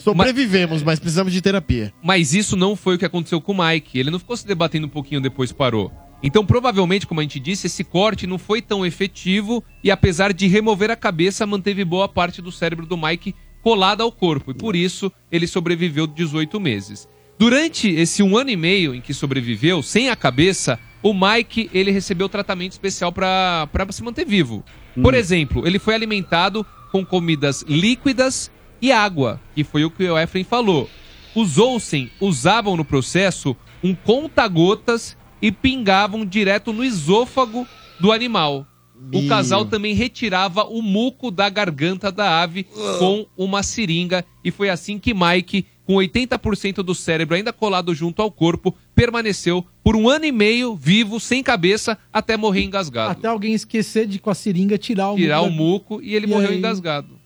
Sobrevivemos, mas precisamos de terapia. mas isso não foi o que aconteceu com o Mike. Ele não ficou se debatendo um pouquinho depois parou. Então, provavelmente, como a gente disse, esse corte não foi tão efetivo e, apesar de remover a cabeça, manteve boa parte do cérebro do Mike colada ao corpo. E por isso ele sobreviveu 18 meses. Durante esse um ano e meio em que sobreviveu, sem a cabeça, o Mike ele recebeu tratamento especial para se manter vivo. Por exemplo, ele foi alimentado com comidas líquidas e água, que foi o que o Efren falou. Os Olsen usavam no processo um conta-gotas e pingavam direto no esôfago do animal. O casal também retirava o muco da garganta da ave com uma seringa e foi assim que Mike, com 80% do cérebro ainda colado junto ao corpo, permaneceu por um ano e meio vivo, sem cabeça, até morrer engasgado. Até alguém esquecer de com a seringa tirar o Tirar o da- muco e ele E morreu aí? engasgado.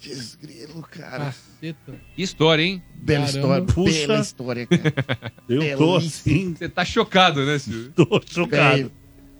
Desgrilo, cara. Caceta. Que história, hein? Bela história. Puxa. Bela história, cara. Eu tô assim, Você tá chocado, né, Silvio? tô chocado.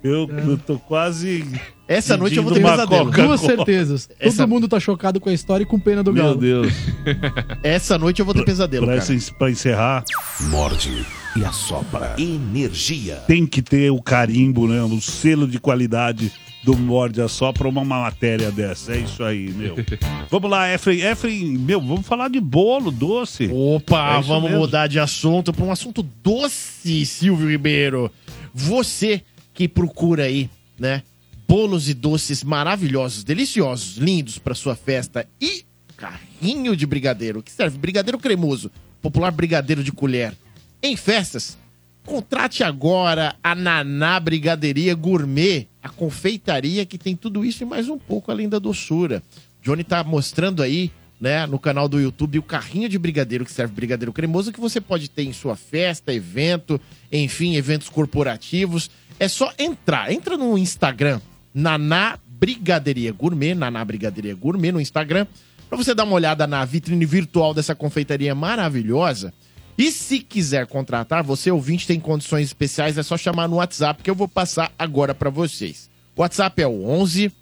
Eu, eu tô quase. Essa noite eu vou ter pesadelo. Duas certezas. Essa- Todo mundo tá chocado com a história e com pena do Meu galo. Deus. Essa noite eu vou ter pesadelo, Pra, cara. essa- pra encerrar, Morde e assopra. Energia. tem que ter o carimbo, né? O selo de qualidade do Morde a Só pra uma matéria dessa. É isso aí, meu. vamos lá, Efren. Efren, meu, vamos falar de bolo doce. Opa, É vamos mesmo. mudar de assunto para um assunto doce, Silvio Ribeiro. Você que procura aí, né, bolos e doces maravilhosos, deliciosos, lindos para sua festa e carrinho de brigadeiro, que serve brigadeiro cremoso, popular brigadeiro de colher. Em festas, contrate agora a Naná Brigaderia Gourmet, a confeitaria que tem tudo isso e mais um pouco além da doçura. Johnny tá mostrando aí, né, no canal do YouTube o carrinho de brigadeiro que serve brigadeiro cremoso que você pode ter em sua festa, evento, enfim, eventos corporativos. É só entrar, entra no Instagram, Naná Brigaderia Gourmet, Naná Brigaderia Gourmet no Instagram, para você dar uma olhada na vitrine virtual dessa confeitaria maravilhosa. E se quiser contratar, você ouvinte tem condições especiais, é só chamar no WhatsApp que eu vou passar agora para vocês. O WhatsApp é o 11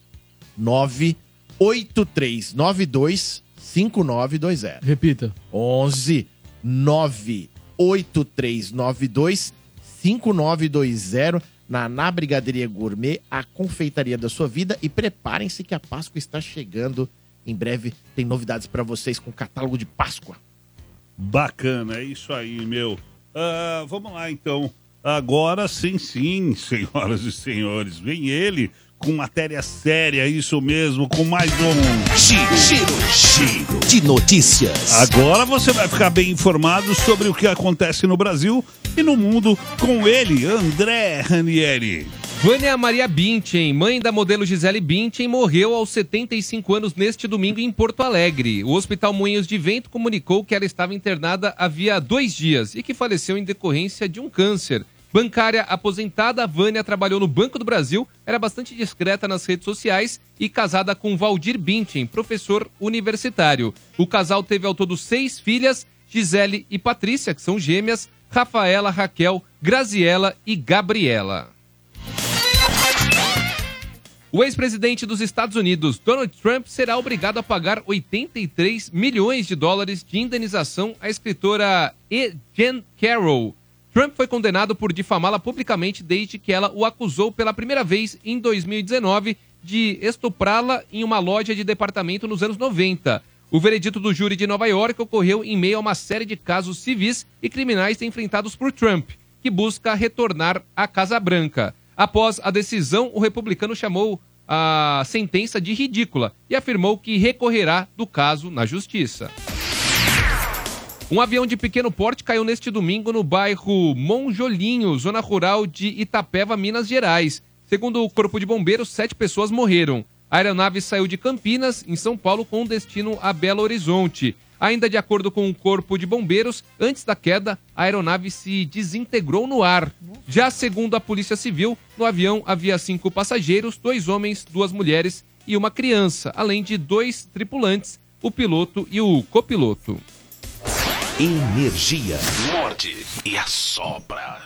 98392 5920. Repita. 11 98392 5920. Na Na Brigadeiria Gourmet, a confeitaria da sua vida. E preparem-se que a Páscoa está chegando. Em breve tem novidades para vocês com catálogo de Páscoa. Bacana, é isso aí, meu. Ah, vamos lá, então. Agora sim, sim, senhoras e senhores. Vem ele com matéria séria, isso mesmo, com mais um. Giro, giro, giro de notícias. Agora você vai ficar bem informado sobre o que acontece no Brasil e no mundo com ele, André Ranieri. Vânia Maria Bündchen, mãe da modelo Gisele Bündchen, morreu aos 75 anos neste domingo em Porto Alegre. O Hospital Moinhos de Vento comunicou que ela estava internada havia dois dias e que faleceu em decorrência de um câncer. Bancária aposentada, Vânia trabalhou no Banco do Brasil, era bastante discreta nas redes sociais e casada com Valdir Bündchen, professor universitário. O casal teve ao todo seis filhas, Gisele e Patrícia, que são gêmeas, Rafaela, Raquel, Graziela e Gabriela. O ex-presidente dos Estados Unidos, Donald Trump, será obrigado a pagar 83 milhões de dólares de indenização à escritora E. Jean Carroll. Trump foi condenado por difamá-la publicamente desde que ela o acusou pela primeira vez em 2019 de estuprá-la em uma loja de departamento nos anos 90. O veredito do júri de Nova York ocorreu em meio a uma série de casos civis e criminais enfrentados por Trump, que busca retornar à Casa Branca. Após a decisão, o republicano chamou a sentença de ridícula e afirmou que recorrerá do caso na justiça. Um avião de pequeno porte caiu neste domingo no bairro Monjolinho, zona rural de Itapeva, Minas Gerais. Segundo o Corpo de Bombeiros, sete pessoas morreram. A aeronave saiu de Campinas, em São Paulo, com destino a Belo Horizonte. Ainda de acordo com o Corpo de Bombeiros, antes da queda, a aeronave se desintegrou no ar. Já segundo a Polícia Civil, no avião havia cinco passageiros, dois homens, duas mulheres e uma criança, além de dois tripulantes, o piloto e o copiloto. Energia. Morde e assopra.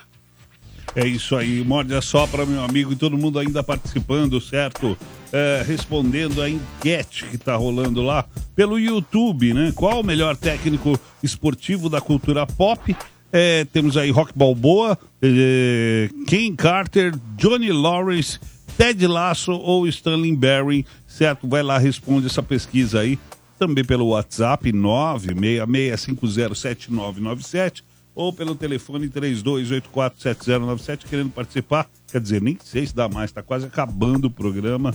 É isso aí, morde a sopra, meu amigo, e todo mundo ainda participando, certo? É, respondendo a enquete que tá rolando lá pelo YouTube, né? Qual o melhor técnico esportivo da cultura pop? É, temos aí Rock Balboa, é, Ken Carter, Johnny Lawrence, Ted Lasso ou Stanley Barry, certo? Vai lá, responde essa pesquisa aí. Também pelo WhatsApp 966507997 ou pelo telefone 32847097 querendo participar. Quer dizer, nem sei se dá mais, está quase acabando o programa.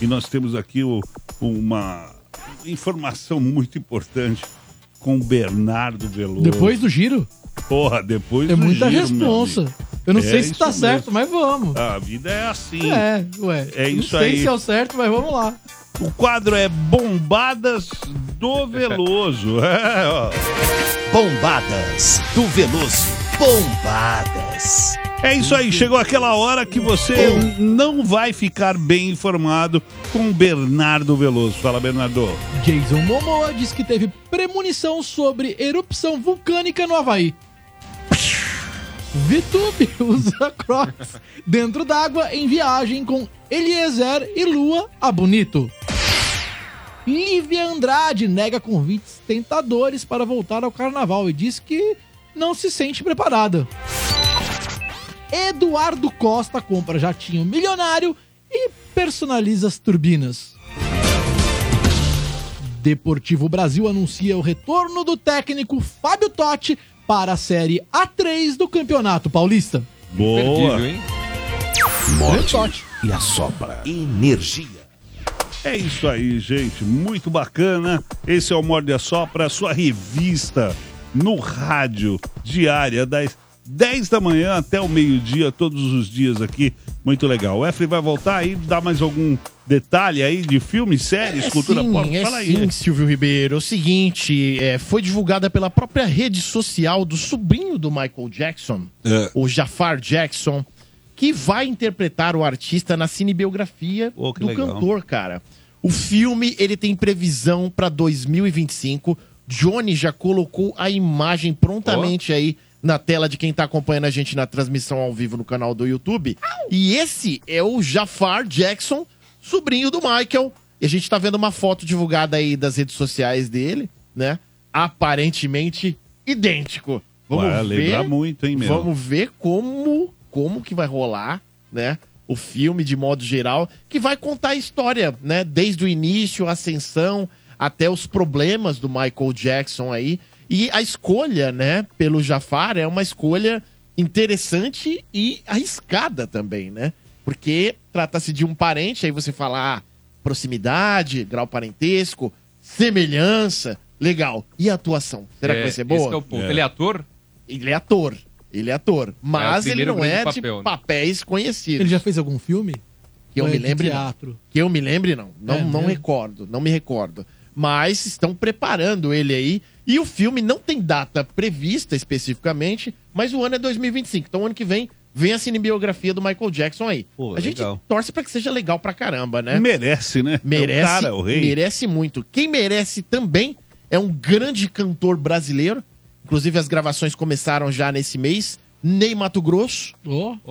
E nós temos aqui o- uma informação muito importante com o Bernardo Veloso. Depois do giro? Porra, depois É do muita giro, responsa. meu amigo. Eu não É sei se tá mesmo. certo, mas vamos. A vida é assim. É, ué. É não isso sei aí. se é o certo, mas vamos lá. O quadro é Bombadas do Veloso. É, ó. Bombadas do Veloso. Bombadas. É isso aí, chegou aquela hora que você não vai ficar bem informado com o Bernardo Veloso. Fala, Bernardo. Jason Momoa diz que teve premonição sobre erupção vulcânica no Havaí. Vitube usa Crocs dentro d'água em viagem com Eliezer e Lua a Bonito. Lívia Andrade nega convites tentadores para voltar ao carnaval e diz que não se sente preparada. Eduardo Costa compra jatinho milionário e personaliza as turbinas. Deportivo Brasil anuncia o retorno do técnico Fábio Totti para a Série A3 do Campeonato Paulista. Boa. Morde e assopra. Energia. É isso aí, gente. Muito bacana. Esse é o Morde a Sopra, sua revista no rádio diária das 10 da manhã até o meio-dia, todos os dias aqui. Muito legal. O Efre vai voltar aí, dar mais algum detalhe aí de filmes, séries, cultura sim, pop? é Fala aí. sim, Silvio Ribeiro. É o seguinte, é, foi divulgada pela própria rede social do sobrinho do Michael Jackson, É. o Jafar Jackson, que vai interpretar o artista na cinebiografia que do legal. cantor, cara. O filme, ele tem previsão para 2025. Johnny já colocou a imagem prontamente aí na tela de quem tá acompanhando a gente na transmissão ao vivo no canal do YouTube. E esse é o Jafar Jackson, sobrinho do Michael. E a gente tá vendo uma foto divulgada aí das redes sociais dele, né? Aparentemente idêntico. Vamos Vai ver. muito, hein, meu? Vamos ver como como que vai rolar, né? O filme, de modo geral, que vai contar a história, né? Desde o início, a ascensão, até os problemas do Michael Jackson aí. E a escolha, né, pelo Jafar é uma escolha interessante e arriscada também, né? Porque trata-se de um parente, aí você fala, ah, proximidade, grau parentesco, semelhança, legal. E a atuação? Será que vai ser boa? Esse é o ponto. Ele é ator? Ele é ator. Ele é ator. Mas ele não é grande de papel, né? papéis conhecidos. Ele já fez algum filme? Que eu é me lembre, não. teatro? Que eu me lembre, não. Não, É não mesmo? recordo, não me recordo. Mas estão preparando ele aí. E o filme não tem data prevista especificamente, mas o ano é 2025. Então, ano que vem, vem a cinebiografia do Michael Jackson aí. a gente legal. torce pra que seja legal pra caramba, né? Merece, né? Merece, É o cara, o rei. merece muito. Quem merece também é um grande cantor brasileiro. Inclusive, as gravações começaram já nesse mês. Ney Mato Grosso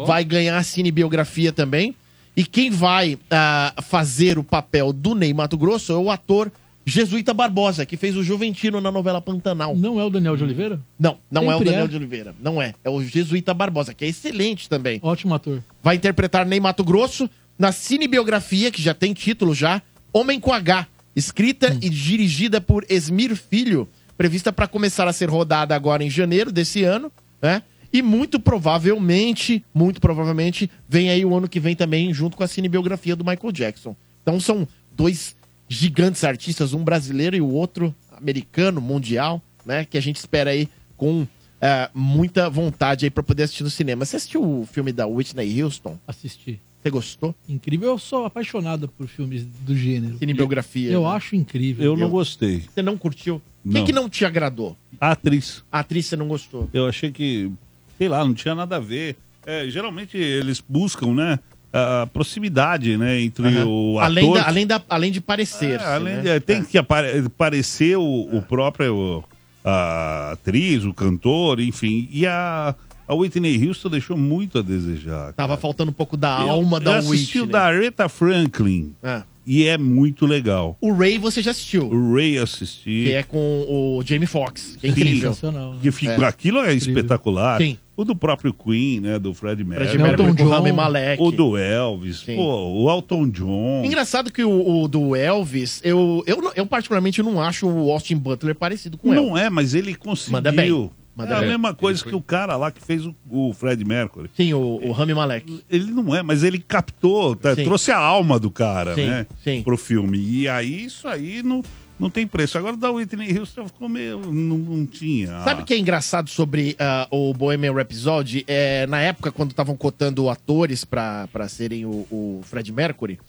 vai ganhar a cinebiografia também. E quem vai ah, fazer o papel do Ney Mato Grosso é o ator Jesuíta Barbosa, que fez o Juventino na novela Pantanal. Não é o Daniel de Oliveira? Não, não é o Sempre Daniel é? de Oliveira. Não é. É o Jesuíta Barbosa, que é excelente também. Ótimo ator. Vai interpretar Ney Mato Grosso na cinebiografia, que já tem título já, Homem com H, escrita Hum. e dirigida por Esmir Filho, prevista para começar a ser rodada agora em janeiro desse ano, né? E muito provavelmente, muito provavelmente, vem aí o ano que vem também, junto com a cinebiografia do Michael Jackson. Então são dois gigantes artistas, um brasileiro e o outro americano, mundial, né? Que a gente espera aí com eh, muita vontade aí para poder assistir no cinema. Você assistiu o filme da Whitney Houston? Assisti. Você gostou? Incrível. Eu sou apaixonado por filmes do gênero. Cinebiografia, Eu né? acho incrível. Eu não gostei. Você não curtiu? Quem Não. que não te agradou? A atriz. A atriz você não gostou? Eu achei que, sei lá, não tinha nada a ver. É, geralmente eles buscam, né, a proximidade, né, entre Aham. o ator... além, da, além, da, além de parecer. É, além de- tem que apare- parecer o, o próprio a atriz, o cantor, enfim. E a, a Whitney Houston deixou muito a desejar. Tava faltando um pouco da Eu- alma da eu assisti Whitney. o da Aretha Franklin. Ah. E é muito legal. O Ray você já assistiu. O Ray assisti. Que é com o Jamie Foxx. Que é Sim. incrível. Que fica- É. Aquilo é espetacular. Sim. O do próprio Queen, né? Do Fred Mercury. Freddie Mercury com o Rami Malek. O do Elvis. Sim. Pô, o Elton John. Engraçado que o, o do Elvis, eu, eu, eu particularmente não acho o Austin Butler parecido com o Elvis. Não é, mas ele conseguiu. Manda bem. Manda é a bem. mesma coisa que o cara lá que fez o, o Fred Mercury. Sim, o, o Rami Malek. Ele não é, mas ele captou, tá, trouxe a alma do cara, Sim, né? sim. Pro filme. E aí, isso aí não, não tem preço. Agora da Whitney Houston ficou meio. Não, não tinha. Sabe o que é engraçado sobre ah, o Bohemian Rhapsody? É, na época, quando estavam cotando atores pra serem o, o Fred Mercury,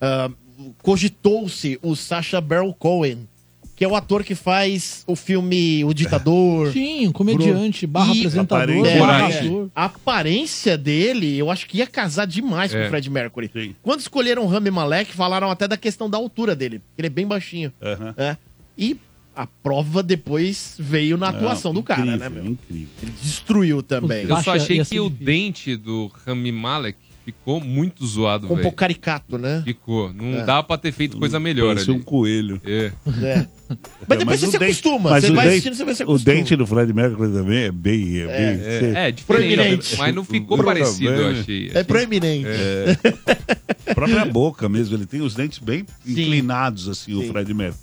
ah, cogitou-se o Sacha Baron Cohen, que é o ator que faz o filme O Ditador. Sim, um comediante, barra E- apresentador, É, barra é. ator. A aparência dele, eu acho que ia casar demais com É. o Fred Mercury. Quando escolheram o Rami Malek, falaram até da questão da altura dele. Ele é bem baixinho. Aham. É. E a prova depois veio na Não, atuação do cara, incrível, né, meu? Incrível. Ele destruiu também. Eu só achei que o dente do Rami Malek ficou muito zoado, Ficou um velho. pouco caricato, né? Ficou. Não É. dava pra ter feito coisa melhor Parecia ali. um coelho. É. É. Mas depois você o se dente- acostuma. mas Você o vai dente- assistindo, você vai se O acostuma. dente do Fred Mercury também é bem. É, É, bem É, você- é diferente, Proeminente. mas não ficou parecido, eu achei. É proeminente. É. A própria boca mesmo, ele tem os dentes bem inclinados, assim, o Fred Mercury.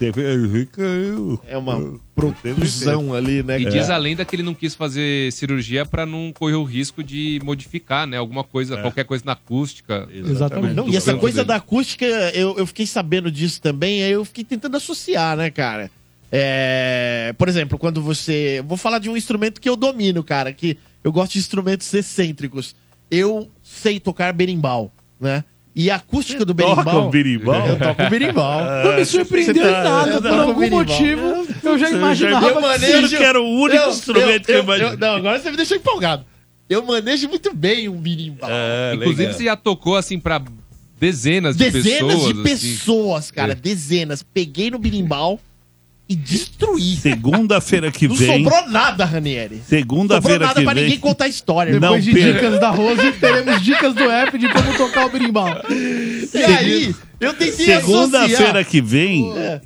Ele caiu. É uma protusão ali, né? E cara? diz a lenda que ele não quis fazer cirurgia pra não correr o risco de modificar, né? Alguma coisa, qualquer coisa na acústica. Exatamente. Não, e essa coisa da acústica, eu, eu fiquei sabendo disso também, aí eu fiquei tentando associar, né, cara? É, por exemplo, quando você. Vou falar de um instrumento que eu domino, cara, que eu gosto de instrumentos excêntricos. Eu sei tocar berimbau, né? E a acústica do toca berimbau. o berimbau? Eu toco o berimbau. Não me surpreendeu em nada, Eu por algum berimbau. motivo. Eu já imaginava eu manejo, que que era o único eu- instrumento eu- que eu imaginei. Não, agora você me deixou empolgado. Eu manejo muito bem um berimbau. É, Inclusive, você já tocou assim pra dezenas de Dezenas pessoas. de assim. pessoas, cara. É. Dezenas. Peguei no berimbau e destruí. Segunda-feira que Não vem. sobrou nada, Ranieri. Sobrou Segunda-feira nada que pra vem. ninguém contar a história. Não Depois de perca. dicas da Rose, teremos dicas do app de como tocar o berimbau. E aí, eu tentei Segunda-feira que vem, É.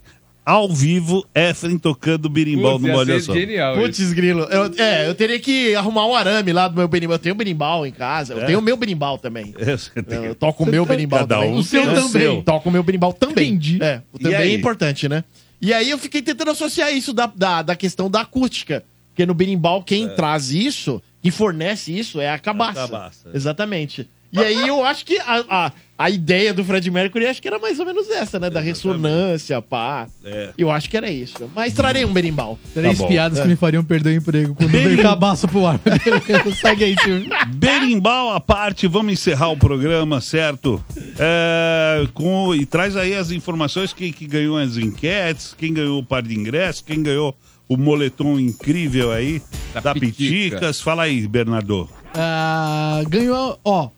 ao vivo, Efren tocando birimbau Putz, no ser Só. genial. Putz, grilo. Eu, é, eu teria que arrumar um arame lá do meu berimbau. Eu tenho berimbau em casa. Eu É? tenho o meu berimbau também. É, tem- Eu toco o meu berimbau Cada também. um O seu também. seu. Toco o meu berimbau também. É, o E também aí? é importante, né? E aí eu fiquei tentando associar isso da, da, da questão da acústica. Porque no berimbau, quem traz isso, quem fornece isso, é a cabaça. A cabaça, é. Exatamente. E aí eu acho que a, a, a ideia do Fred Mercury acho que era mais ou menos essa, né? Da ressonância, pá. É. Eu acho que era isso. Mas trarei um berimbau. Três Tá bom. piadas que me fariam perder o emprego quando veio cabaço pro ar. Segue aí, tio. Berimbau à parte, vamos encerrar o programa, certo? É, com, e traz aí as informações, quem que ganhou as enquetes, quem ganhou o par de ingressos, quem ganhou o moletom incrível aí da, Pitica. Piticas. Fala aí, Bernardo. Ah, ganhou, ó.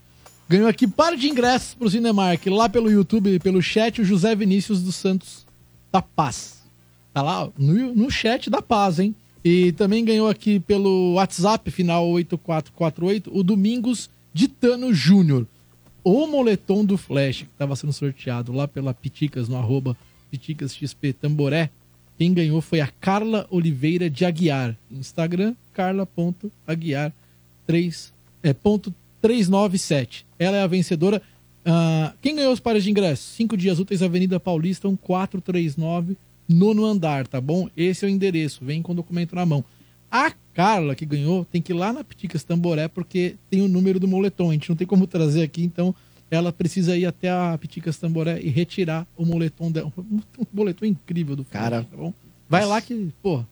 Ganhou aqui par de ingressos pro Cinemark. Lá pelo YouTube, pelo chat, o José Vinícius dos Santos da Paz. Tá lá no, no chat da Paz, hein? E também ganhou aqui pelo WhatsApp, final 8448, o Domingos Ditano Júnior. O moletom do Flash, que estava sendo sorteado lá pela Piticas, no arroba Piticas XP Tamboré. Quem ganhou foi a Carla Oliveira de Aguiar. Instagram, carla.aguiar 3, é, ponto 397. Ela é a vencedora. Ah, quem ganhou os pares de ingressos? Cinco dias úteis, Avenida Paulista, 1439, nono andar, tá bom? Esse é o endereço. Vem com o documento na mão. A Carla, que ganhou, tem que ir lá na Piticas Tamboré, porque tem o número do moletom. A gente não tem como trazer aqui, então ela precisa ir até a Piticas Tamboré e retirar o moletom dela. Um moletom incrível do cara, tá bom? Vai lá que, pô,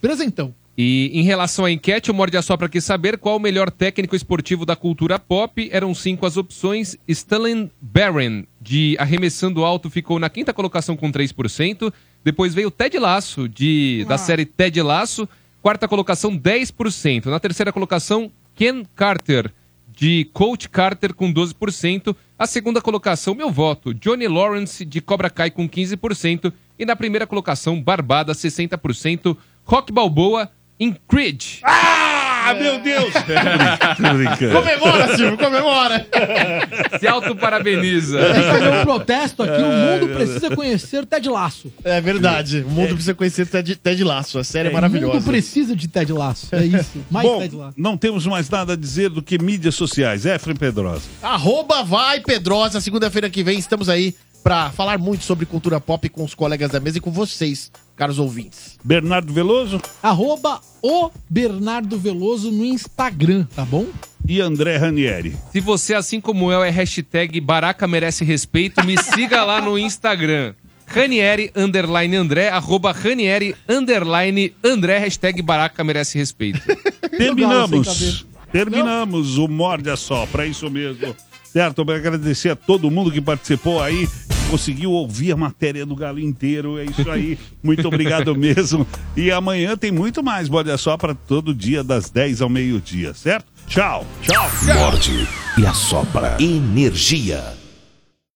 presentão. E em relação à enquete, o Morde a Sopra quis saber qual o melhor técnico esportivo da cultura pop. Eram cinco as opções. Stanley Barron, de arremessando alto, ficou na quinta colocação com 3%. Depois veio Ted Lasso, de, da série Ted Lasso. Quarta colocação, 10%. Na terceira colocação, Ken Carter, de Coach Carter, com 12%. A segunda colocação, meu voto, Johnny Lawrence, de Cobra Kai, com 15%. E na primeira colocação, Barbada, 60%. Rock Balboa, em Creed. Ah, meu Deus! Tô brincando. Comemora, Silvio, comemora! Se auto-parabeniza. Tem que fazer um protesto aqui. O mundo precisa conhecer Ted Laço. É verdade. O mundo precisa conhecer Ted, Ted Laço. A série é, O maravilhosa. mundo precisa de Ted Laço. É isso. Mais Bom, Ted Laço. não temos mais nada a dizer do que mídias sociais. Efrem Pedrosa. Arroba vai Pedrosa. Segunda-feira que vem estamos aí pra falar muito sobre cultura pop com os colegas da mesa e com vocês, caros ouvintes. Bernardo Veloso. Arroba o Bernardo Veloso no Instagram, tá bom? E André Ranieri. Se você, assim como eu, é hashtag Baraca Merece Respeito, me siga lá no Instagram. Ranieri, underline André, arroba Ranieri, underline André, hashtag Baraca Merece Respeito. Terminamos. Terminamos o Morde a Sopra, é isso mesmo. Certo? Eu quero agradecer a todo mundo que participou aí, conseguiu ouvir a matéria do Galo inteiro. É isso aí. Muito obrigado mesmo. E amanhã tem muito mais Morde a Sopra todo dia, das 10 ao meio-dia, certo? Tchau. Tchau. Morde e assopra. Energia.